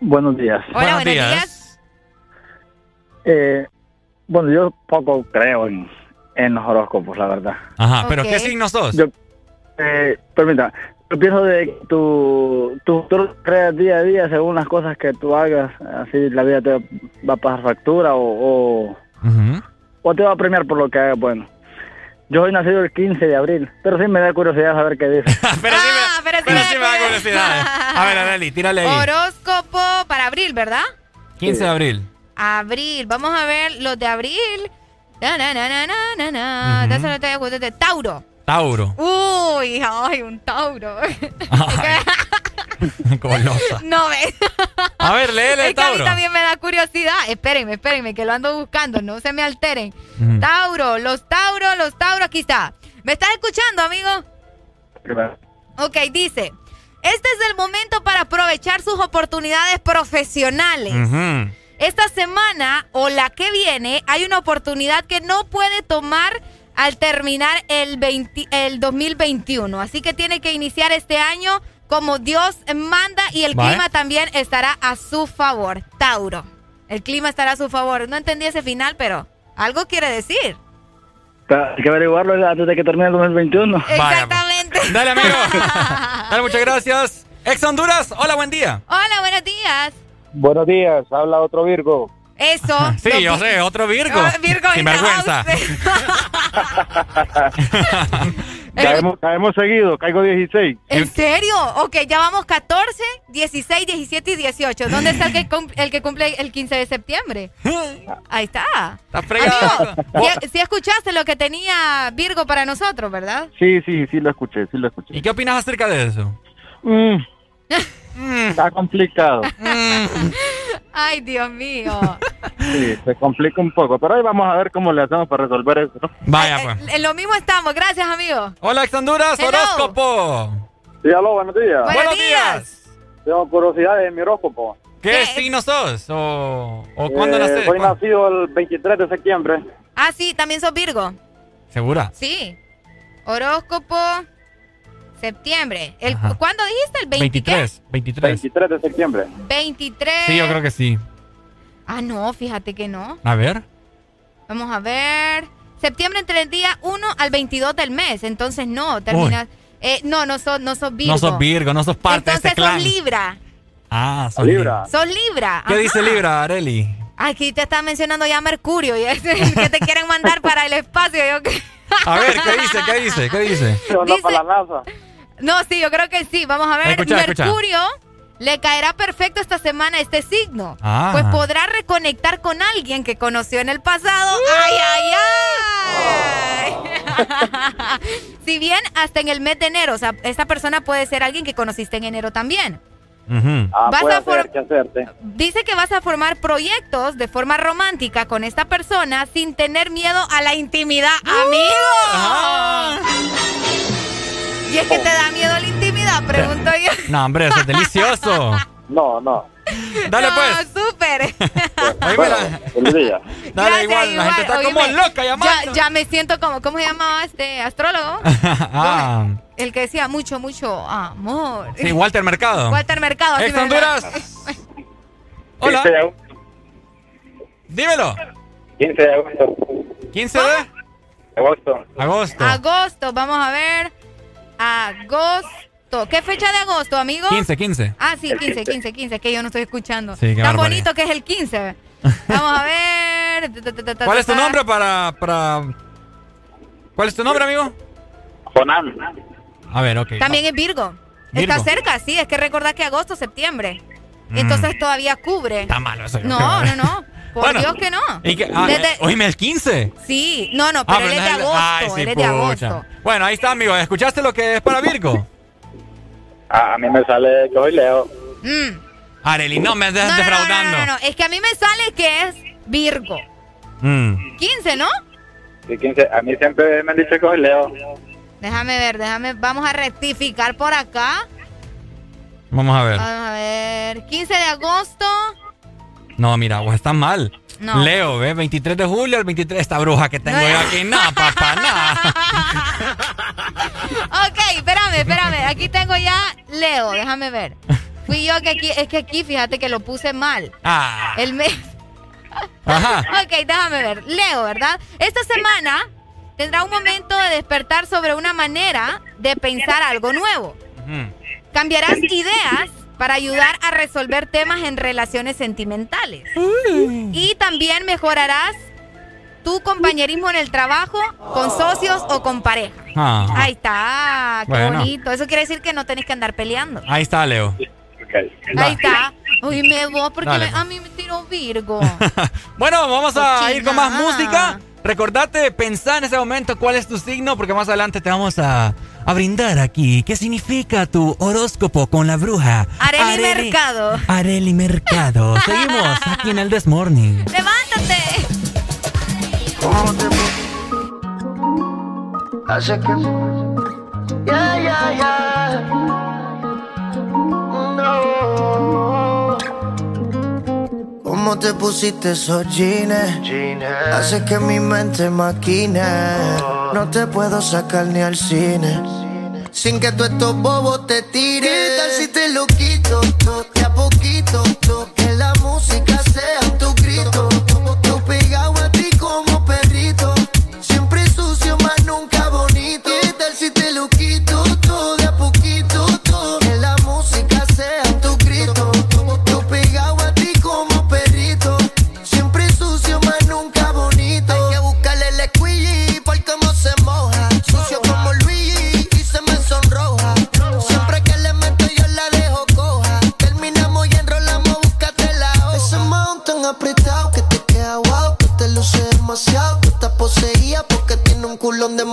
Buenos días. Hola, buenos, días. Eh, bueno, yo poco creo en, en los horóscopos, la verdad. Ajá, pero Ok. ¿qué signo sos? Yo, eh, permita, yo pienso de tu, tu futuro creas día a día según las cosas que tú hagas. Así la vida te va a pasar factura o, o, Ujú. o te va a premiar por lo que hagas bueno. Yo soy nacido el 15 de abril, pero sí me da curiosidad saber qué dice. pero sí me, Ah, pero sí pero me sí me da curiosidad. A ver, Areli, tírale ahí. Horóscopo para abril, ¿verdad? 15 de abril. Abril. Vamos a ver los de abril. Na, na, na, na, na, na, na. Ujú. De. Tauro. Tauro. Uy, ay, un Tauro. Golosa. no ves. A ver, léele Es que a mí Tauro. también me da curiosidad. Espérenme, espérenme, que lo ando buscando. No se me alteren. Tauro, los Tauros, los Tauros. Aquí está. ¿Me estás escuchando, amigo? Ok, dice. Este es el momento para aprovechar sus oportunidades profesionales. Ujú. Esta semana o la que viene hay una oportunidad que no puede tomar al terminar el, 20 el 2021. Así que tiene que iniciar este año como Dios manda y el Vale. clima también estará a su favor. Tauro. El clima estará a su favor. No entendí ese final, pero algo quiere decir. Hay que averiguarlo antes de que termine el 2021. Exactamente. Dale, amigo. Dale, muchas gracias. Ex Honduras, hola, buen día. Hola, buenos días. Buenos días, habla otro Virgo. Eso. Sí, yo sé, otro Virgo. Oh, Virgo Sin vergüenza. caemos, caemos seguido, caigo 16. ¿En serio? Ok, ya vamos 14, 16, 17 y 18. ¿Dónde está el que, el que cumple el 15 de septiembre? Ahí está. Está fregado. Si, si escuchaste lo que tenía Virgo para nosotros, ¿verdad? Sí, sí, sí lo escuché, sí lo escuché. ¿Y qué opinas acerca de eso? Mm, está complicado. Ay, Dios mío. Sí, se complica un poco, pero ahí vamos a ver cómo le hacemos para resolver eso. ¿no? Vaya, pues. En lo mismo estamos. Gracias, amigo. Hola, Ex Honduras, Hello. horóscopo. Sí, aló, buenos días. Buenos días. Tengo curiosidad de mi horóscopo. ¿Qué, signo sos? ¿O, o cuándo Eh, nacés? Soy ¿Cuándo? nacido el 23 de septiembre. Ah, sí, también sos Virgo. ¿Segura? Sí. Horóscopo. Septiembre. El, Ajá. ¿Cuándo dijiste? ¿El 20 qué? 23, 23. 23 de septiembre. 23. Sí, yo creo que sí. Ah, no, fíjate que no. A ver. Vamos a ver. Septiembre entre el día 1 al 22 del mes. Entonces no, termina. Eh, no, no sos, no sos Virgo. No sos Virgo, no sos parte Entonces de este clan. sos Libra. Ah, sos Libra. Sos Libra. ¿Qué ajá. dice Libra, Areli? Aquí te está mencionando ya Mercurio. Y es que te quieren mandar para el espacio. Yo A ver, ¿qué dice? ¿Qué dice? ¿Qué dice? Dice- para la NASA. No, sí, yo creo que sí. Vamos a ver. Escucha, escucha. Mercurio le caerá perfecto esta semana a este signo. Ah. Pues podrá reconectar con alguien que conoció en el pasado. ¡Ay, ay, ay! si bien hasta en el mes de enero, o sea, esta persona puede ser alguien que conociste en enero también. Ah, Vas a for- hacer, que hacerte. Dice que vas a formar proyectos de forma romántica con esta persona sin tener miedo a la intimidad, amigo. Y es que te da miedo la intimidad, pregunto yo. No, hombre, eso es delicioso. No, no. Dale, no, pues. súper. Oíme la- Feliz día. Dale, Gracias, igual, la gente está como Oíme, loca llamando. Ya, ya me siento como, ¿cómo se llamaba este astrólogo? ah, El que decía mucho, mucho amor. sí, Walter Mercado. Walter Mercado. Ex me- Honduras. Hola. 15 de agosto. Dímelo. 15 de agosto. 15 de Agosto. agosto. Agosto, vamos a ver. Agosto. ¿Qué fecha de agosto, amigo? 15, 15. Ah, sí, 15, 15, 15, que yo no estoy escuchando. Sí, qué Tan barbaridad. bonito que es el 15. Vamos a ver. ¿Cuál es tu nombre para, para... ¿Cuál es tu nombre, amigo? Jonán. A ver, ok. También es Virgo. Está cerca, sí. Es que recordar que agosto, septiembre. Mm. Entonces todavía cubre. Está malo eso. yo No, no, no. Por Bueno. Dios que no. ¿Y qué? Ah, Desde- eh, oíme, el 15. Sí, no, no, pero Ah, él es de no agosto. Ay, sí, él es de agosto. Bueno, ahí está, amigo. ¿Escuchaste lo que es para Virgo? Ah, a mí me sale que hoy leo. Mm. Areli, no me estés No, no, no, defraudando. no, no, no, Es que a mí me sale que es Virgo. Mm. 15, ¿no? Sí, 15. A mí siempre me han dicho que hoy leo. Déjame ver, déjame. Vamos a rectificar por acá. Vamos a ver. Vamos a ver. 15 de agosto. No, mira, vos estás mal. No. Leo, ¿ves? 23 de julio, el 23. Esta bruja que tengo No. yo aquí. No, papá, no. Ok, espérame, espérame. Aquí tengo ya Leo, déjame ver. Fui yo que aquí, es que aquí fíjate que lo puse mal. Ah. El mes. Ajá. Ok, déjame ver. Leo, ¿verdad? Esta semana tendrá un momento de despertar sobre una manera de pensar algo nuevo. Cambiarás ideas para ayudar a resolver temas en relaciones sentimentales. Y también mejorarás tu compañerismo en el trabajo, con socios o con pareja. Ah. Ahí está, qué Bueno. bonito. Eso quiere decir que no tenés que andar peleando. Ahí está, Leo. Ahí está. Uy, me voy porque Dale, me- a mí me tiró Virgo. Bueno, vamos a Cochina. ir con más música. Recordate, pensá en ese momento cuál es tu signo, porque más adelante te vamos a, a brindar aquí. ¿Qué significa tu horóscopo con la bruja? Areli Mercado. Areli Mercado. Seguimos aquí en el This Morning. ¡Levántate! Hace que. Ya, ya, ya. ¿Cómo te pusiste esos jeans? Hace que mi mente maquine. No te puedo sacar ni al cine. Sin que tú estos bobos te tires. ¿Qué tal si te lo quito? De a poquito. Que la música sea tu grito. Donde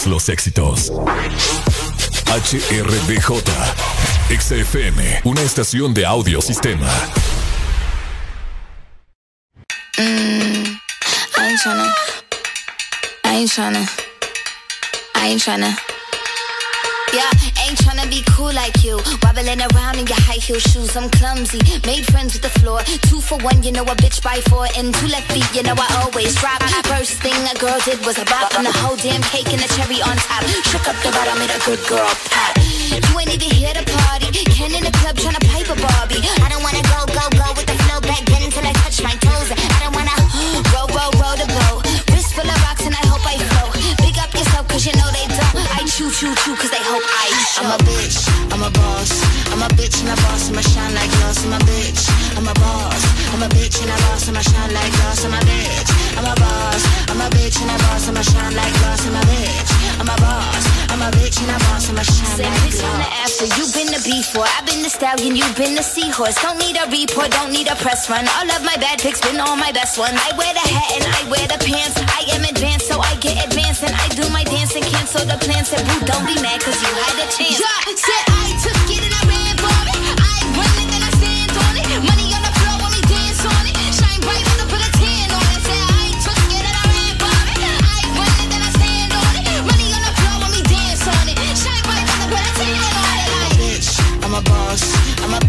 todos los éxitos. HRDJ, XFM, una estación de audio sistema. Mm, I ain't tryna, I ain't tryna, I ain't tryna. Be cool like you. Wobbling around in your high heel shoes, I'm clumsy. Made friends with the floor. Two for one, you know a bitch by four. And two left feet, you know I always drop. First thing a girl did was a bop. And the whole damn cake and the cherry on top. Shook up the bottom, made a good girl pop. You've been a seahorse. Don't need a report, don't need a press run. All of my bad pics been all my best ones. I wear the hat and I wear the pants. I am advanced, so I get advanced and I do my dance and cancel the plans. Said, boo, don't be mad, cause you had a chance. Yeah, said I took it and I ran for it.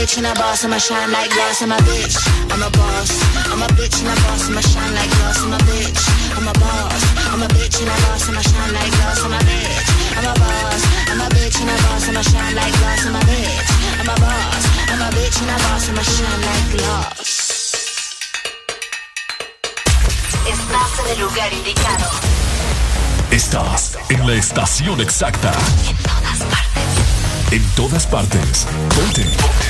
Bitch and a boss, I'ma shine like glass. I'm a bitch, I'm a boss. I'm a bitch and a boss, I'ma shine like glass. I'm a bitch, I'm a boss. I'm a bitch and a boss, I'ma shine like glass. I'm a bitch, I'm a boss. I'm a bitch and a boss, I'ma shine like glass. I'm a bitch, I'm a boss. I'm a bitch and a boss, I'ma shine like glass. el lugar indicado. Estás en la estación exacta. En todas partes. En todas partes. Ponte.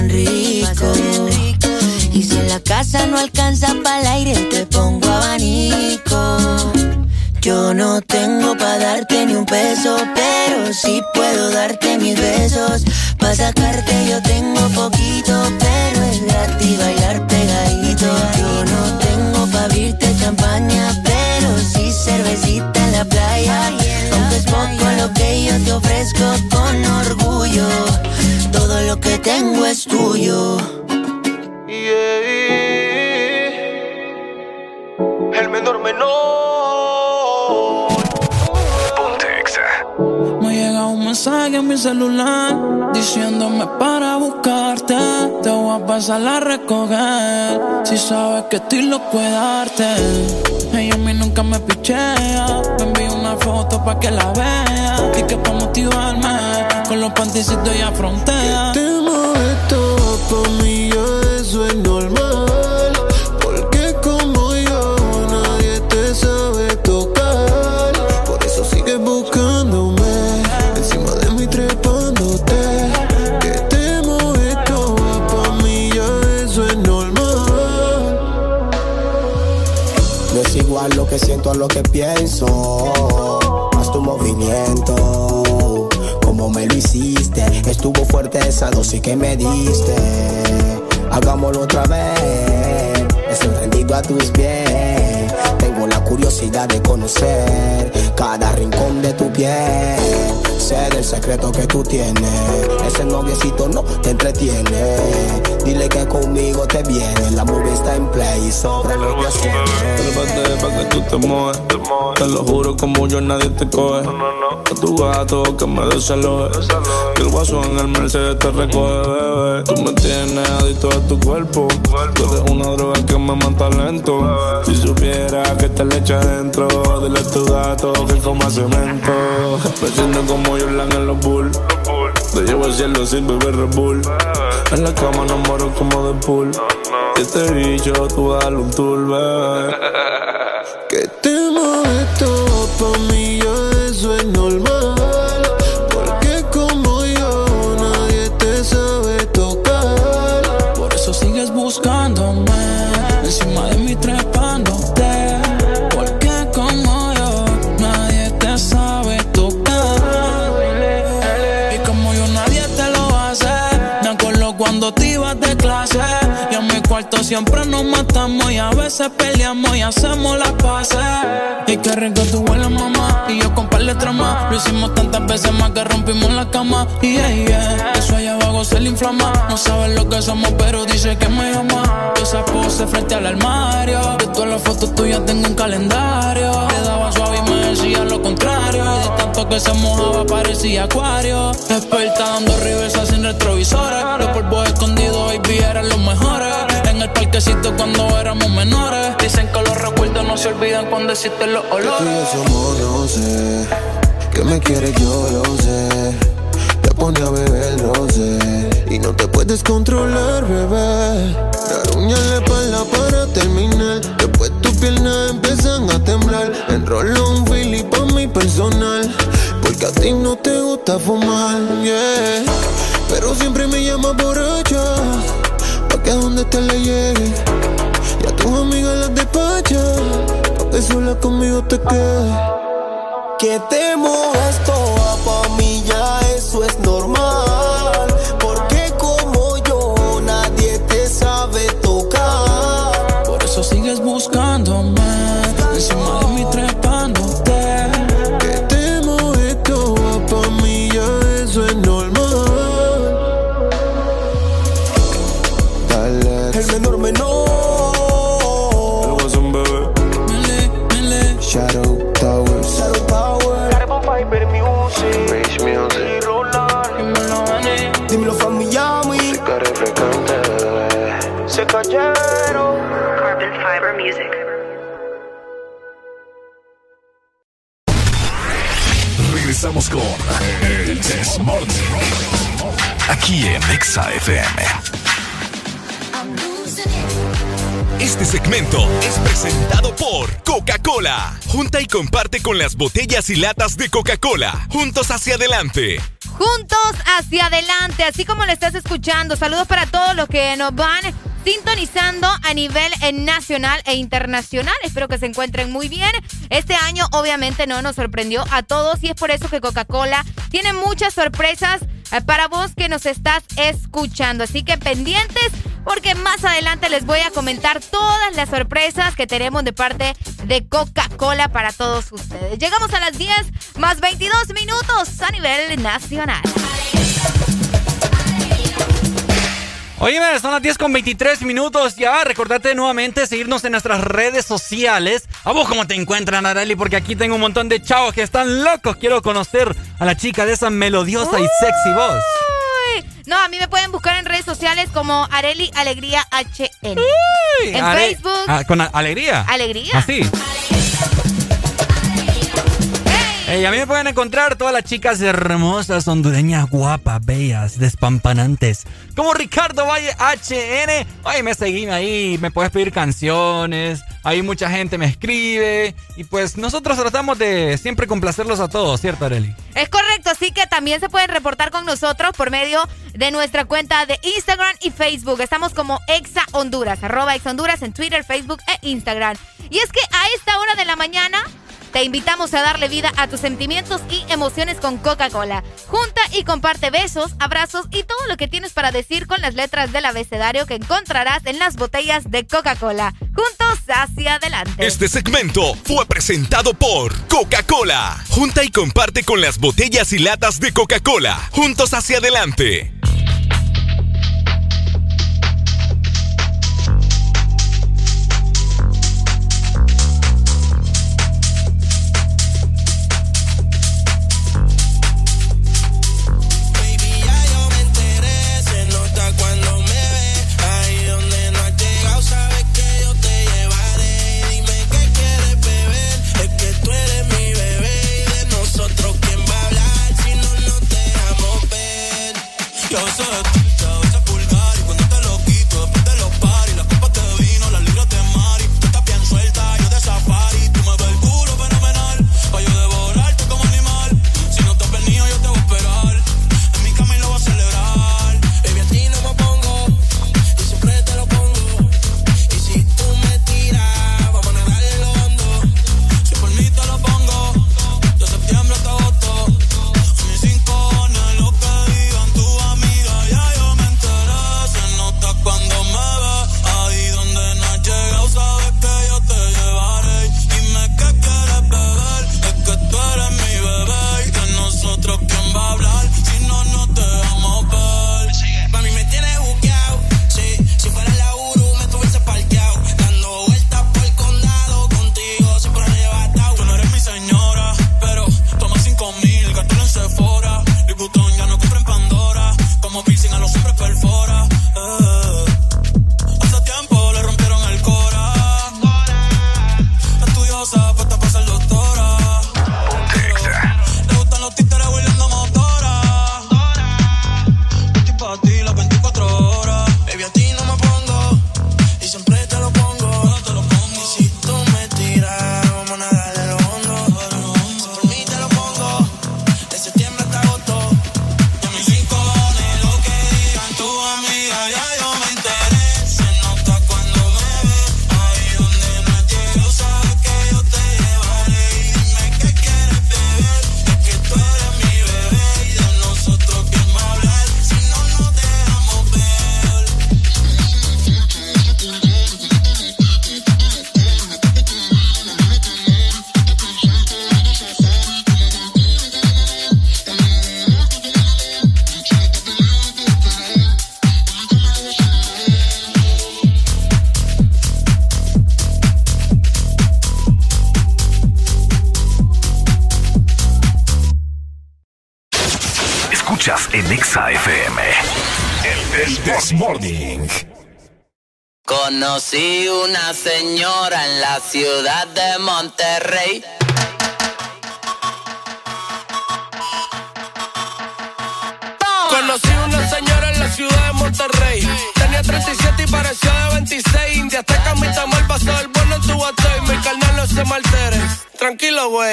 Bien rico. Y si en la casa no alcanza para el aire, te pongo abanico. Yo no tengo para darte ni un peso, pero sí puedo darte mis besos. Para sacarte yo tengo poquito, pero es gratis bailar pegadito. Yo no tengo para abrirte champaña, pero sí cervecita en la playa. Aunque es poco lo que yo te ofrezco con orgullo, todo lo que tengo es tuyo. El menor menor. Me llega un mensaje en mi celular diciéndome para buscarte. Te voy a pasar a recoger. Si sabes que estoy loco de darte. Ella mí nunca me pichea. Me envía una foto pa' que la vea. Y que pa' motivarme, con los panticitos ya frontea. Te mueves todo por mí, Igual lo que siento a lo que pienso. Haz tu movimiento, como me lo hiciste. Estuvo fuerte esa dosis que me diste. Hagámoslo otra vez. Estoy rendido a tus pies. Tengo la curiosidad de conocer cada rincón de tu piel. Sé del secreto que tú tienes. Ese noviecito no te entretiene. Dile que conmigo te viene. La movie está en play y sobre lo que Sálvate pa' que tú te mueves. Te lo juro como yo nadie te coge. A tu gato que me desaloje. Que el guaso en el Mercedes te recoge, bebé. Tú me tienes adicto a tu cuerpo. Tú eres una droga que me mata lento. Si supiera que te le echa adentro, dile a tu gato que coma cemento. Me siento como Jordan en los bulls. Te llevo al cielo sin beber Red Bull. En la cama no muero como de pool. Y este bicho tú dale un tour, bebé. Que te mueves todo pa' mí, siempre nos matamos. Y a veces peleamos y hacemos las paces. Y qué rico tu huele, mamá. Y yo con par de trama. Lo hicimos tantas veces más que rompimos la cama. Y yeah. Eso allá abajo se le inflama. No sabes lo que somos, pero dice que me ama. Esa pose frente al armario. De todas las fotos tuyas tengo un calendario. Le daba suave y me decía lo contrario. Y de tanto que se mojaba parecía acuario. Experta dando reversas sin retrovisores. Los polvos escondidos, baby, eran los mejores. En el parquecito cuando éramos menores. Dicen que los recuerdos no se olvidan cuando existen los Que tú olores. somos, no sé. Que me quieres, yo lo sé. Te pone a beber roce. Y no te puedes controlar, bebé. Dar en la espalda para terminar. Después tus piernas empiezan a temblar. Enrolo un fili pa' mi personal. Porque a ti no te gusta fumar, yeah. Pero siempre me llamas borracha. Que a donde te le llegue. Y a tus amigas las despacha. Pa' que sola conmigo te quedes. Que te muevas toda Regresamos con El Desmorning. Aquí en Exa FM. Este segmento es presentado por Coca-Cola. Junta y comparte con las botellas y latas de Coca-Cola. Juntos hacia adelante. Juntos hacia adelante, así como lo estás escuchando. Saludos para todos los que nos van sintonizando a nivel eh, nacional e internacional. Espero que se encuentren muy bien. Este año obviamente no nos sorprendió a todos y es por eso que Coca-Cola tiene muchas sorpresas eh, para vos que nos estás escuchando. Así que pendientes porque más adelante les voy a comentar todas las sorpresas que tenemos de parte de Coca-Cola para todos ustedes. Llegamos a las 10 más 22 minutos a nivel nacional. Oye, son las 10 con 23 minutos ya. Recordate nuevamente seguirnos en nuestras redes sociales. ¿A vos cómo te encuentran, Areli? Porque aquí tengo un montón de chavos que están locos. Quiero conocer a la chica de esa melodiosa y sexy voz. Uy. No, a mí me pueden buscar en redes sociales como Areli Alegría HN. en Are- Facebook. Ah, ¿Con a- alegría? Alegría. Así. Ey, a mí me pueden encontrar todas las chicas hermosas, hondureñas, guapas, bellas, despampanantes. Como Ricardo Valle HN. Ay, me seguí ahí, me puedes pedir canciones. Ahí mucha gente me escribe. Y pues nosotros tratamos de siempre complacerlos a todos, ¿cierto, Areli? Es correcto, así que también se pueden reportar con nosotros por medio de nuestra cuenta de Instagram y Facebook. Estamos como Exa Honduras, arroba Exa Honduras en Twitter, Facebook e Instagram. Y es que a esta hora de la mañana te invitamos a darle vida a tus sentimientos y emociones con Coca-Cola. Junta y comparte besos, abrazos y todo lo que tienes para decir con las letras del abecedario que encontrarás en las botellas de Coca-Cola. Juntos hacia adelante. Este segmento fue presentado por Coca-Cola. Junta y comparte con las botellas y latas de Coca-Cola. Juntos hacia adelante.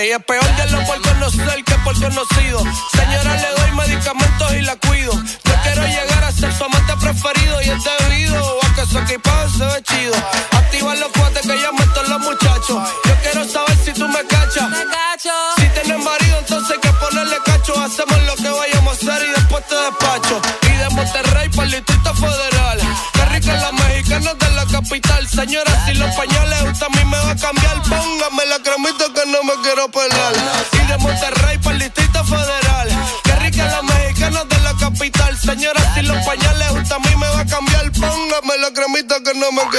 Y es peor ya lo por conocer que por conocido.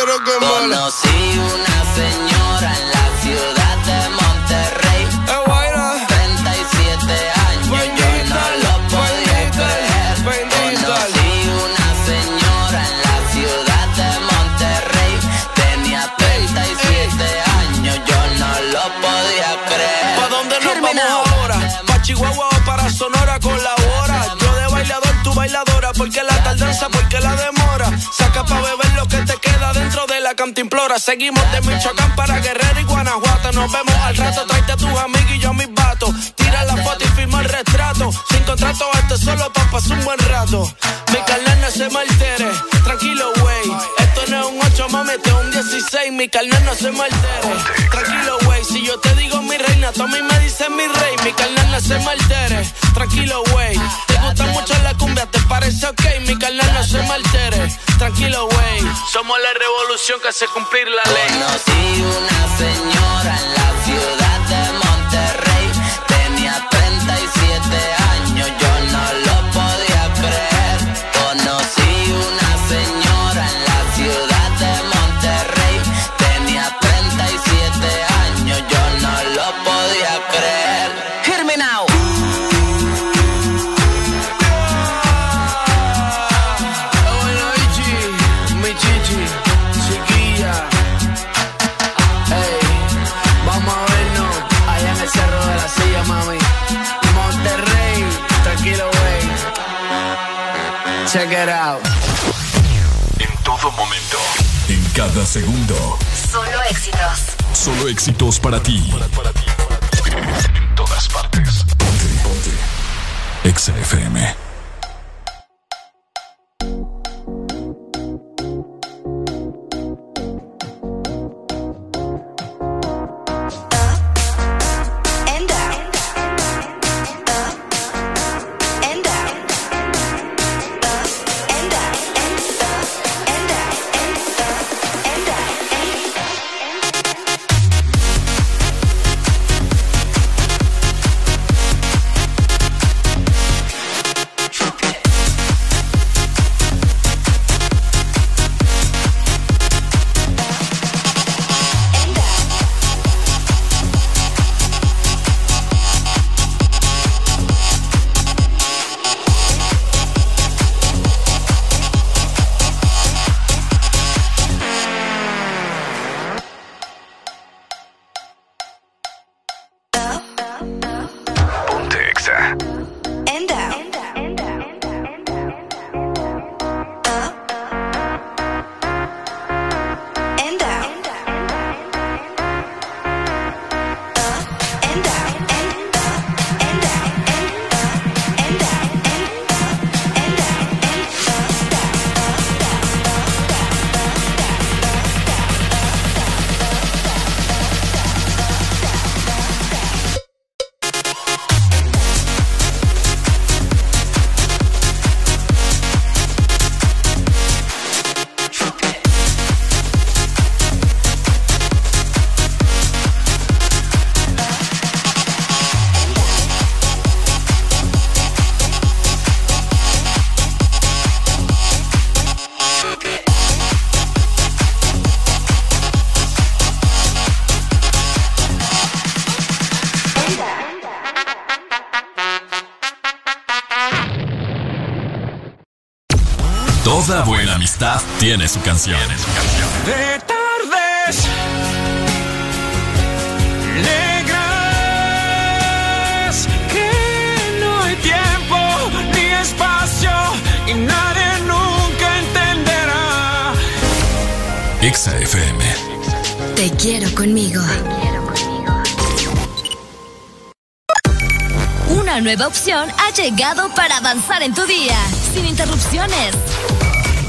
Conocí una señora cantimplora. Seguimos de Michoacán para Guerrero y Guanajuato. Nos vemos al rato, tráete a tus amigos y yo a mis vatos. Tira la foto y firma el retrato. Sin contrato, este solo para pasar un buen rato. Mi carnal no se me altere, tranquilo, güey. Esto no es un 8, mami, esto es un 16. Mi carnal no se me altere, tranquilo, güey. Si yo te digo reina. Tú a mí me dices mi rey, mi carnal no se maltere. Tranquilo, güey. Te gusta mucho la cumbia, te parece ok. Mi carnal no se maltere. Tranquilo, güey. Somos la revolución que hace cumplir la ley. Conocí una señora en la ciudad de Check it out. En todo momento. En cada segundo. Solo éxitos. Solo éxitos para ti. Para, para ti. Tiene su canción. De tardes. Negras. Que no hay tiempo ni espacio. Y nadie nunca entenderá. Exa FM. Te quiero conmigo. Una nueva opción ha llegado para avanzar en tu día, sin interrupciones.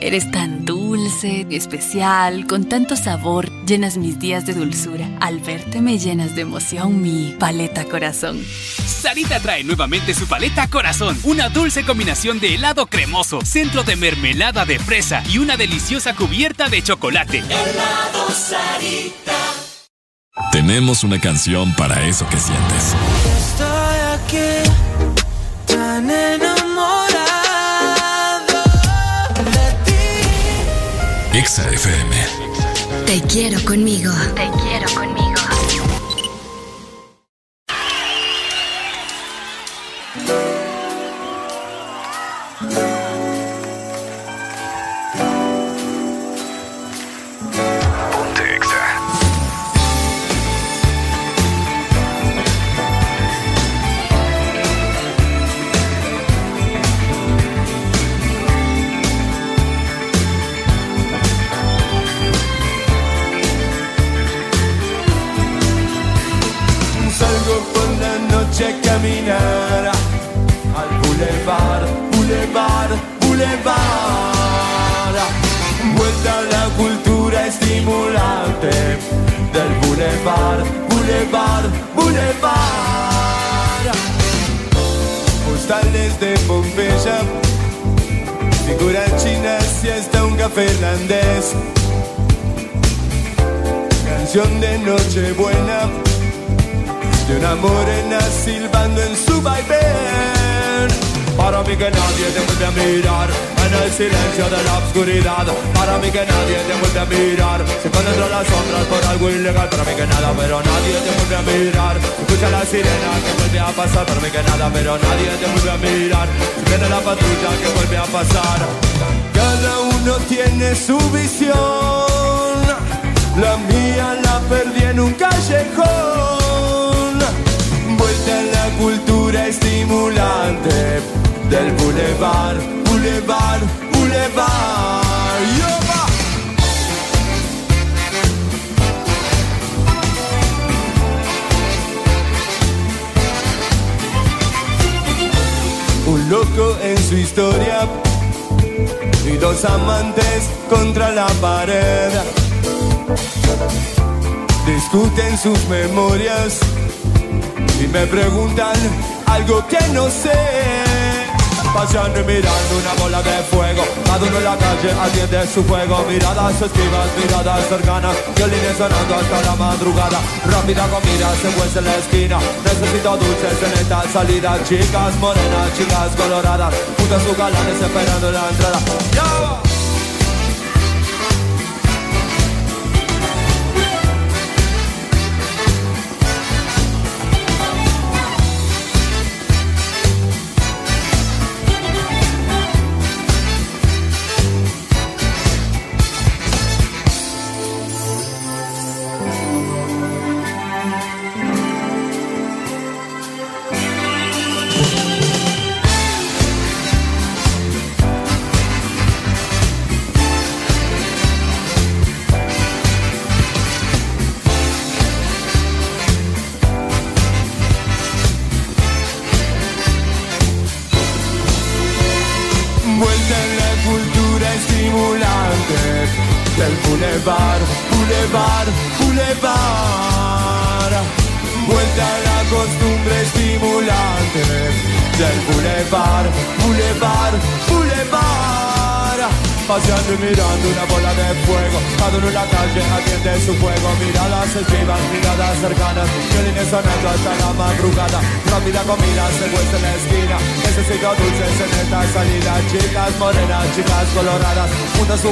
Eres tan dulce, especial, con tanto sabor, llenas mis días de dulzura. Al verte me llenas de emoción mi paleta corazón. Sarita trae nuevamente su paleta corazón, una dulce combinación de helado cremoso, centro de mermelada de fresa y una deliciosa cubierta de chocolate. Helado Sarita. Tenemos una canción para eso que sientes. Estoy aquí, tan enamorado Exa FM. Te quiero conmigo. Te quiero conmigo. Boulevard. Postales de Pompeya, figuras chinas y hasta un café irlandés. Canción de Nochebuena de una morena silbando en su vaivén. Para mí que nadie te vuelve a mirar en el silencio de la oscuridad. Para mí que nadie te vuelve a mirar. Se esconde entre las sombras por algo ilegal. Para mí que nada, pero nadie te vuelve a mirar. Escucha la sirena que vuelve a pasar. Para mí que nada, pero nadie te vuelve a mirar. Viene la patrulla que vuelve a pasar. Cada uno tiene su visión. La mía la perdí en un callejón. Vuelta en la cultura estimulante del boulevard, boulevard, boulevard. Yo va. Un loco en su historia y dos amantes contra la pared. Discuten sus memorias y me preguntan algo que no sé. Paseando y mirando una bola de fuego. Cada uno en la calle atiende su juego. Miradas esquivas, miradas cercanas. Violines sonando hasta la madrugada. Rápida comida se cuece en la esquina. Necesito dulces en esta salida. Chicas morenas, chicas coloradas. A sus galanes esperando la entrada. ¡Ya!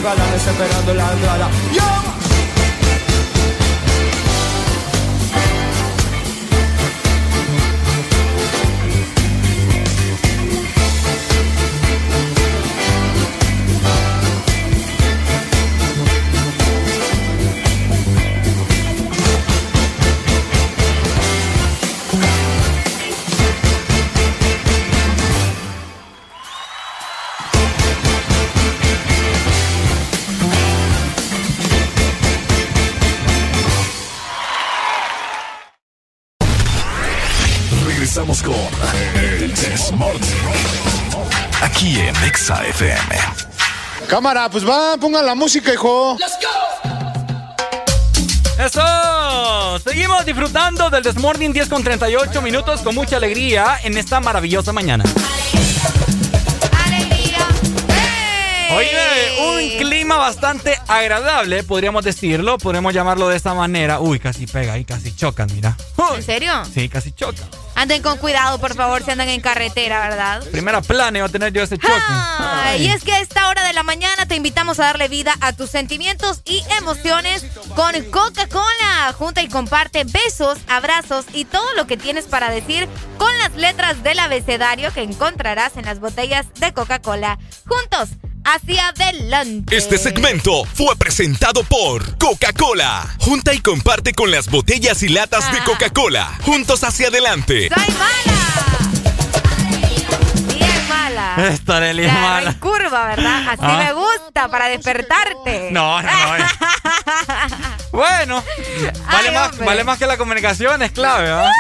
Galanes esperando la entrada. ¡Yo! Cámara, pues va, pongan la música, hijo. ¡Eso! Seguimos disfrutando del Desmorning 10 con 38 minutos con mucha alegría en esta maravillosa mañana. Oye, un clima bastante agradable, podríamos decirlo, podríamos llamarlo de esta manera. Uy, casi pega y casi chocan, mira. ¿En serio? Sí, casi chocan. Anden con cuidado, por favor, si andan en carretera, ¿verdad? Primera plana iba a tener yo ese choque. y es que a esta hora de la mañana te invitamos a darle vida a tus sentimientos y emociones con Coca-Cola. Junta y comparte besos, abrazos y todo lo que tienes para decir con las letras del abecedario que encontrarás en las botellas de Coca-Cola. Juntos hacia adelante. Este segmento fue presentado por Coca-Cola. Junta y comparte con las botellas y latas de Coca-Cola. Juntos hacia adelante. ¡Soy mala! Bien mala. Arely es mala. En curva, ¿verdad? Así Ah. me gusta, para despertarte. No, no, no. bueno, vale, Ay, más, vale más que la comunicación, es clave, ¿ah?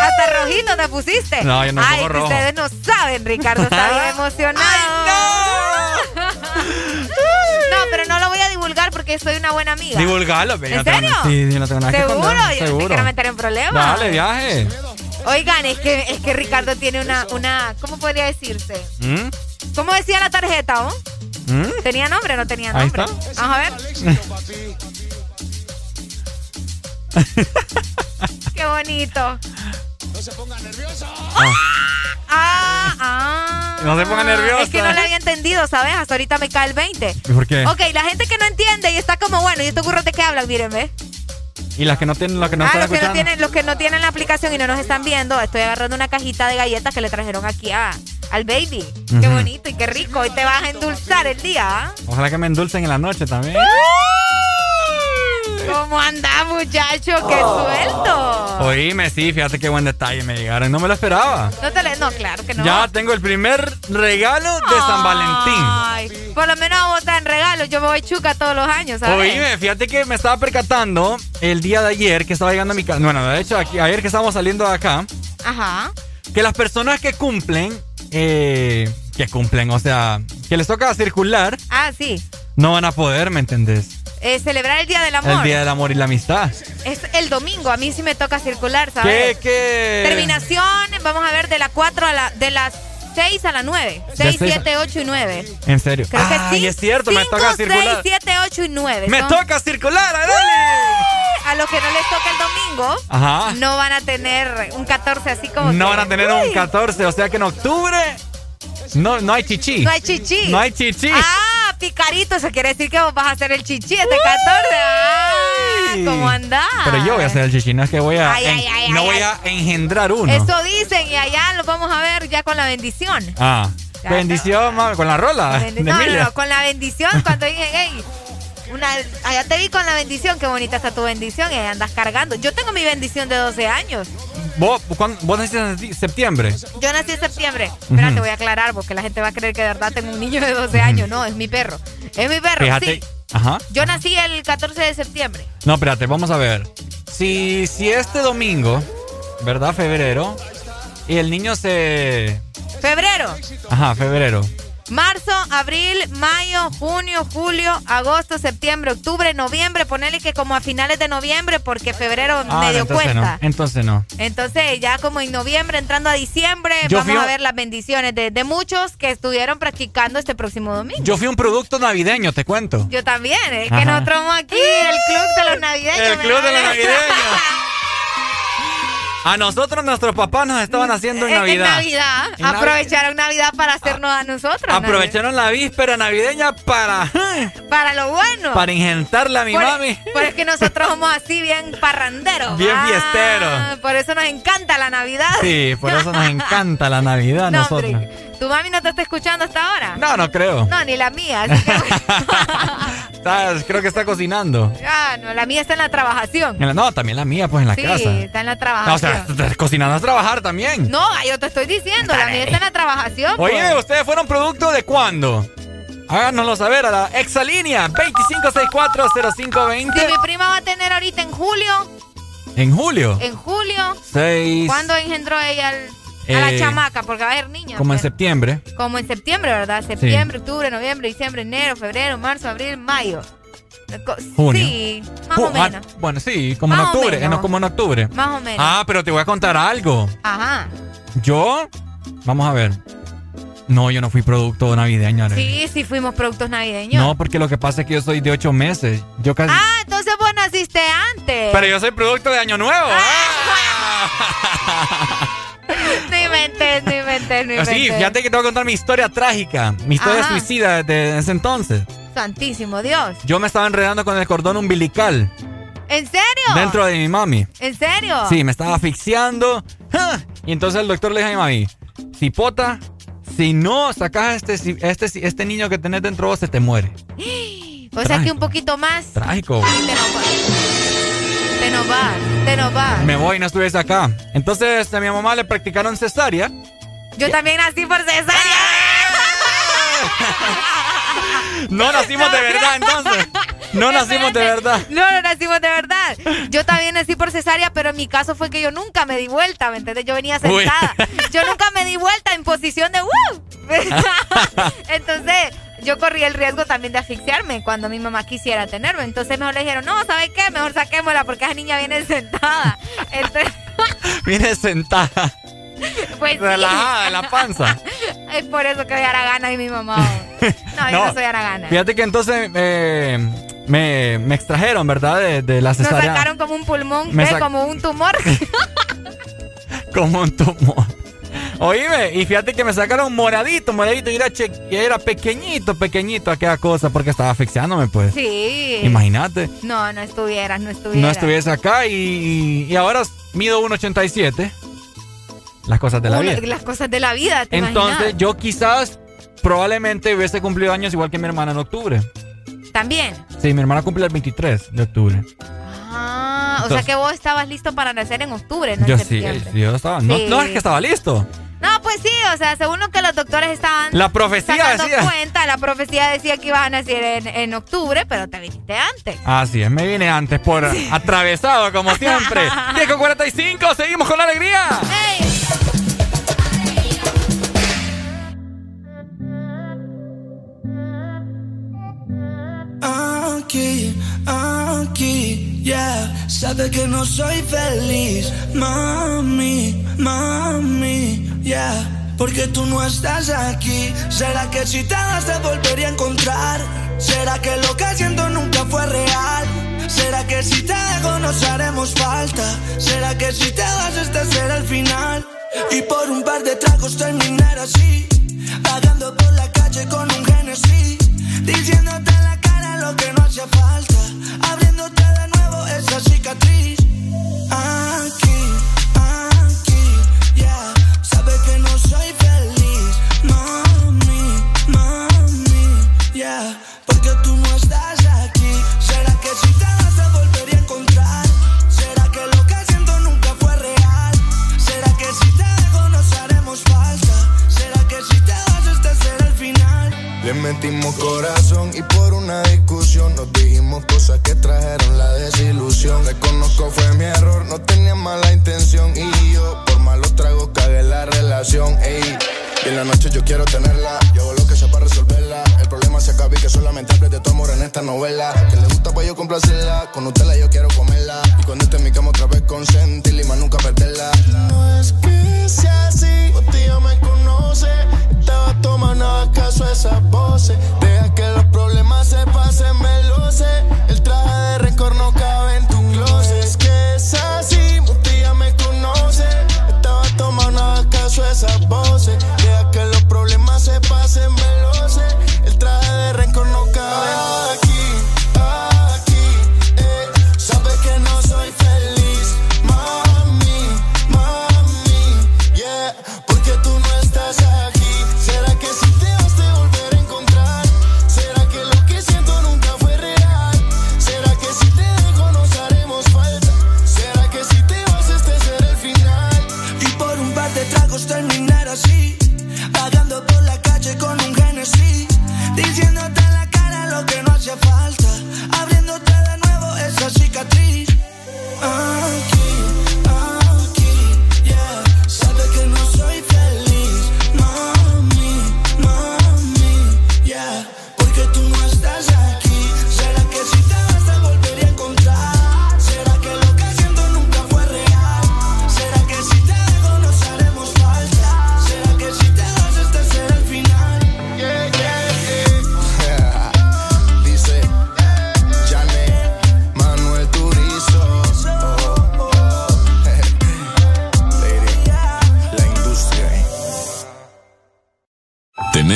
Hasta rojito te pusiste. No, yo no Ay, rojo. ustedes no saben, Ricardo está bien emocionado. No! pero no lo voy a divulgar porque soy una buena amiga. Divulgarlo, ve, ¿En no serio? Sí, sí, no tengo nada que ¿Seguro? esconder, Yo no te Seguro. quiero meter en problemas. Dale, viaje. Oigan, es que, es que Ricardo tiene una, una, ¿cómo podría decirse? ¿Mm? ¿Cómo decía la tarjeta, oh? ¿Mm? ¿Tenía nombre o no tenía Ahí nombre? está. Vamos a ver. Qué bonito. No se ponga nervioso. Ah, ah. No se ponga nerviosa. Es que no le había entendido, ¿sabes? Hasta ahorita me cae el 20. ¿Y por qué? Ok, la gente que no entiende y está como, bueno, ¿y estos burros de qué hablan? Miren, ¿ves? Y las que no tienen, las que no ah, están los que, no tienen, los que no tienen la aplicación y no nos están viendo, estoy agarrando una cajita de galletas que le trajeron aquí a, al baby. Qué Ujú. bonito y qué rico. Hoy te vas a endulzar el día. ¿ah? Ojalá que me endulcen en la noche también. ¿Cómo anda, muchacho? ¡Qué suelto! Oíme, sí, fíjate qué buen detalle me llegaron. No me lo esperaba. No te le... No, claro que no. Ya tengo el primer regalo de San Valentín. Ay, por lo menos a vos te dan regalos. Yo me voy chuca todos los años, ¿sabes? Oíme, fíjate que me estaba percatando el día de ayer que estaba llegando a mi casa. Bueno, de hecho, aquí, ayer que estábamos saliendo de acá, Ajá. que las personas que cumplen, eh, que cumplen, o sea, que les toca circular, Ah, sí. no van a poder, ¿me entendés? Eh, celebrar el Día del Amor. El Día del Amor y la Amistad. Es el domingo. A mí sí me toca circular, ¿sabes? ¿Qué, qué? Terminación, vamos a ver, de la 4 a la... De las 6 a la 9. De 6, seis a- 7, 8 y 9. En serio. Creo que Ay, sí. es cierto, me 5, toca 6, circular. 7, 8 y 9. ¡Me toca circular, Arely! A los que no les toca el domingo, Ajá. no van a tener un 14 así como No que- van a tener un Uy, 14, o sea que en octubre no, no hay chichi. No hay chichi. No hay chichi. Ah, picarito, eso quiere decir que vos vas a hacer el chichi este 14. Ah, ¿cómo andás? Pero yo voy a hacer el chichi, no es que voy a. Ay, ay, en- ay, no voy a engendrar uno. Eso dicen y allá lo vamos a ver ya con la bendición. Ah. Ya, Bendición, con la rola. Bendi- de no, no, no, con la bendición cuando dije, hey, una, allá te vi con la bendición, qué bonita está tu bendición y ahí andas cargando. Yo tengo mi bendición de 12 años. ¿Vos, cuándo- vos naciste en septiembre? Yo nací en septiembre. Espera, Ujú. te voy a aclarar porque la gente va a creer que de verdad tengo un niño de 12 años. No, es mi perro. Es mi perro, Fíjate. sí. Ajá. Yo nací el 14 de septiembre. No, espérate, vamos a ver. Si, si este domingo, ¿verdad? Febrero. Y el niño se. Febrero. Ajá, febrero. Marzo, abril, mayo, junio, julio, agosto, septiembre, octubre, noviembre. Ponele que como a finales de noviembre, porque febrero ah, medio cuenta. entonces no. Entonces, ya como en noviembre, entrando a diciembre, vamos a ver las bendiciones de, muchos que estuvieron practicando este próximo domingo. Yo fui un producto navideño, te cuento. Yo también, es que nosotros vamos aquí, el club de los navideños. El club de los navideños. A nosotros nuestros papás nos estaban haciendo en Navidad. En Navidad. Aprovecharon Navidad para hacernos a nosotros. Aprovecharon la víspera navideña para... Para lo bueno. Para ingentarle a mi mami. Por es que nosotros somos así bien parranderos. Bien ah, fiesteros. Por eso nos encanta la Navidad. Sí, por eso nos encanta la Navidad nosotros. ¿Tu mami no te está escuchando hasta ahora? No, no creo. No, ni la mía. Así que... creo que está cocinando. Ah, no, la mía está en la trabajación. no, también la mía, pues en la casa. Sí, está en la trabajación. o sea, cocinando a trabajar también. No, yo te estoy diciendo, la mía está en la trabajación. Oye, pues. ¿ustedes fueron producto de cuándo? Háganoslo saber a la exalínea 25640520. Si mi prima va a tener ahorita en julio. ¿En julio? En julio. Seis. ¿Cuándo engendró ella a la eh, chamaca, porque va a haber niños. Como en septiembre. Como en septiembre, ¿verdad? Septiembre, octubre, noviembre, diciembre, enero, febrero, marzo, abril, mayo. Junio. Sí, más o ah, menos. bueno, sí, como en octubre, no, como en octubre. Más o menos. Ah, pero te voy a contar algo. Ajá. Yo, vamos a ver. No, yo no fui producto navideño. Sí, sí fuimos productos navideños. No, porque lo que pasa es que yo soy de ocho meses. Yo casi... Ah, entonces vos naciste antes. Pero yo soy producto de Año Nuevo. Ah. no inventes, no inventes, no inventes. Sí, fíjate que te voy a contar mi historia trágica, mi historia suicida de ese entonces. Santísimo Dios. Yo me estaba enredando con el cordón umbilical. ¿En serio? Dentro de mi mami. ¿En serio? Sí, me estaba asfixiando. Y entonces el doctor le dijo a mi mami, cipota, si no sacas este, este, este niño que tenés dentro de vos, se te muere. O sea que un poquito más. Trágico. Te nos vas, te nos vas. Me voy, no estuviese acá. Entonces a mi mamá le practicaron cesárea. Yo también nací por cesárea. no nacimos de verdad entonces. No nacimos de verdad. No, no nacimos de verdad. Yo también nací por cesárea, pero en mi caso fue que yo nunca me di vuelta, ¿me entiendes? Yo venía sentada. Yo nunca me di vuelta en posición de ¡uh! Entonces, yo corrí el riesgo también de asfixiarme cuando mi mamá quisiera tenerme. Entonces mejor le dijeron, no, ¿sabes qué? Mejor saquémosla porque esa niña viene sentada. Entonces... viene sentada. Pues Relajada en la panza. es por eso que soy Aragana y mi mamá. No, yo no soy Aragana. Fíjate que entonces eh, me, me, extrajeron, ¿verdad? De, de la cesárea. Me sacaron como un pulmón, como un tumor. como un tumor. Oíme, y fíjate que me sacaron moradito, moradito, y era, era pequeñito, pequeñito aquella cosa, porque estaba asfixiándome, pues. Sí. Imagínate. No, no estuvieras, no estuvieras. No estuviese acá y, y ahora mido 1,87. Las cosas de la vida. Las cosas de la vida, ¿te Entonces, yo quizás, probablemente hubiese cumplido años igual que mi hermana en octubre. ¿También? Sí, mi hermana cumple el 23 de octubre. O sea que vos estabas listo para nacer en octubre, ¿no? Yo sí, yo estaba. No, no es que estaba listo. No, pues sí, o sea, según lo que los doctores estaban la profecía decía. cuenta, la profecía decía que ibas a nacer en, octubre, pero te viniste antes. Así es, me vine antes por atravesado como siempre. 10 con 45, seguimos con la alegría. Aquí, aquí, yeah. Sabe que no soy feliz, mami, mami porque tú no estás aquí. ¿Será que si te das te volvería a encontrar? ¿Será que lo que siento nunca fue real? ¿Será que si te dejo nos haremos falta? ¿Será que si te vas este será el final? Y por un par de tragos terminar así, pagando por la calle con un Genesis, diciéndote la lo que no hace falta, abriéndote de nuevo esa cicatriz. Aquí porque metimos corazón y por una discusión nos dijimos cosas que trajeron la desilusión. Reconozco fue mi error, no tenía mala intención y yo por malos tragos cagué la relación. Ey, y en la noche yo quiero tenerla, El problema se acaba y que solamente hable de tu amor en esta novela. Que le gusta pues yo complacerla, con usted la yo quiero comerla. Y cuando esté en mi cama otra vez consentirla y más nunca perderla. No es que sea así, tío me conoce. Estaba tomando acaso esas voces. Deja que los problemas se pasen, me lo sé. El traje de rencor no cabe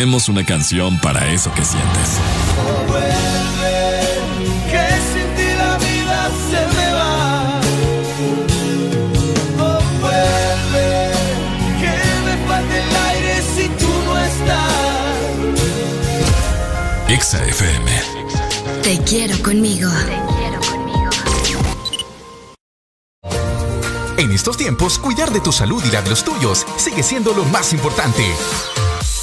Tenemos una canción para eso que sientes. Que sin ti la vida se me va. Oh, vuelve, que me falta el aire si tú no estás. Exa FM. Te quiero conmigo. En estos tiempos, cuidar de tu salud y la de los tuyos sigue siendo lo más importante.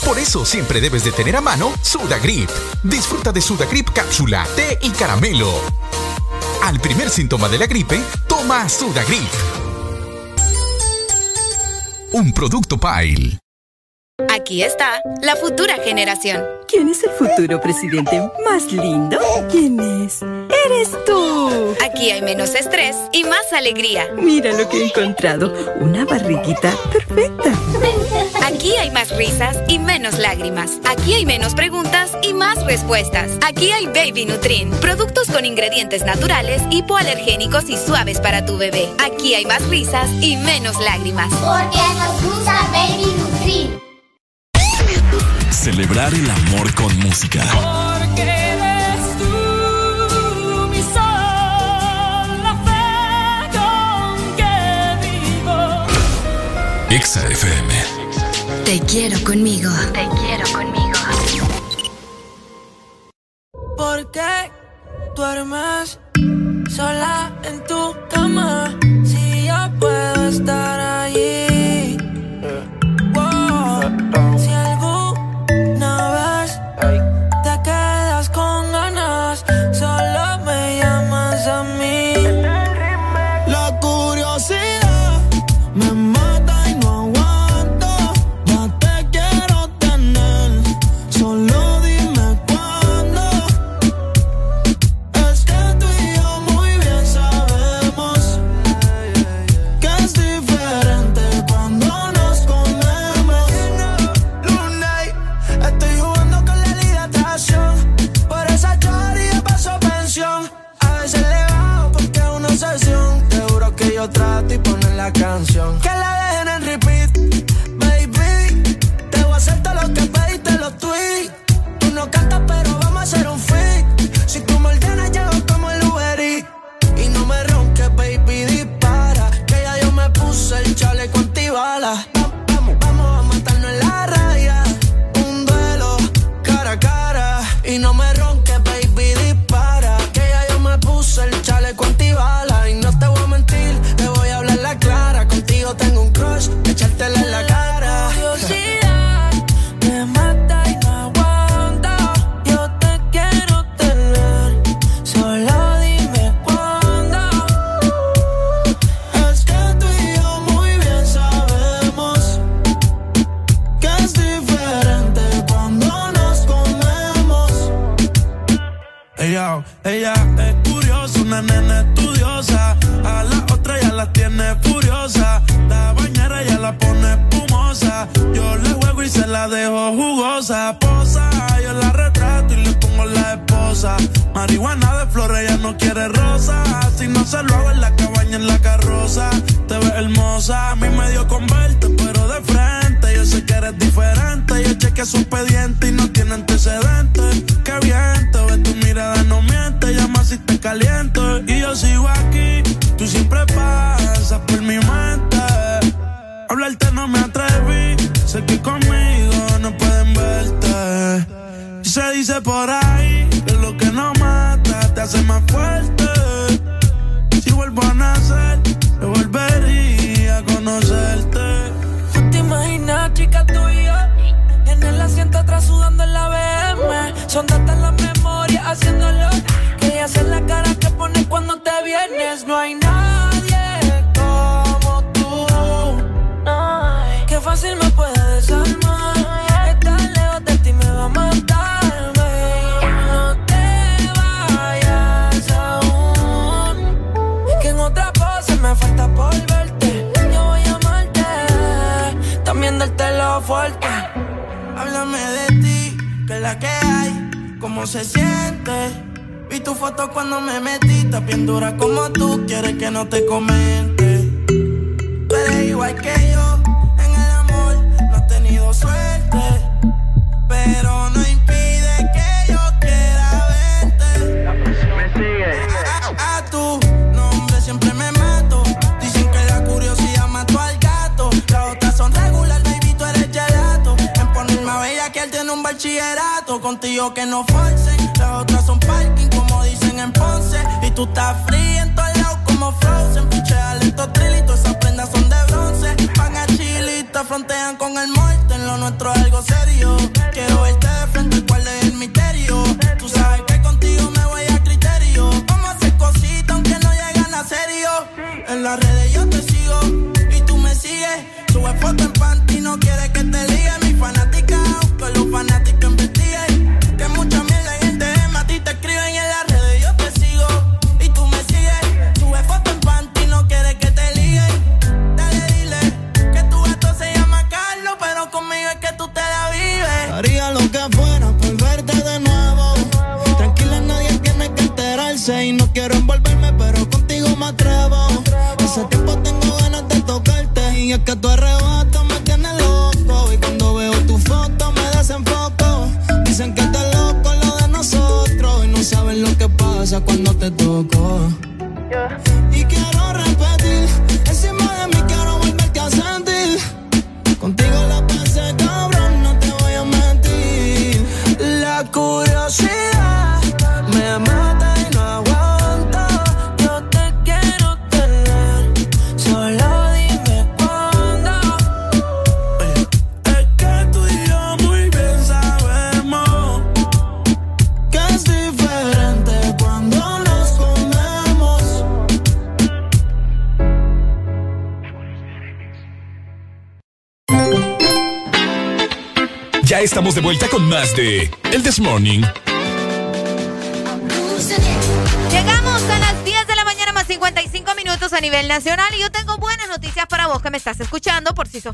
Por eso siempre debes de tener a mano Sudagrip. Disfruta de Sudagrip cápsula, té y caramelo. Al primer síntoma de la gripe, toma Sudagrip. Un producto Pile. Aquí está la futura generación. ¿Quién es el futuro presidente más lindo? ¿Quién es? ¡Eres tú! Aquí hay menos estrés y más alegría. Mira lo que he encontrado. Una barriguita perfecta. Aquí hay más risas y menos lágrimas. Aquí hay menos preguntas y más respuestas. Aquí hay Baby Nutrin, productos con ingredientes naturales, hipoalergénicos y suaves para tu bebé. Aquí hay más risas y menos lágrimas. Porque nos gusta Baby Nutrin. Celebrar el amor con música. Porque eres tú mi sol, la fe con que vivo. Exa FM. Te quiero conmigo. Te quiero conmigo. ¿Por qué duermes sola en tu cama? Si yo puedo estar allí. canción.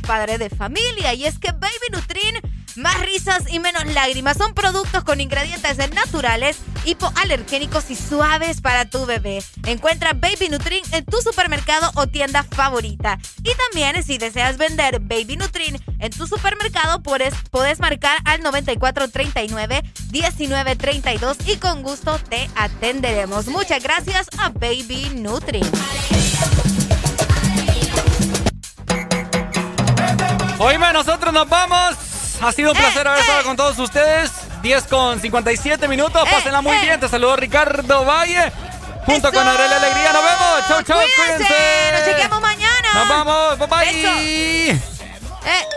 padre de familia. Y es que Baby Nutrin, más risas y menos lágrimas, son productos con ingredientes naturales, hipoalergénicos y suaves para tu bebé. Encuentra Baby Nutrin en tu supermercado o tienda favorita. Y también si deseas vender Baby Nutrin en tu supermercado, puedes, puedes marcar al 9439-1932 y con gusto te atenderemos. Muchas gracias a Baby Nutrin. nos vamos. Ha sido un eh, placer eh, haber estado con todos ustedes. 10 con 57 minutos. Eh, Pásenla muy eh. bien. Te saludo Ricardo Valle. Junto con Aurelia Alegría. Nos vemos. Chau, chau. Cuídense. Nos chequeamos mañana. Nos vamos. Bye bye. Eh.